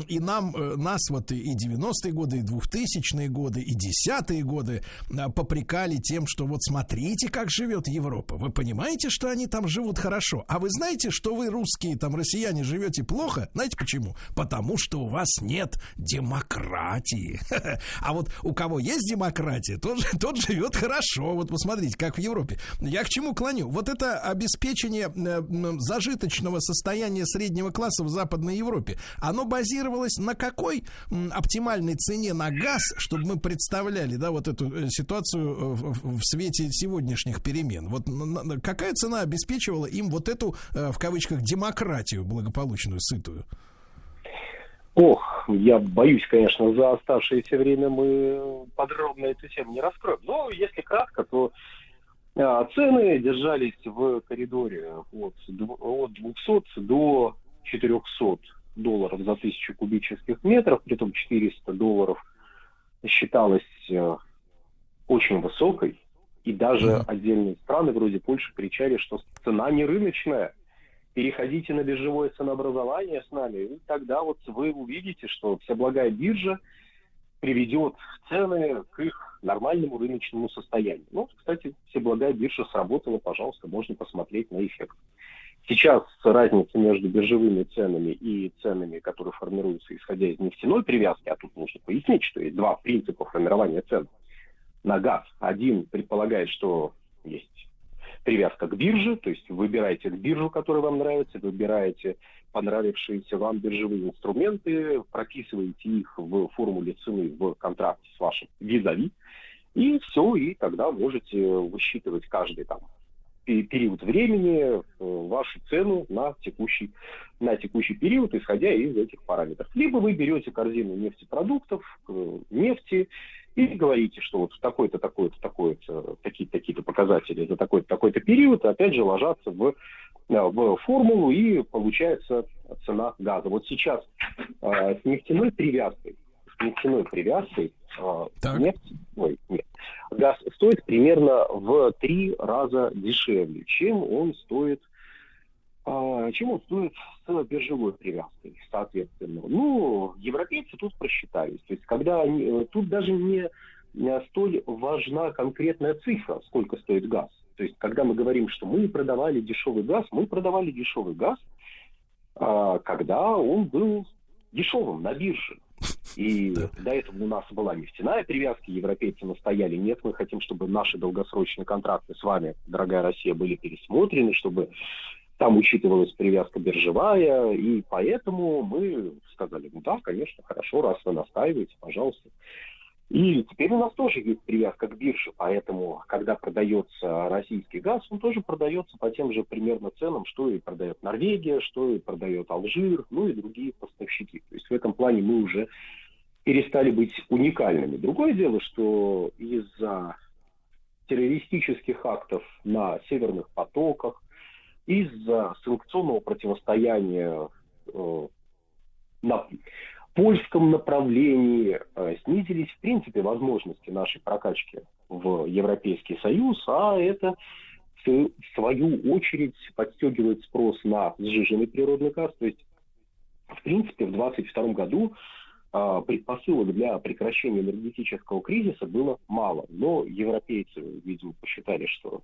и нам, э, нас вот и 90-е годы, и 2000-е годы, и 10-е годы а, попрекали тем, что вот смотрите, как живет Европа. Вы понимаете, что они там живут хорошо? А вы знаете, что вы, русские, там, россияне, живете плохо? Знаете почему? Потому что у вас нет демократии. <laughs> А вот у кого есть демократия, тот, тот живет хорошо. Вот посмотрите, как в Европе. Я к чему клоню? Вот это обеспечение э, зажиточного состояния среднего класса в Западной Европе, оно базировалось на какой оптимальной цене на газ, чтобы мы представляли, да, вот эту э, ситуацию э, в, в- свете сегодняшних перемен? Вот какая цена обеспечивала им вот эту, в кавычках, демократию благополучную, сытую? Ох, я боюсь, конечно, за оставшееся время мы подробно эту тему не раскроем. Но если кратко, то а, цены держались в коридоре от, от 200 до 400 долларов за тысячу кубических метров, при том 400 долларов считалось э, очень высокой, и даже отдельные страны вроде Польши кричали, что цена не рыночная, переходите на биржевое ценообразование с нами, и тогда вот вы увидите, что вся благая биржа приведет цены к их нормальному рыночному состоянию. Ну, кстати, все благая биржа сработала, пожалуйста, можно посмотреть на эффект. Сейчас разница между биржевыми ценами и ценами, которые формируются исходя из нефтяной привязки, а тут нужно пояснить, что есть два принципа формирования цен на газ. Один предполагает, что есть привязка к бирже, то есть выбираете биржу, которая вам нравится, выбираете понравившиеся вам биржевые инструменты, прописываете их в формуле цены в контракте с вашим визави, и все, и тогда можете высчитывать каждый там пе- период времени э, вашу цену на текущий, на текущий период, исходя из этих параметров. Либо вы берете корзину нефтепродуктов, э, нефти, и говорите, что вот в такой-то, такой-то, такой-то, такие-то, такие-то показатели за такой-то, такой-то период, опять же, ложатся в, э, в формулу, и получается цена газа. Вот сейчас э, с нефтяной привязкой, с нефтяной привязкой э, нефть, ой, нет, газ стоит примерно в три раза дешевле, чем он стоит а, чем он стоит с биржевой привязкой, соответственно. Ну, европейцы тут просчитались. То есть, когда они, э, тут даже не столь важна конкретная цифра, сколько стоит газ. То есть, когда мы говорим, что мы продавали дешевый газ, мы продавали дешевый газ, а, когда он был дешевым на бирже. И <laughs> до этого у нас была нефтяная привязка, европейцы настояли, нет, мы хотим, чтобы наши долгосрочные контракты с вами, дорогая Россия, были пересмотрены, чтобы там учитывалась привязка биржевая, и поэтому мы сказали, ну да, конечно, хорошо, раз вы настаиваете, пожалуйста. И теперь у нас тоже есть привязка к бирже, поэтому, когда продается российский газ, он тоже продается по тем же примерно ценам, что и продает Норвегия, что и продает Алжир, ну и другие поставщики. То есть в этом плане мы уже перестали быть уникальными. Другое дело, что из-за террористических актов на северных потоках, из-за санкционного противостояния э, на польском направлении э, снизились, в принципе, возможности нашей прокачки в Европейский Союз, а это в свою очередь подстегивает спрос на сжиженный природный газ. То есть, в принципе, в 2022 году а, предпосылок для прекращения энергетического кризиса было мало. Но европейцы, видимо, посчитали, что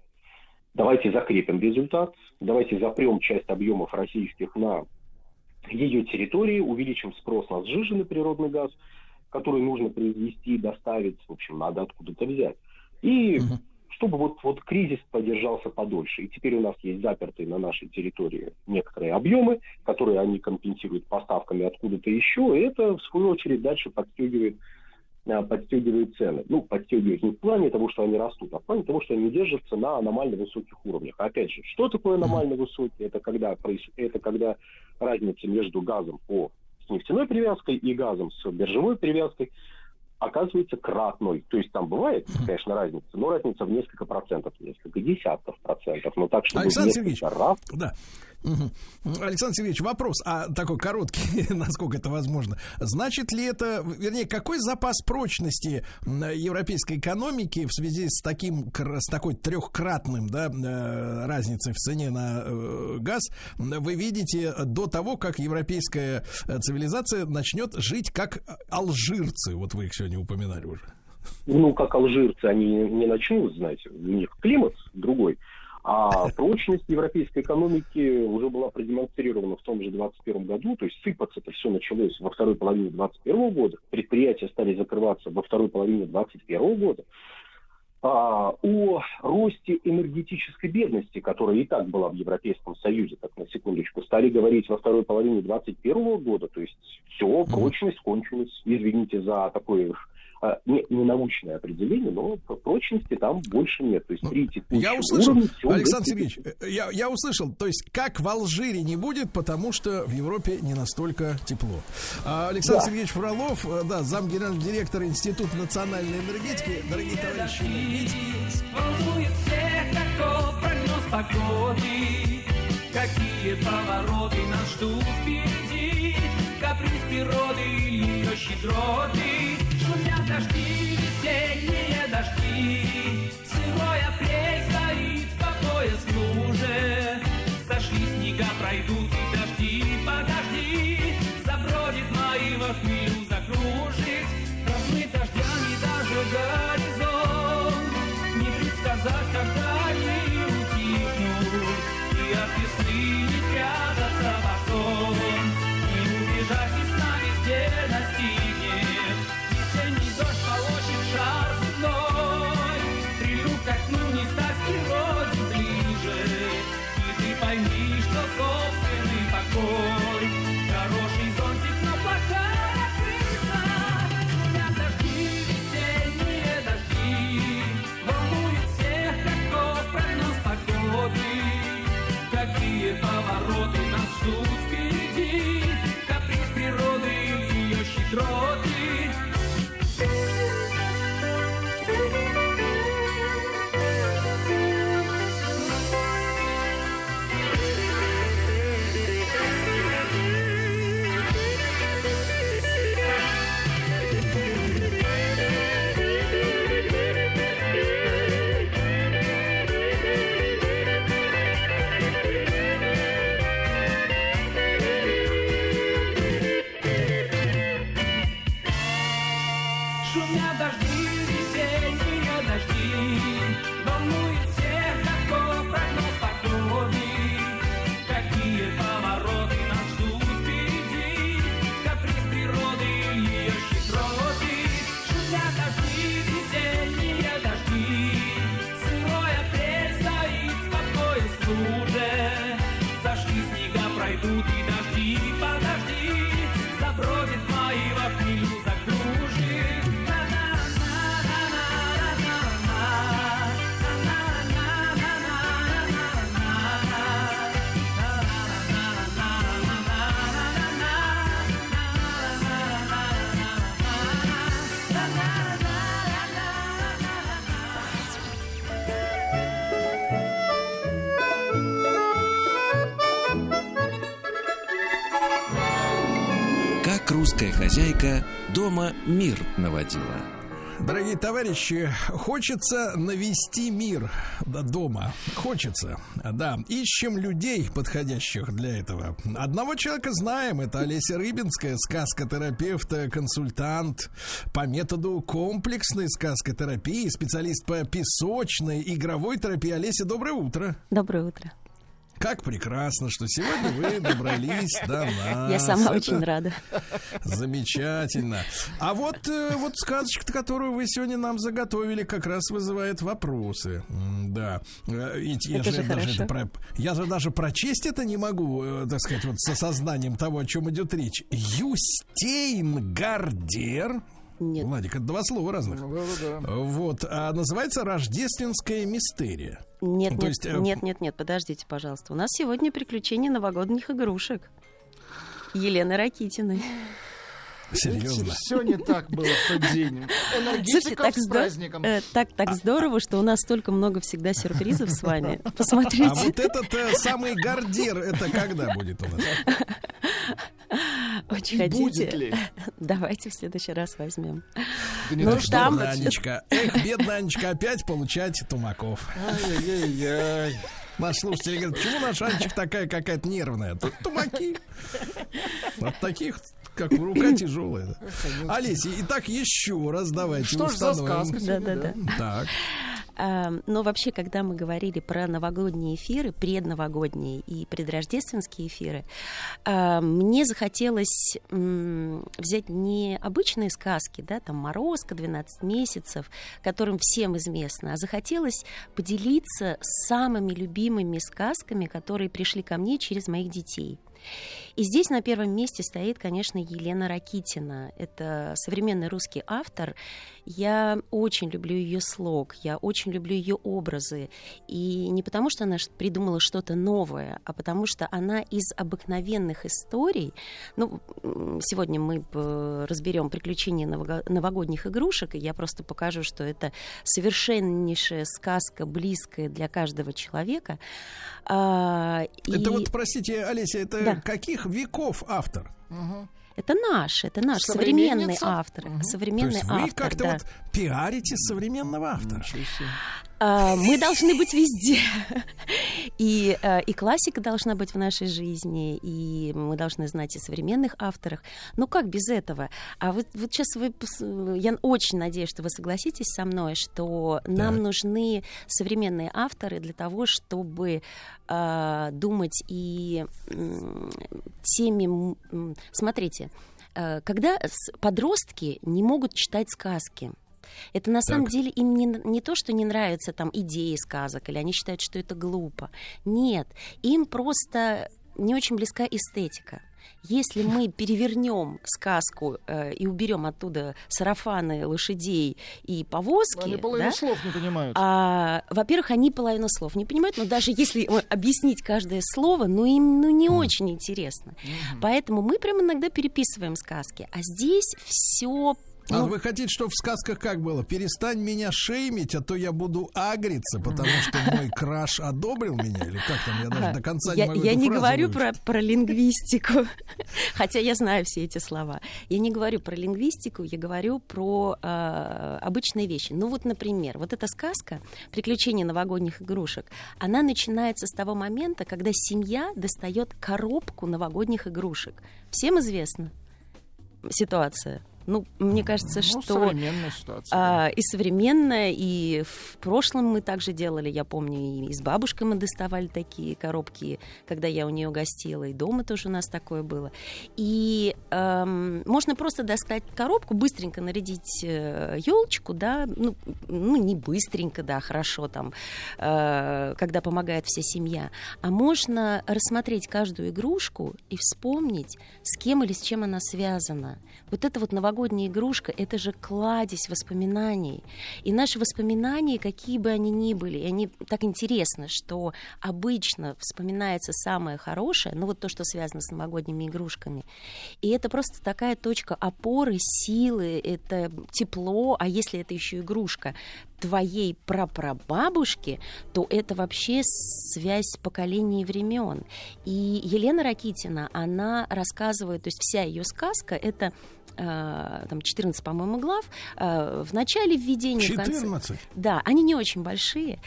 давайте закрепим результат, давайте запрем часть объемов российских на ее территории, увеличим спрос на сжиженный природный газ, который нужно произвести и доставить, в общем, надо откуда-то взять. И чтобы вот, вот кризис поддержался подольше. И теперь у нас есть запертые на нашей территории некоторые объемы, которые они компенсируют поставками откуда-то еще, и это, в свою очередь, дальше подстегивает подстегивает цены. Ну, подстегивает не в плане того, что они растут, а в плане того, что они держатся на аномально высоких уровнях. Опять же, что такое аномально высокие? Это когда, это когда разница между газом по с нефтяной привязкой и газом с биржевой привязкой оказывается кратной. То есть там бывает, конечно, разница, но разница в несколько процентов, несколько десятков процентов. Но так, чтобы Александр Сергеевич, раз... да. Александр Сергеевич, вопрос, а такой короткий, <laughs> насколько это возможно. Значит ли это, вернее, какой запас прочности европейской экономики в связи с таким, с такой трехкратным, да, э, разницей в цене на э, газ вы видите до того, как европейская э, цивилизация начнет жить как алжирцы? Вот вы их сегодня упоминали уже. Ну, как алжирцы, они не начнут, знаете, у них климат другой. А прочность европейской экономики уже была продемонстрирована в том же 2021 году, то есть сыпаться это все началось во второй половине 2021 года, предприятия стали закрываться во второй половине 2021 года. А, о росте энергетической бедности, которая и так была в Европейском Союзе, так на секундочку, стали говорить во второй половине 2021 года, то есть все, прочность кончилась, извините за такое а, не, не научное определение, но прочности там больше нет. То есть при текущем Я услышал, уровне всё Александр Сергеевич, э, я, я услышал, то есть как в Алжире не будет, потому что в Европе не настолько тепло. А, Александр Да. Сергеевич Фролов, э, да, зам генерального директора Института национальной энергетики. Дорогие товарищи, погоды, какие повороты нас ждут впереди, каприз природы или ее щедроты, дожди, весенние дожди, сырой апрель стоит по пояс в снега, пройдут и дожди, подожди, забродит мои во закружит, размыт дождями даже горизонт, не предсказать, когда Русская хозяйка дома мир наводила. Дорогие товарищи, хочется навести мир до- дома. Хочется, да. Ищем людей, подходящих для этого. Одного человека знаем, это Олеся Рыбинская, сказкотерапевт, консультант по методу комплексной сказкотерапии, специалист по песочной игровой терапии. Олеся, доброе утро. Доброе утро. Как прекрасно, что сегодня вы добрались до <laughs> нас. Я сама Это очень рада. Замечательно. А вот, э, вот сказочка, которую вы сегодня нам заготовили, как раз вызывает вопросы. Да. Э, я Это же же даже это про- я же даже прочесть это не могу, э, так сказать, вот с осознанием того, о чем идет речь. Юстейнгардер. Нет. Владик, это два слова разных. Вот. А называется Рождественская мистерия. Нет, то нет, есть, э, нет, нет, нет, подождите, пожалуйста. У нас сегодня приключения новогодних игрушек. Елены Ракитиной. Серьезно. Все не так было в тот день. Слушайте, Энергетиков так, с праздником. э, так, А так здорово, что у нас столько много всегда сюрпризов с вами. <laughs> Посмотрите. А вот этот э, самый гардир, это когда будет у нас? Очень хотите? будет ли? <laughs> Давайте в следующий раз возьмем. Да Ну, там- Анечка? Эх, бедная Анечка, опять получать тумаков. Ай-яй-яй. Наш слушатель говорит, почему наша Анечка такая какая-то нервная? Тут тумаки. От таких, как рука тяжелая. Олеся, итак, еще раз давайте Что ж за сказка сегодня, Да-да-да. да? Так. А, Но вообще, когда мы говорили про новогодние эфиры, предновогодние и предрождественские эфиры, а, мне захотелось взять не обычные сказки, да, там «Морозко», «12 месяцев», которым всем известно, а захотелось поделиться самыми любимыми сказками, которые пришли ко мне через моих детей. И здесь на первом месте стоит, конечно, Елена Ракитина. Это современный русский автор. Я очень люблю ее слог, я очень люблю ее образы. И не потому, что она придумала что-то новое, а потому что она из обыкновенных историй. Ну, сегодня мы разберем приключения нового- новогодних игрушек, и я просто покажу, что это совершеннейшая сказка, близкая для каждого человека. А, Это и- вот, простите, Олеся, это Да. каких веков автор? Это наш, это наш современный автор. То Современный есть вы автор, как-то да. вот пиарите современного автора. А, мы должны быть везде. И, э, и классика должна быть в нашей жизни, и мы должны знать и современных авторах. Ну как без этого? А вот, вот сейчас вы, я очень надеюсь, что вы согласитесь со мной, что нам нужны современные авторы для того, чтобы а, думать и м, теми... м, Смотрите, э, когда подростки не могут читать сказки, это на самом деле им не, не то, что не нравятся там идеи сказок, или они считают, что это глупо. Нет, им просто не очень близка эстетика. Если мы перевернем сказку э, и уберем оттуда сарафаны лошадей и повозки, Они половину да, слов не понимают. а, во-первых, они половину слов не понимают, но даже если объяснить каждое слово, ну им ну, не очень интересно. Поэтому мы прям иногда переписываем сказки. А здесь все А вы хотите, чтобы в сказках как было? Перестань меня шеймить, а то я буду агриться, потому что <laughs> мой краш одобрил меня? Или как там? Я даже до конца не могу я не говорю про лингвистику, <laughs> хотя я знаю все эти слова. Я не говорю про лингвистику, я говорю про э, обычные вещи. Ну вот, например, вот эта сказка «Приключения новогодних игрушек», она начинается с того момента, когда семья достает коробку новогодних игрушек. Всем известна ситуация? Ну, мне кажется, Ну, что... А, и современная, и в прошлом мы также делали, я помню, и с бабушкой мы доставали такие коробки, когда я у нее гостила, и дома тоже у нас такое было. И эм, можно просто достать коробку, быстренько нарядить елочку, да, ну, ну, не быстренько, да, хорошо там, э, когда помогает вся семья, а можно рассмотреть каждую игрушку и вспомнить, с кем или с чем она связана. Вот это вот новогодняя игрушка, это же кладезь воспоминаний. И наши воспоминания, какие бы они ни были, и они так интересно, что обычно вспоминается самое хорошее, ну вот то, что связано с новогодними игрушками. И это просто такая точка опоры, силы, это тепло, а если это еще игрушка твоей прапрабабушки, то это вообще связь поколений и времен. И Елена Ракитина, она рассказывает, то есть вся ее сказка это э, там 14, по-моему, глав. э, в начале введения... в конце- 14? Да, они не очень большие.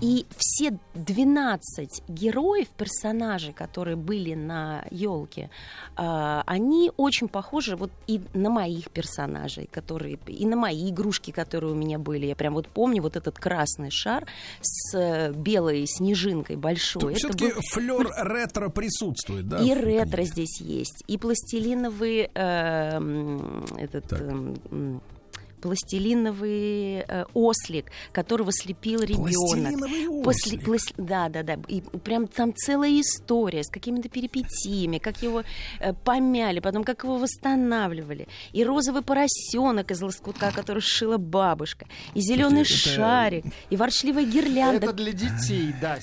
И все 12 героев, персонажей, которые были на елке, они очень похожи вот и на моих персонажей, которые и на мои игрушки, которые у меня были. Я прям вот помню вот этот красный шар с э, белой снежинкой большой. Это Все-таки был- флер ретро присутствует, да? и ретро здесь есть, и пластилиновый э, этот э, пластилиновый э, ослик, которого слепил ребенок. После- ослик? плас- Да, да, да. И прям там целая история с какими-то перипетиями, как его э, помяли, потом как его восстанавливали. И розовый поросенок из лоскутка, который сшила бабушка. И зеленый Это- шарик. И ворчливая гирлянда. Это для детей, да.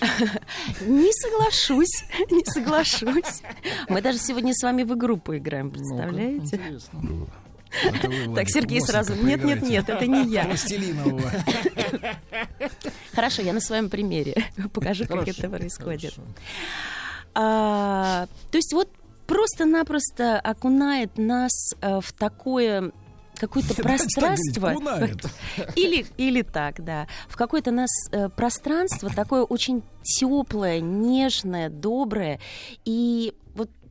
<laughs> Не соглашусь, не соглашусь. Мы даже сегодня с вами в игру поиграем, представляете? Интересно. Так, Сергей сразу. Нет, нет, нет, это не я. Пластилинового. Хорошо, я на своем примере <laughs> покажу, как это происходит. А, то есть вот просто-напросто окунает нас э, в такое какое-то <laughs> пространство. <laughs> Или, или так, да. В какое-то нас э, пространство такое очень теплое, нежное, доброе. И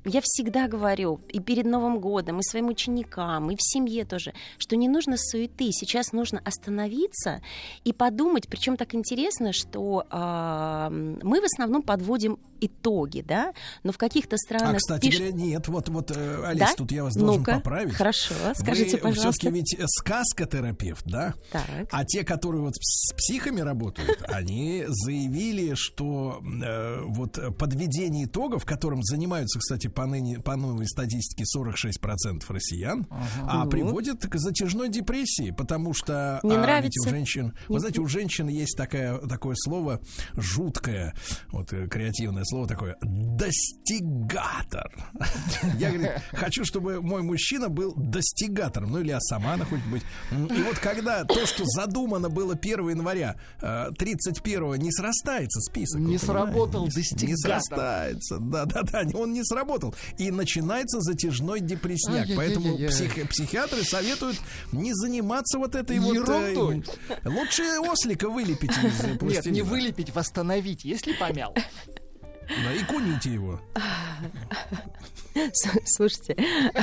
я всегда говорю и перед Новым годом, и своим ученикам, и в семье тоже, что не нужно суеты. Сейчас нужно остановиться и подумать. Причем так интересно, что а, мы в основном подводим итоги, да, но в каких-то странах... А, кстати пиш- говоря, нет, вот, вот, э, Алис, Да? тут я вас должен Ну-ка, поправить. хорошо, скажите, Вы пожалуйста. все-таки ведь э, сказкотерапевт, да? Так. А те, которые вот с психами работают, <laughs> они заявили, что э, вот подведение итогов, которым занимаются, кстати, по, ныне, по новой статистике 46% россиян, а Ну. приводит к затяжной депрессии, потому что Не а, ведь нравится? у женщин, вы знаете, у женщин есть такая, такое слово жуткое, вот э, креативное слово такое, достигатор. Я, говорит, хочу, чтобы мой мужчина был достигатором, ну или я сама она хочет быть. И вот когда то, что задумано было 1 января, 31 не срастается список. Не сработал? Не достигатор. срастается, да-да-да, он не сработал. И начинается затяжной депрессняк. Поэтому Ай-яй-яй-яй. псих- психиатры советуют не заниматься вот этой вот... э, Ерундой. Лучше ослика вылепить из э, Нет, пластилина. не вылепить, восстановить, если помял. Да, и куните его. <laughs> Слушайте,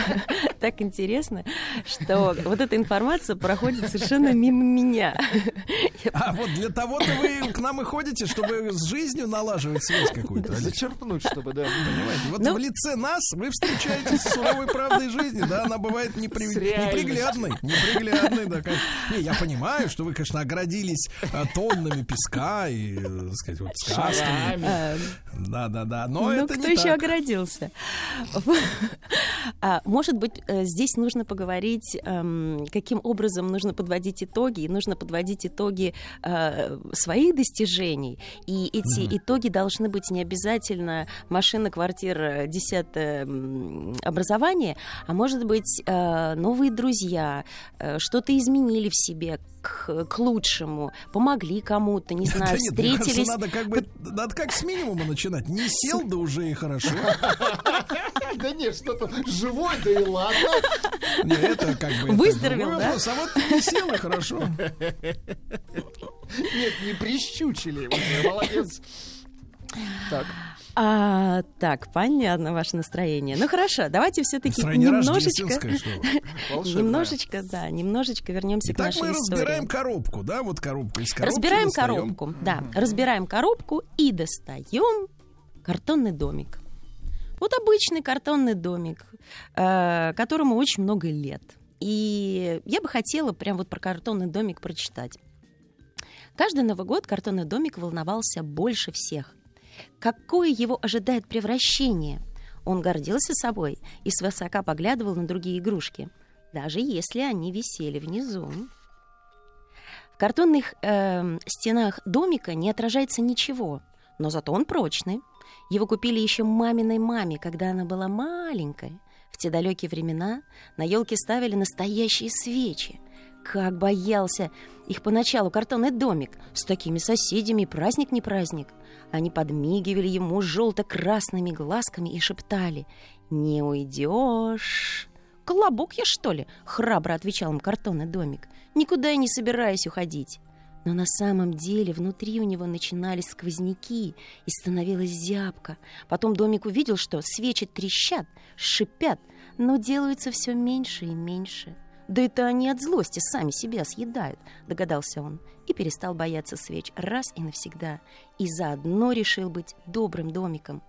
<laughs> так интересно, что вот эта информация проходит совершенно мимо меня. А вот для того-то вы к нам и ходите, чтобы с жизнью налаживать связь какую-то. Алис. Зачерпнуть, чтобы, да. Понимаете? Вот Ну. в лице нас вы встречаетесь с суровой правдой жизни, да, она бывает непри- неприглядной. Неприглядной, да, конечно. Не, я понимаю, что вы, конечно, оградились а, тоннами песка и, так сказать, вот сказками. А, Да, да, да. Но ну, это кто не еще так. оградился? <laughs> А, Может быть, э, здесь нужно поговорить, эм, каким образом нужно подводить итоги, и нужно подводить итоги э, своих достижений. И эти итоги должны быть не обязательно машина, квартира, десятое образование, а может быть, э, новые друзья, что-то изменили в себе к, к лучшему, помогли кому-то, не <laughs> знаю, Да нет, кажется, встретились. надо как бы, надо как с минимума начинать. Не сел, да уже и хорошо. <laughs> Да нет, что-то живой, да и ладно. Не, это как бы... Выздоровел, да? А вот не сел, и хорошо. Нет, не прищучили его. Молодец. Так. А, так, понятно ваше настроение. Ну хорошо, давайте все-таки немножечко, <laughs> немножечко, да, немножечко вернемся к Итак, нашей мы истории. разбираем коробку, да, вот коробку из коробки. Разбираем достаем. коробку, да, разбираем коробку и достаем картонный домик. Вот обычный картонный домик, э, которому очень много лет. И я бы хотела прям вот про картонный домик прочитать. Каждый Новый год картонный домик волновался больше всех. Какое его ожидает превращение? Он гордился собой и свысока поглядывал на другие игрушки, даже если они висели внизу. В картонных эм, стенах домика не отражается ничего, но зато он прочный. Его купили еще маминой маме, когда она была маленькой. В те далекие времена на елке ставили настоящие свечи. Как боялся их поначалу картонный домик. С такими соседями праздник не праздник. Они подмигивали ему желто-красными глазками и шептали «Не уйдешь». «Колобок я, что ли?» — храбро отвечал им картонный домик. «Никуда я не собираюсь уходить». Но на самом деле внутри у него начинались сквозняки и становилась зябко. Потом домик увидел, что свечи трещат, шипят, но делаются все меньше и меньше. «Да это они от злости сами себя съедают», — догадался он, и перестал бояться свеч раз и навсегда, и заодно решил быть добрым домиком.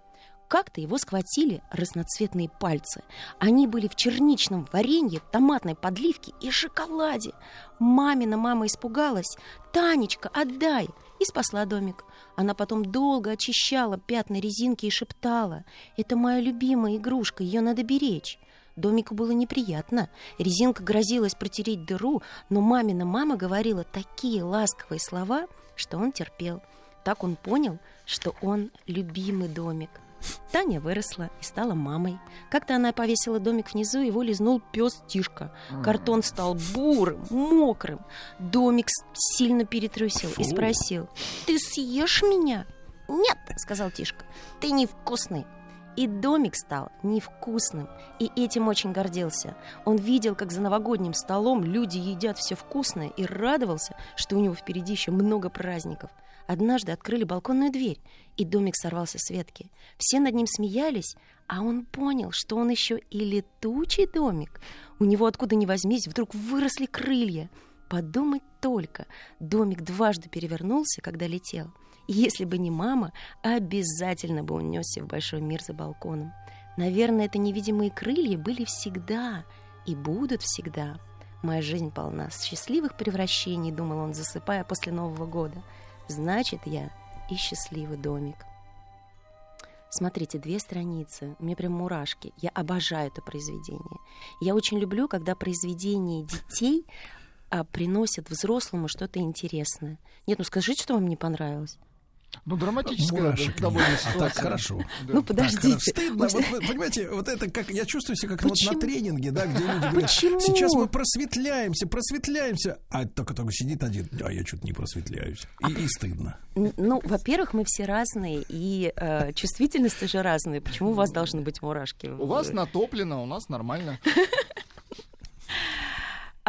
Как-то его схватили разноцветные пальцы. Они были в черничном варенье, томатной подливке и шоколаде. Мамина мама испугалась. «Танечка, отдай!» и спасла домик. Она потом долго очищала пятна резинки и шептала. «Это моя любимая игрушка, ее надо беречь». Домику было неприятно. Резинка грозилась протереть дыру, но мамина мама говорила такие ласковые слова, что он терпел. Так он понял, что он любимый домик. Таня выросла и стала мамой. Как-то она повесила домик внизу, его лизнул пес Тишка. Картон стал бурым, мокрым. Домик сильно перетрусил и Фу. спросил, «Ты съешь меня?» «Нет», — сказал Тишка, «ты невкусный». И домик стал невкусным, и этим очень гордился. Он видел, как за новогодним столом люди едят все вкусное, и радовался, что у него впереди еще много праздников. Однажды открыли балконную дверь, и домик сорвался с ветки. Все над ним смеялись, а он понял, что он еще и летучий домик. У него откуда ни возьмись вдруг выросли крылья. Подумать только, домик дважды перевернулся, когда летел. Если бы не мама, обязательно бы унесся в большой мир за балконом. Наверное, это невидимые крылья были всегда и будут всегда. Моя жизнь полна счастливых превращений, думал он, засыпая после Нового года. Значит, я и счастливый домик. Смотрите, две страницы. Меня прям мурашки. Я обожаю это произведение. Я очень люблю, когда произведения детей а, приносят взрослому что-то интересное. Нет, ну скажите, что вам не понравилось. Ну, драматическая Мурашек да, довольно нет. А ситуация. так хорошо. Да. Ну, подождите. Так, стыдно. Вот вы понимаете, вот это как я чувствую себя как вот на тренинге, да, где люди говорят, Почему? сейчас мы просветляемся, просветляемся, а только только сидит один, а я что-то не просветляюсь. И, и стыдно. Ну, во-первых, мы все разные, и э, чувствительность тоже разные. Почему у вас должны быть мурашки? У вас натоплено, у нас нормально.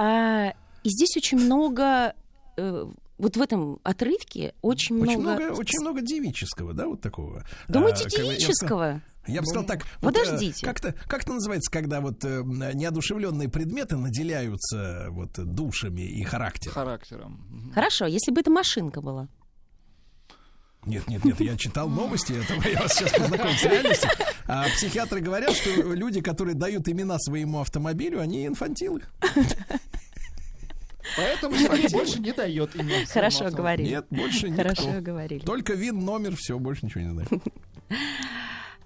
А, и здесь очень много, э, вот в этом отрывке очень, Очень много... много, очень много девического, да, вот такого. Думаете, А, как бы я бы сказал- девического? Я бы сказал так. вот, э, Подождите. как-то, как это называется, когда вот э, неодушевленные предметы наделяются вот душами и характером? Характером. Хорошо, если бы это машинка была. Нет, нет, нет, я читал новости, это я вас сейчас познакомлю с реальностью. А психиатры говорят, что люди, которые дают имена своему автомобилю, они инфантилы. Поэтому больше не дает. Хорошо говорили. Нет, больше никто. Хорошо говорили. Только вин, номер, все, больше ничего не знаю. <laughs>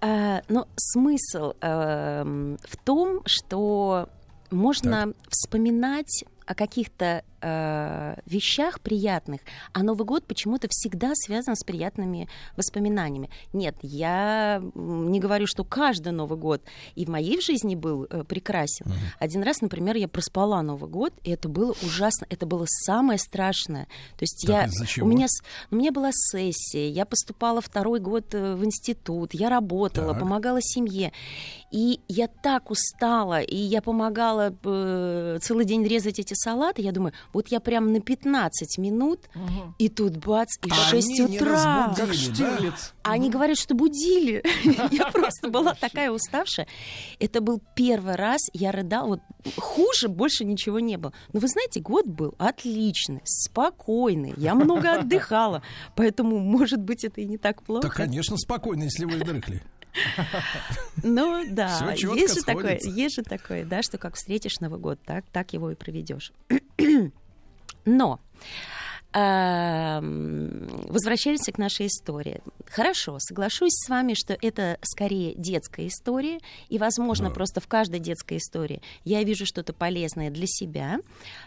А, но смысл эм, в том, что можно вспоминать о каких-то э, вещах приятных, а Новый год почему-то всегда связан с приятными воспоминаниями. Нет, я не говорю, что каждый Новый год и в моей жизни был э, прекрасен. Один раз, например, я проспала Новый год, и это было ужасно, это было самое страшное. То есть Так, я, у меня, у меня была сессия, я поступала второй год э, в институт, я работала, Так. помогала семье. И я так устала, и я помогала э, целый день резать эти салаты. Я думаю, вот я прям на 15 минут, и тут бац, и А 6 они не утра. разбудили, Как да? Штирлиц. А Они говорят, что будили. <laughs> Я просто была такая уставшая. Это был первый раз, я рыдала. Вот хуже больше ничего не было. Но вы знаете, год был отличный, спокойный. Я много <laughs> отдыхала. Поэтому, может быть, это и не так плохо. Так, конечно, спокойно, если вы дрыхли. <laughs> Ну да, есть же такое, есть же такое, да, что как встретишь Новый год, так, так его и проведешь. <clears throat> Но эм, возвращаемся к нашей истории. Хорошо, соглашусь с вами, что это скорее детская история, и, возможно, просто в каждой детской истории я вижу что-то полезное для себя,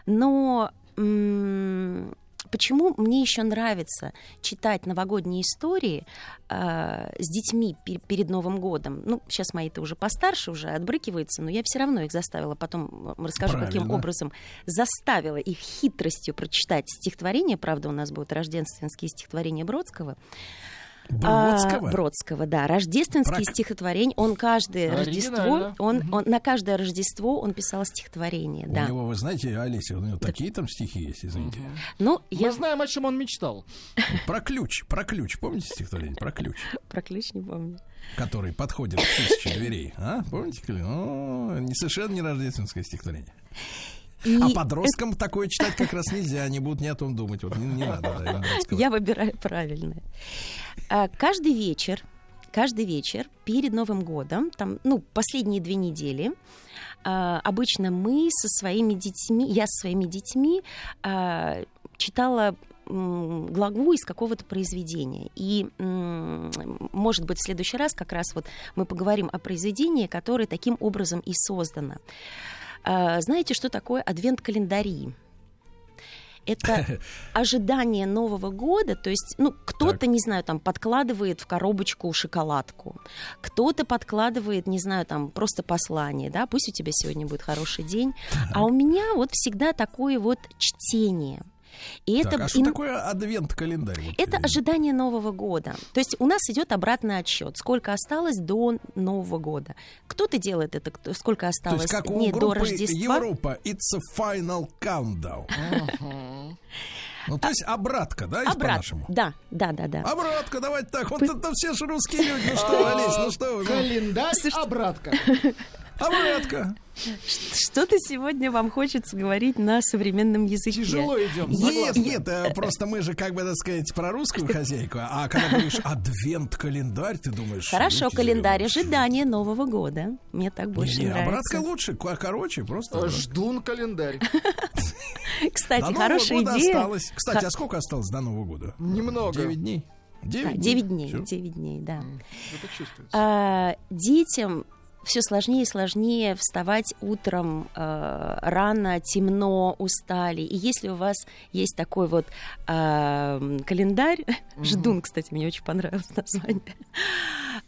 но м, почему мне еще нравится читать новогодние истории э, с детьми пе- перед Новым годом? Ну, сейчас мои-то уже постарше, уже отбрыкиваются, но я все равно их заставила, потом расскажу, каким Правильно. образом заставила их хитростью прочитать стихотворение. Правда, у нас будут рождественские стихотворения Бродского. Бродского? А, Бродского, да. Рождественские Про- стихотворения. Он каждое Рождество, он, он на каждое Рождество он писал стихотворение, У да. него, вы знаете, Олеся, у него такие там стихи есть, извините. Ну, Мы я знаем, о чем он мечтал. Про ключ, про ключ, помните стихотворение? Про ключ, про ключ не помню. который подходит к тысяче дверей. А, помните? О, не совершенно не рождественское стихотворение. И А подросткам такое читать как раз нельзя, они будут не о том думать. Вот не, не надо, да. Я выбираю правильное. А, Каждый вечер, каждый вечер перед Новым годом, там, ну, последние две недели, а, обычно мы со своими детьми, я со своими детьми а, читала главу из какого-то произведения. И, может быть, в следующий раз как раз вот мы поговорим о произведении, которое таким образом и создано. А, Знаете, что такое адвент-календари? Это <laughs> ожидание Нового года, то есть, ну, кто-то, не знаю, там, подкладывает в коробочку шоколадку, кто-то подкладывает, не знаю, там, просто послание, да, пусть у тебя сегодня будет хороший день, а у меня вот всегда такое вот чтение. И Так, это а что и- такое адвент-календарь? Вот, это ожидание Нового года. То есть у нас идет обратный отсчет, сколько осталось до Нового года. Кто-то делает это, кто- сколько То осталось есть как у не до Рождества. Европа, it's a final countdown. Ну, то есть обратка, да, Обрат- по-нашему? Да, да, да, да. Обратка, давайте так. Вот это все же русские люди. Ну что, Олесь, ну что вы? Календарь обратка. Обратка. Что-то сегодня вам хочется говорить на современном языке. Тяжело идем, Нет, нет, э, просто мы же, как бы, так сказать, про русскую хозяйку. А когда говоришь адвент-календарь, ты думаешь... Хорошо, «Люди календарь ожидания Нового года. Мне так больше не, нравится. обратка лучше, ко- короче, просто. Ждун календарь. <laughs> Кстати, хорошая года идея. осталось. Кстати, а сколько осталось до Нового года? Немного. Девять дней. Да, 9 дней. 9 дней, да. Это чувствуется. А, детям все сложнее и сложнее вставать утром э, рано, темно, устали. И если у вас есть такой вот э, календарь, <laughs> ждун, кстати, мне очень понравилось название,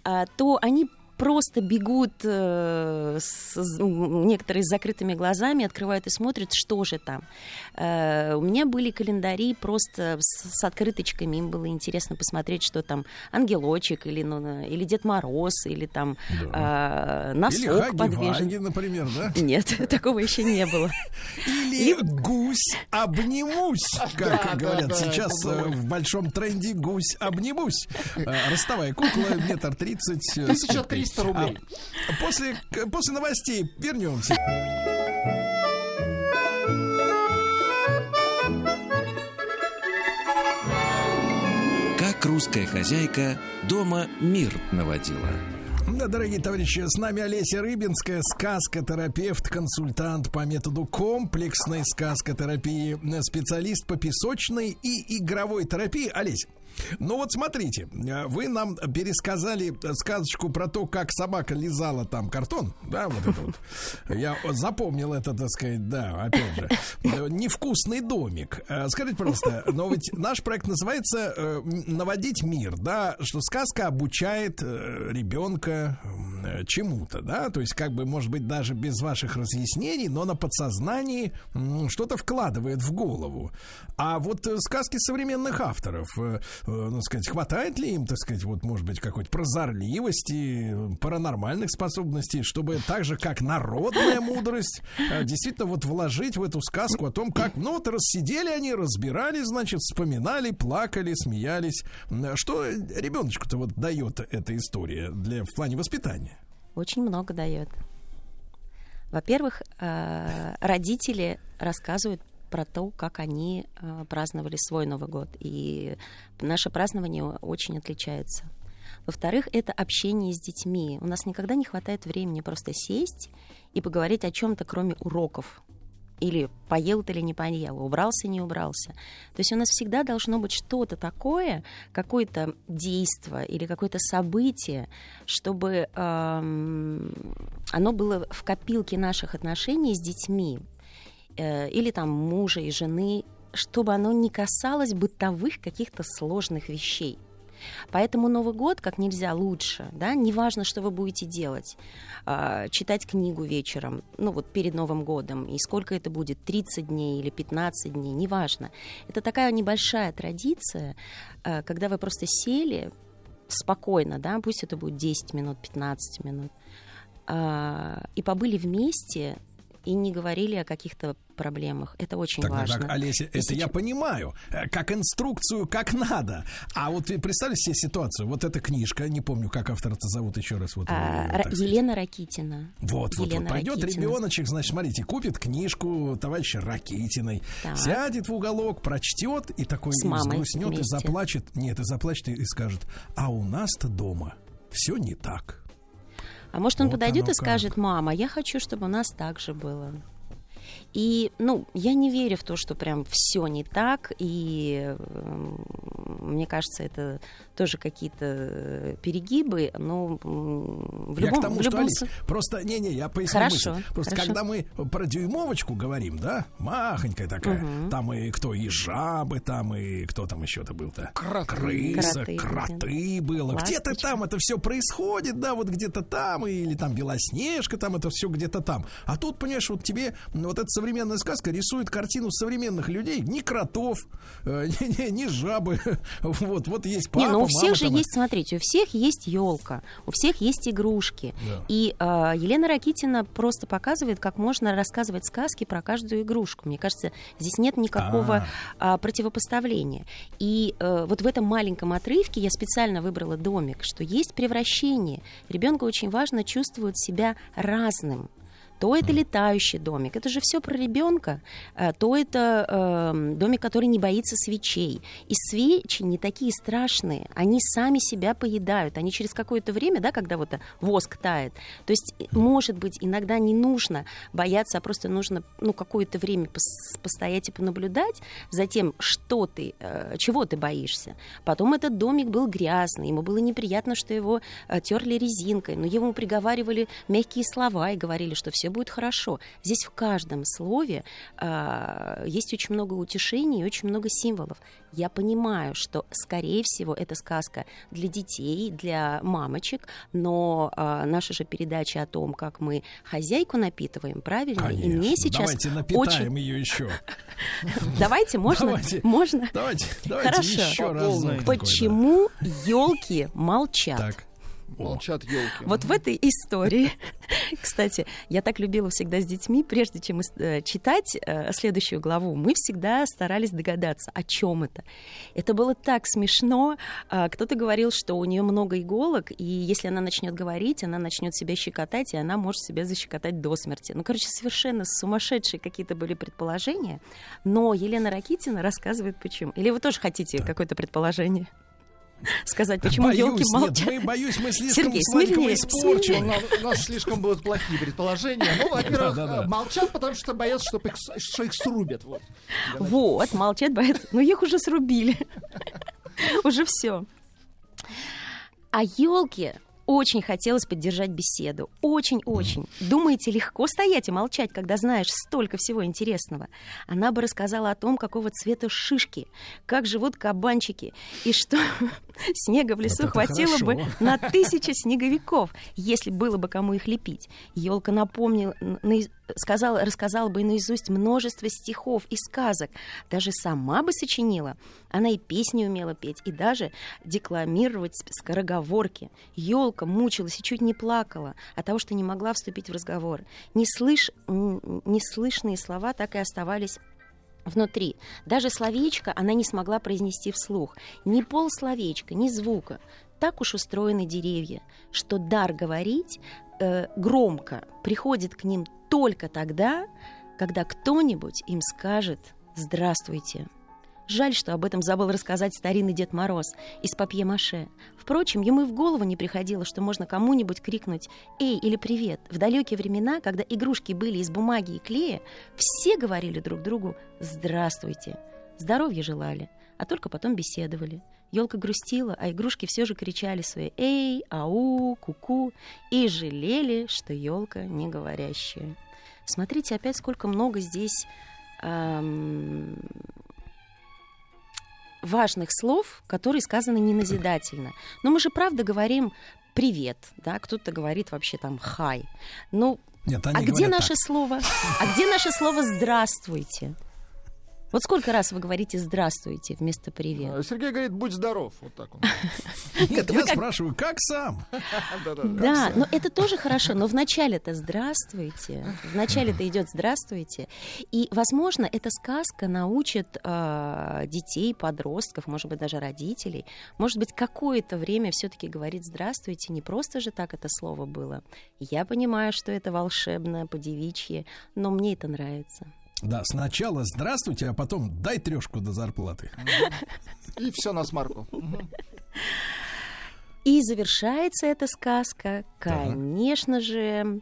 а, то они просто бегут э, с, ну, некоторые с закрытыми глазами, открывают и смотрят, что же там. Э, у меня были календари просто с, с открыточками, им было интересно посмотреть, что там ангелочек или, ну, или Дед Мороз, или там да. э, носок или Хаги подвешен. Например, да? <laughs> Нет, такого еще не было. <laughs> Или гусь обнимусь, <laughs> как говорят сейчас э, в большом тренде гусь обнимусь. Э, Ростовая кукла, метр тридцать. Э, 300 а рублей. А, после, после новостей вернемся. Как русская хозяйка дома мир наводила. Да, дорогие товарищи, с нами Олеся Рыбинская, сказкотерапевт, консультант по методу комплексной сказкотерапии, специалист по песочной и игровой терапии. Олесь, ну вот смотрите, э, вы нам пересказали э, сказочку про то, как собака лизала там картон, да, вот это вот. <laughs> Я запомнил это, так сказать, да, опять же. Невкусный домик. Э, Скажите, пожалуйста, но ведь наш проект называется «Наводить мир», да, что сказка обучает ребенка чему-то, да, то есть как бы, может быть, даже без ваших разъяснений, но на подсознании что-то вкладывает в голову. А вот сказки современных авторов, ну, сказать, хватает ли им, так сказать, вот, может быть, какой-то прозорливости, э, паранормальных способностей, чтобы так же, как народная мудрость, э, действительно вот вложить в эту сказку о том, как, ну, вот рассидели они, разбирали, значит, вспоминали, плакали, смеялись. М, Что ребеночку-то вот дает эта история для, в плане воспитания? Очень много дает. Во-первых, э, родители рассказывают про то, как они э, праздновали свой Новый год. И наше празднование очень отличается. Во-вторых, это общение с детьми. У нас никогда не хватает времени просто сесть и поговорить о чем-то, кроме уроков. Или поел ты или не поел, убрался, не убрался. То есть у нас всегда должно быть что-то такое, какое-то действие или какое-то событие, чтобы эм, оно было в копилке наших отношений с детьми э, или там мужа и жены, чтобы оно не касалось бытовых каких-то сложных вещей. Поэтому Новый год как нельзя лучше, да, неважно, что вы будете делать, А, читать книгу вечером, ну вот перед Новым годом, и сколько это будет, 30 дней или 15 дней, неважно. Это такая небольшая традиция, а, когда вы просто сели спокойно, да, пусть это будет 10 минут, 15 минут, а, и побыли вместе, и не говорили о каких-то проблемах. Это очень Так, важно. так, Олеся, И это я сейчас- понимаю, э, как инструкцию, как надо. А вот представьте себе ситуацию. Вот эта книжка, не помню, как автора-то зовут еще раз. Вот, А, э, так сказать. Елена Ракитина. Вот, вот, Елена вот. Пойдет Ракитина. ребеночек, значит, смотрите, купит книжку товарища Ракитиной, Так. сядет в уголок, прочтет и такой С взгрустнет и заплачет. Нет, и заплачет и, скажет, а у нас-то дома все не так. А может, он Вот подойдет и скажет, мама, я хочу, чтобы у нас так же было. И, ну, я не верю в то, что прям все не так, и эм, мне кажется, это тоже какие-то э, перегибы, но в я любом, к тому, в что, любом Алис, с- просто, не-не, я поясню Хорошо, мысль. Просто хорошо. когда мы про дюймовочку говорим, да, махонькая такая, Мгм. там и кто, и жабы, там и кто там еще-то был-то? Кроты. Крыса, Кроты, кроты было. Где-то там это все происходит, да, вот где-то там, или там Белоснежка, там это все где-то там. А тут, понимаешь, вот тебе вот эта современная сказка рисует картину современных людей, ни кротов, э, <laughs> ни, ни- ни жабы. <laughs> Вот, вот есть папа, Не, ну у всех же там, есть, смотрите, у всех есть елка, у всех есть игрушки. Да. И э, Елена Ракитина просто показывает, как можно рассказывать сказки про каждую игрушку. Мне кажется, здесь нет никакого а, противопоставления. И э, вот в этом маленьком отрывке я специально выбрала домик, что есть превращение. Ребенку очень важно чувствовать себя разным. То это летающий домик, это же все про ребенка, э, то это э, домик, который не боится свечей. И свечи не такие страшные, они сами себя поедают, они через какое-то время, да, когда вот воск тает. То есть, э, может быть, иногда не нужно бояться, а просто нужно ну, какое-то время пос- постоять и понаблюдать за тем, что ты, э, чего ты боишься. Потом этот домик был грязный, ему было неприятно, что его э, терли резинкой, но ему приговаривали мягкие слова и говорили, что все будет хорошо. Здесь в каждом слове э, есть очень много утешений и очень много символов. Я понимаю, что, скорее всего, это сказка для детей, для мамочек, но э, наша же передача о том, как мы хозяйку напитываем, правильно? И мне Конечно. сейчас Давайте напитаем очень... ее еще. <laughs> Давайте, можно? Давайте. Можно? Давайте, давайте Хорошо. еще Почему елки молчат? Молчат елки. Вот в этой истории, <laughs> кстати, я так любила всегда с детьми, прежде чем э, читать э, следующую главу, мы всегда старались догадаться, о чем это. Это было так смешно. А, Кто-то говорил, что у нее много иголок, и если она начнет говорить, она начнет себя щекотать, и она может себя защекотать до смерти. Ну, короче, совершенно сумасшедшие какие-то были предположения. Но Елена Ракитина рассказывает, почему. Или вы тоже хотите какое-то предположение? Сказать, почему Боюсь, елки нет, молчат? мы, боюсь, мы слишком Сергей, смирнее, испорчены. смирнее. У нас слишком будут плохие предположения. Ну, во-первых, Да, да, да. э, молчат, потому что боятся, что их, что их срубят. Вот. Вот, молчат, боятся. Ну, их уже срубили. <laughs> Уже все. А елки очень хотелось поддержать беседу. Очень-очень. Думаете, легко стоять и молчать, когда знаешь столько всего интересного? Она бы рассказала о том, какого цвета шишки, как живут кабанчики, и что <laughs> снега в лесу это хватило бы хорошо. на тысячи снеговиков, если было бы кому их лепить. Елка напомнила, сказала, рассказала бы наизусть множество стихов и сказок. Даже сама бы сочинила. Она и песни умела петь, и даже декламировать скороговорки. Елка мучилась и чуть не плакала от того, что не могла вступить в разговор. Неслыш... м, Неслышные слова так и оставались внутри. Даже словечко она не смогла произнести вслух. Ни полсловечка, ни звука. Так уж устроены деревья, что дар говорить э, громко приходит к ним только тогда, когда кто-нибудь им скажет «Здравствуйте». Жаль, что об этом забыл рассказать старинный Дед Мороз из папье-маше. Впрочем, ему и в голову не приходило, что можно кому-нибудь крикнуть «Эй» или «Привет». В далекие времена, когда игрушки были из бумаги и клея, все говорили друг другу «Здравствуйте». Здоровья желали, а только потом беседовали. Елка грустила, а игрушки все же кричали свои «Эй», «Ау», «Ку-ку» и жалели, что елка не говорящая. Смотрите опять, сколько много здесь ам, важных слов, которые сказаны неназидательно. Но мы же правда говорим привет, да, кто-то говорит вообще там хай. Ну, Нет, а где наше так. слово? А где наше слово здравствуйте? Вот сколько раз вы говорите здравствуйте вместо привет? Э, Сергей говорит, будь здоров. Вот так он. <laughs> Нет, я спрашиваю, как сам? <laughs> Да, но это тоже хорошо, но вначале-то здравствуйте, вначале-то идет здравствуйте, и, возможно, эта сказка научит э, детей, подростков, может быть, даже родителей, может быть, какое-то время все-таки говорить здравствуйте, не просто же так это слово было. Я понимаю, что это волшебно, по-девичьи, но мне это нравится. Да, сначала здравствуйте, а потом дай трешку до зарплаты. И все на смарку. И завершается эта сказка, конечно же...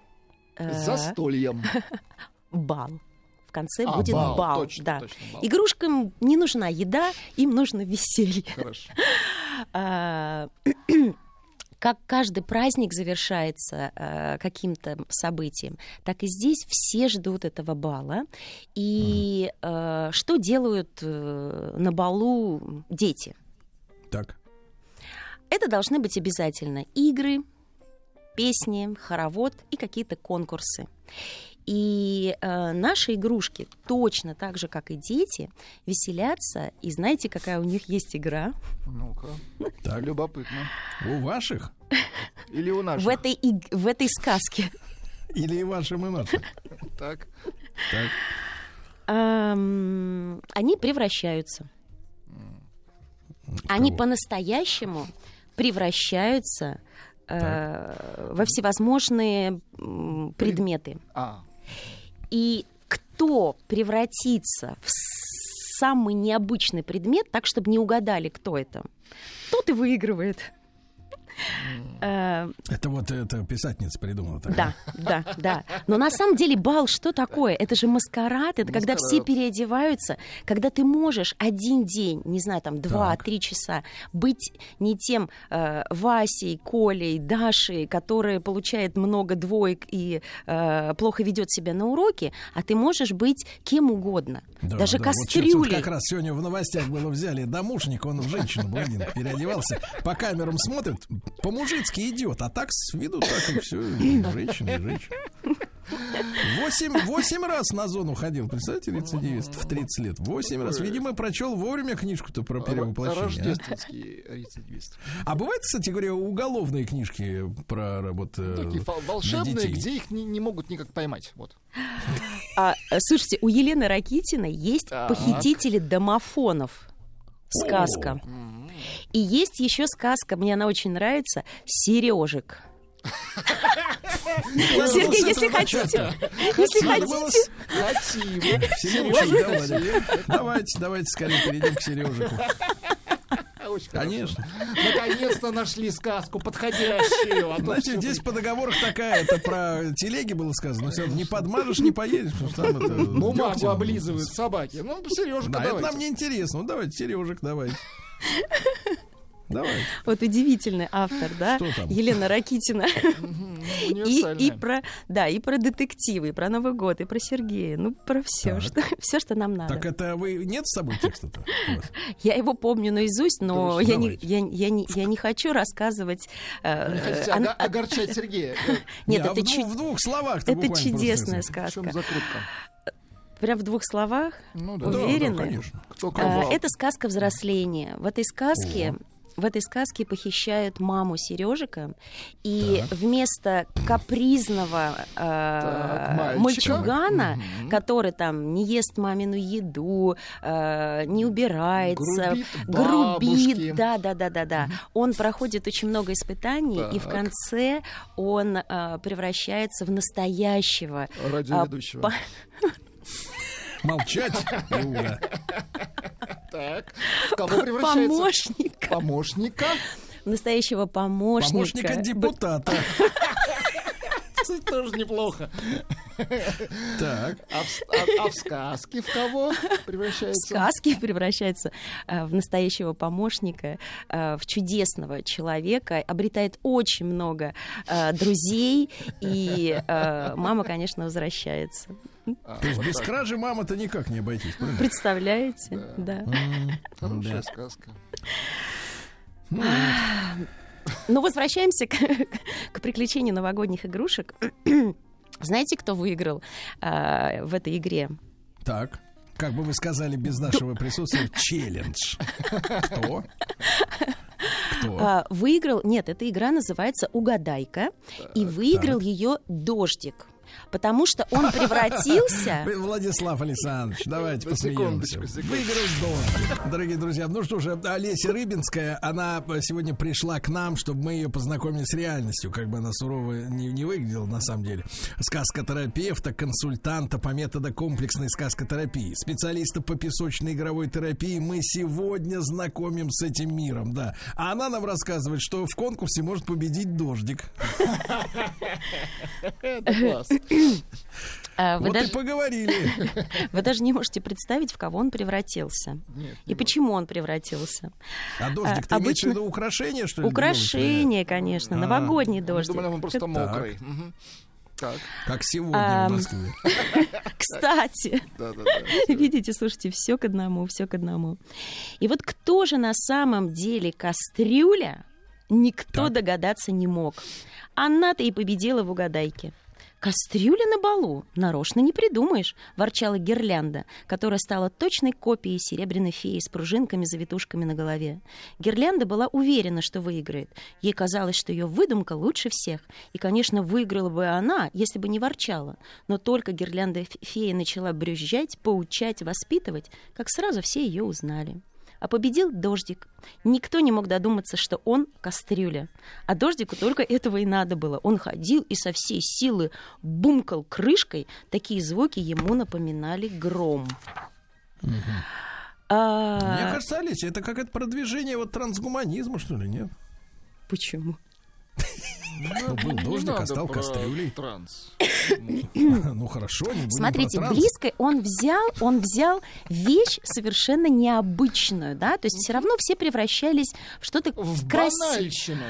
э, Застольем. Бал. В конце А, будет бал, бал. точно, да. точно, бал. Игрушкам не нужна еда, им нужно веселье. Хорошо. Как каждый праздник завершается э, каким-то событием, так и здесь все ждут этого бала. И э, что делают э, на балу дети? Так. Это должны быть обязательно игры, песни, хоровод и какие-то конкурсы. И э, наши игрушки точно так же, как и дети, веселятся. И знаете, какая у них есть игра? Ну-ка. Так. Любопытно. У ваших? Или у наших? В этой, иг- в этой сказке. Или и вашим, и нашим? Так. Так. Ам, они превращаются. Они по-настоящему превращаются э, во всевозможные предметы. А, И кто превратится в самый необычный предмет, так, чтобы не угадали, кто это, тот и выигрывает. Э, Это вот эта писательница придумала. так? Да, да, да. Но на самом деле бал что такое? Это же маскарад, это когда все Маскарад. переодеваются, когда ты можешь один день, не знаю, там два-три часа быть не тем э, Васей, Колей, Дашей, который получает много двоек и э, плохо ведет себя на уроке, а ты можешь быть кем угодно. Да, Даже да, вот сейчас вот кастрюлей. как раз сегодня в новостях было взяли домушник, он в женщину блондинку переодевался, по камерам смотрит, по-мужицки идет, а так с виду так и все, <laughs> женщина и женщина. Восемь, восемь раз на зону ходил, представьте, рецидивист в 30 лет. Восемь раз. Видимо, прочел вовремя книжку-то про перевоплощение. а? Рождественский рецидивист. А бывает, кстати говоря, уголовные книжки про вот, э, Такие фол- для волшебные, детей? где их не, не могут никак поймать. Вот. А, слушайте, у Елены Ракитиной есть Так. похитители домофонов. Сказка. И есть еще сказка, мне она очень нравится, Сережек. Сергей, если хотите, если хотите, Хотим. Давайте, давайте скорее перейдем к Сережику. Очень. Конечно. Наконец-то нашли сказку подходящую. а Знаете, здесь по договорах такая, это про телеги было сказано, равно не подмажешь, не поедешь, потому что там это... Бумагу облизывают собаки. Ну, Сережка, Да, это давайте. нам не интересно. Ну, давайте, Сережек, давайте. Давай. вот удивительный автор, да, Что там? Елена Ракитина. <laughs> И, и про, да, и про детективы, и про Новый год, и про Сергея, ну, про все, Так. что, <laughs> все, что нам надо. Так это вы... Нет с собой текста-то? Я его помню наизусть, но я не, я, я не, я не хочу рассказывать. э, Не хотите ан- огорчать Сергея. <laughs> Нет, Не, а это, в, двух, чу- в двух словах-то это чудесная просто, В чем сказка. закрутка? Прям в двух словах. Ну да. Да, да, Уверены? конечно. Кто А, кого? Это сказка взросления. В этой сказке в этой сказке похищают маму Сережика, и вместо капризного э, Так, мальчугана, Мгм. который там не ест мамину еду, э, не убирается, Грубит грубит, да, да, да, да, да, он проходит очень много испытаний, и в Так. конце он э, превращается в настоящего Радиоведущего. по- <laughs> Молчать. Так. В кого превращается? помощника, Помощника. настоящего помощника. Помощника депутата. Тоже неплохо. Так. А в, а- а в сказке в кого в превращается? сказке превращается э, в настоящего помощника, э, в чудесного человека, обретает очень много э, друзей, и э, мама, конечно, возвращается. А, То есть вот без так. кражи мамы-то никак не обойтись, правильно? Представляете? Да. Хорошая Да. сказка. Ну, возвращаемся <laughs> к, к приключению новогодних игрушек. <clears throat> Знаете, кто выиграл э, в этой игре? Так. Как бы вы сказали без нашего присутствия, челлендж. Кто? Кто? А, выиграл, нет, эта игра называется «Угадайка», и выиграл ее «Дождик». Потому что он превратился... <laughs> Владислав Александрович, давайте посмеемся. Выиграл дождик. Дорогие друзья, ну что же, Олеся Рыбинская, она сегодня пришла к нам, чтобы мы ее познакомили с реальностью, как бы она сурово не, не выглядела на самом деле. Сказкотерапевта, консультанта по методу комплексной сказкотерапии, специалиста по песочной игровой терапии. Мы сегодня знакомим с этим миром, да. А она нам рассказывает, что в конкурсе может победить дождик. <laughs> Это класс. А, Вы Вот и даже, поговорили. <laughs> вы даже не можете представить, в кого он превратился. И почему он превратился. А дождик, ты А, имеешь в обычно- виду украшение, что ли? Украшение, конечно, А. новогодний дождик. думали, он просто мокрый. Так. Как сегодня Ам. в Москве. <laughs> Кстати, видите, слушайте, все к одному, все к одному. И вот кто же на самом деле кастрюля, никто догадаться не мог. Она-то и победила в угадайке. Кастрюля на балу, нарочно не придумаешь, ворчала гирлянда, которая стала точной копией серебряной феи с пружинками-завитушками на голове. Гирлянда была уверена, что выиграет. Ей казалось, что ее выдумка лучше всех. И, конечно, выиграла бы она, если бы не ворчала. Но только гирлянда феи начала брюзжать, поучать, воспитывать, как сразу все ее узнали. А победил дождик. Никто не мог додуматься, что он кастрюля. А дождику только этого и надо было. Он ходил и со всей силы бумкал крышкой. Такие звуки ему напоминали гром. А, Мне кажется, Олеся, это какое-то продвижение вот трансгуманизма, что ли, нет? Почему? <laughs> Ну, был дождик, а стал кастрюлей. Транс. <coughs> Ну хорошо, не будем Смотрите, близко он взял, он взял вещь совершенно необычную, да, то есть все равно все превращались в что-то В красивое. банальщину.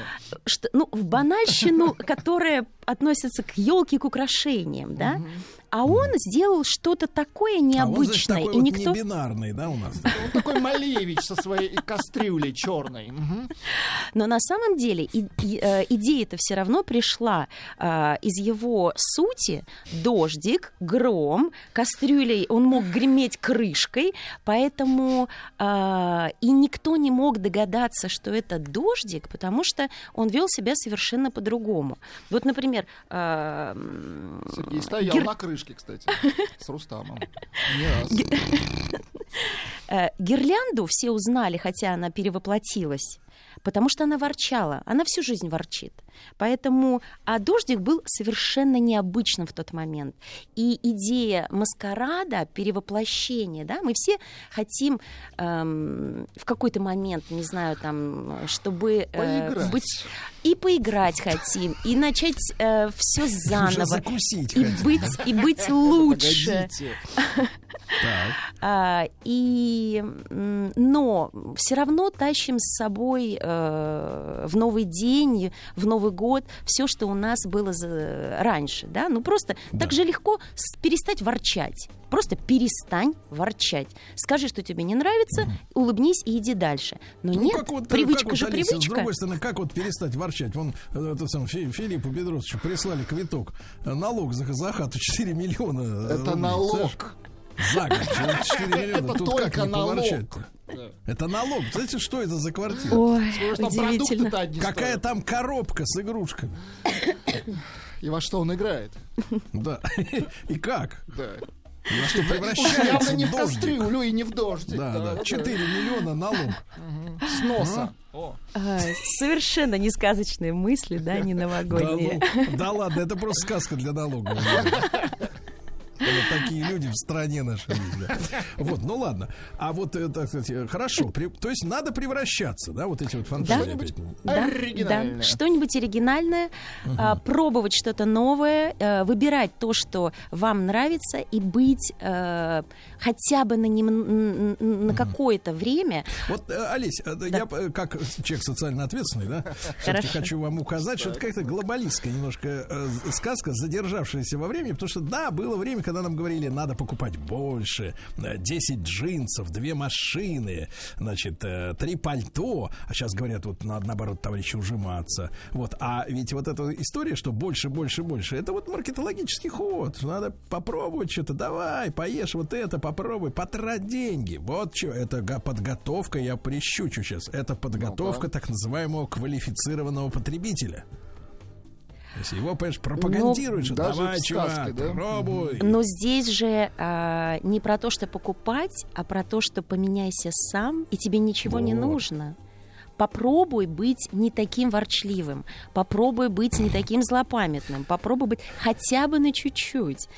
что, ну, в банальщину, которая относится к елке, к украшениям, да? А он сделал что-то такое А он, значит, необычное, такой и вот никто... не бинарный, да, у нас? <laughs> Он такой Малевич со своей кастрюлей черной. Но на самом деле э, идея-то все равно пришла э, из его сути. Дождик, гром, кастрюлей он мог греметь крышкой, поэтому э, и никто не мог догадаться, что это дождик, потому что он вел себя совершенно по-другому. Вот, например, Сергей стоял на крышке, кстати, с Рустамом. Не раз. <laughs> Э, Гирлянду все узнали, хотя она перевоплотилась, потому что она ворчала. Она всю жизнь ворчит. Поэтому, а дождик был совершенно необычным в тот момент. И идея маскарада, перевоплощения, да, мы все хотим эм, в какой-то момент, не знаю, там, чтобы э, Поиграть. быть и поиграть хотим, и начать все заново, и хотим. быть и быть лучше. Погодите. <laughs> А, и, но все равно тащим с собой э, в новый день, в Новый год все, что у нас было раньше, да, ну просто так же легко с- перестать ворчать. Просто перестань ворчать. Скажи, что тебе не нравится, улыбнись и иди дальше. Но Ну, нет, как вот, э, привычка как вот, же Алиса, С привычка. другой стороны, как вот перестать ворчать? Вон э, этот сам Фи- Филиппу Бедросовичу прислали квиток. Налог за, за хату 4 миллиона. Это рублей. налог. За год 4 <laughs> миллиона. Это Тут только как не налог. поворчать-то? Да. Это налог. Знаете, что это за квартира? Ой, что удивительно. продукты-то одни Какая стоят. там коробка с игрушками? И во что он играет? Да. <laughs> И как? Да. И во что превращается явно не в кастрюлю и не в дождик. Да, да. 4 миллиона налог. С носа. О. А, совершенно не сказочные мысли, да, не Да, новогодние. ну, да ладно, это просто сказка для налоговой. <laughs> Вот такие люди в стране нашей. Вот, ну ладно. А вот, э, так сказать, э, хорошо. то есть надо превращаться, да, вот эти вот фантазии. Да, что-нибудь оригинальное, а, пробовать что-то новое, э, выбирать то, что вам нравится, и быть хотя бы на, нем- на какое-то время. Вот, э, Олесь, э, я э, как человек социально ответственный, да, все-таки хочу вам указать, что это как-то глобалистская немножко э, сказка, задержавшаяся во времени, потому что, да, было время, когда нам говорили, надо покупать больше, э, 10 джинсов, две машины, значит, э, три пальто, а сейчас говорят, вот надо, наоборот, товарищи, ужиматься. Вот, а ведь вот эта история, что больше, больше, больше, это вот маркетологический ход, надо попробовать что-то, давай, поешь вот это, попробуй, потрать деньги. Вот что, это подготовка, я прищучу сейчас, это подготовка так называемого квалифицированного потребителя. Если его, понимаешь, пропагандируешь, Ну, давай, даже в чувак, сказке, да? пробуй. Но здесь же а, не про то, что покупать, а про то, что поменяйся сам, и тебе ничего не Вот. нужно. Попробуй быть не таким ворчливым, попробуй быть не таким злопамятным, попробуй быть хотя бы на чуть-чуть.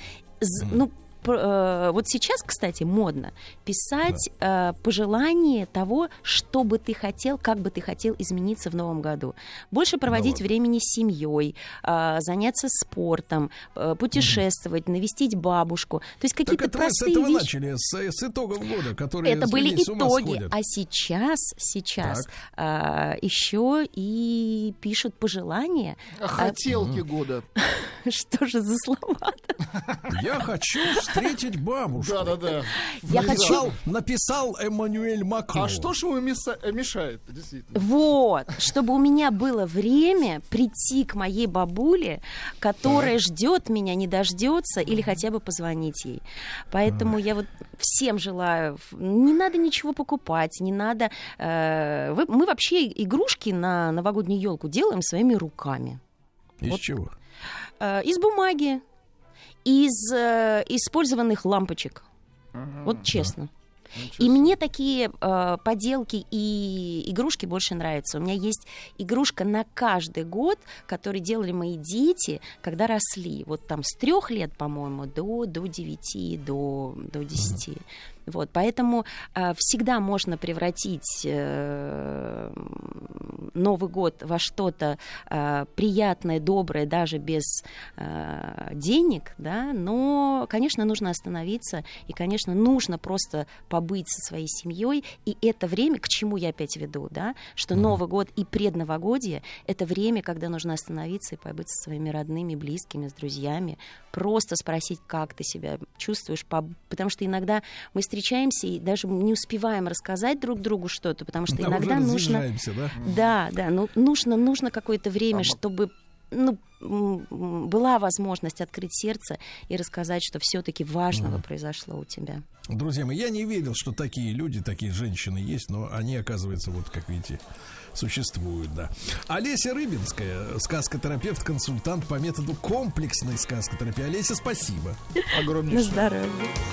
З- Ну, вот сейчас, кстати, модно писать э, пожелание того, что бы ты хотел, как бы ты хотел измениться в новом году. Больше проводить времени с семьей, э, заняться спортом, э, путешествовать, навестить бабушку. То есть Так какие-то это вы с простые этого вещи. начали, с, с итогов года, которые Это были итоги, а сейчас, сейчас а, еще и пишут пожелания. А хотелки года. <laughs> Что же за слова? Я хочу встретить бабушку. Да-да-да. Я написал, написал Эммануэль Макрон. А что ж ему э, мешает, действительно? Вот, чтобы у меня было время прийти к моей бабуле, которая ждет меня, не дождется, или хотя бы позвонить ей. Поэтому я вот всем желаю, не надо ничего покупать, не надо... э, мы вообще игрушки на новогоднюю елку делаем своими руками. Из Вот. чего? Э, из бумаги, из э, использованных лампочек. Вот честно. И мне такие э, поделки и игрушки больше нравятся. У меня есть игрушка на каждый год, который делали мои дети, когда росли. Вот там с трех лет, по-моему, до, до 9, до, до 10. Вот, поэтому э, всегда можно превратить э, Новый год во что-то э, приятное, доброе, даже без э, денег, да, но, конечно, нужно остановиться, и, конечно, нужно просто побыть со своей семьей, и это время, к чему я опять веду, да, что Новый год и предновогодие — это время, когда нужно остановиться и побыть со своими родными, близкими, с друзьями, просто спросить, как ты себя чувствуешь, потому что иногда мы встречаемся и даже не успеваем рассказать друг другу что-то, потому что Да, иногда уже нужно... да? Да, да, ну нужно, нужно какое-то время, чтобы ну, была возможность открыть сердце и рассказать, что все-таки важного произошло у тебя. Друзья мои, я не верил, что такие люди, такие женщины есть, но они, оказывается, вот как видите, существуют, да. Олеся Рыбинская, сказкотерапевт, консультант по методу комплексной сказкотерапии. Олеся, спасибо. На здоровье.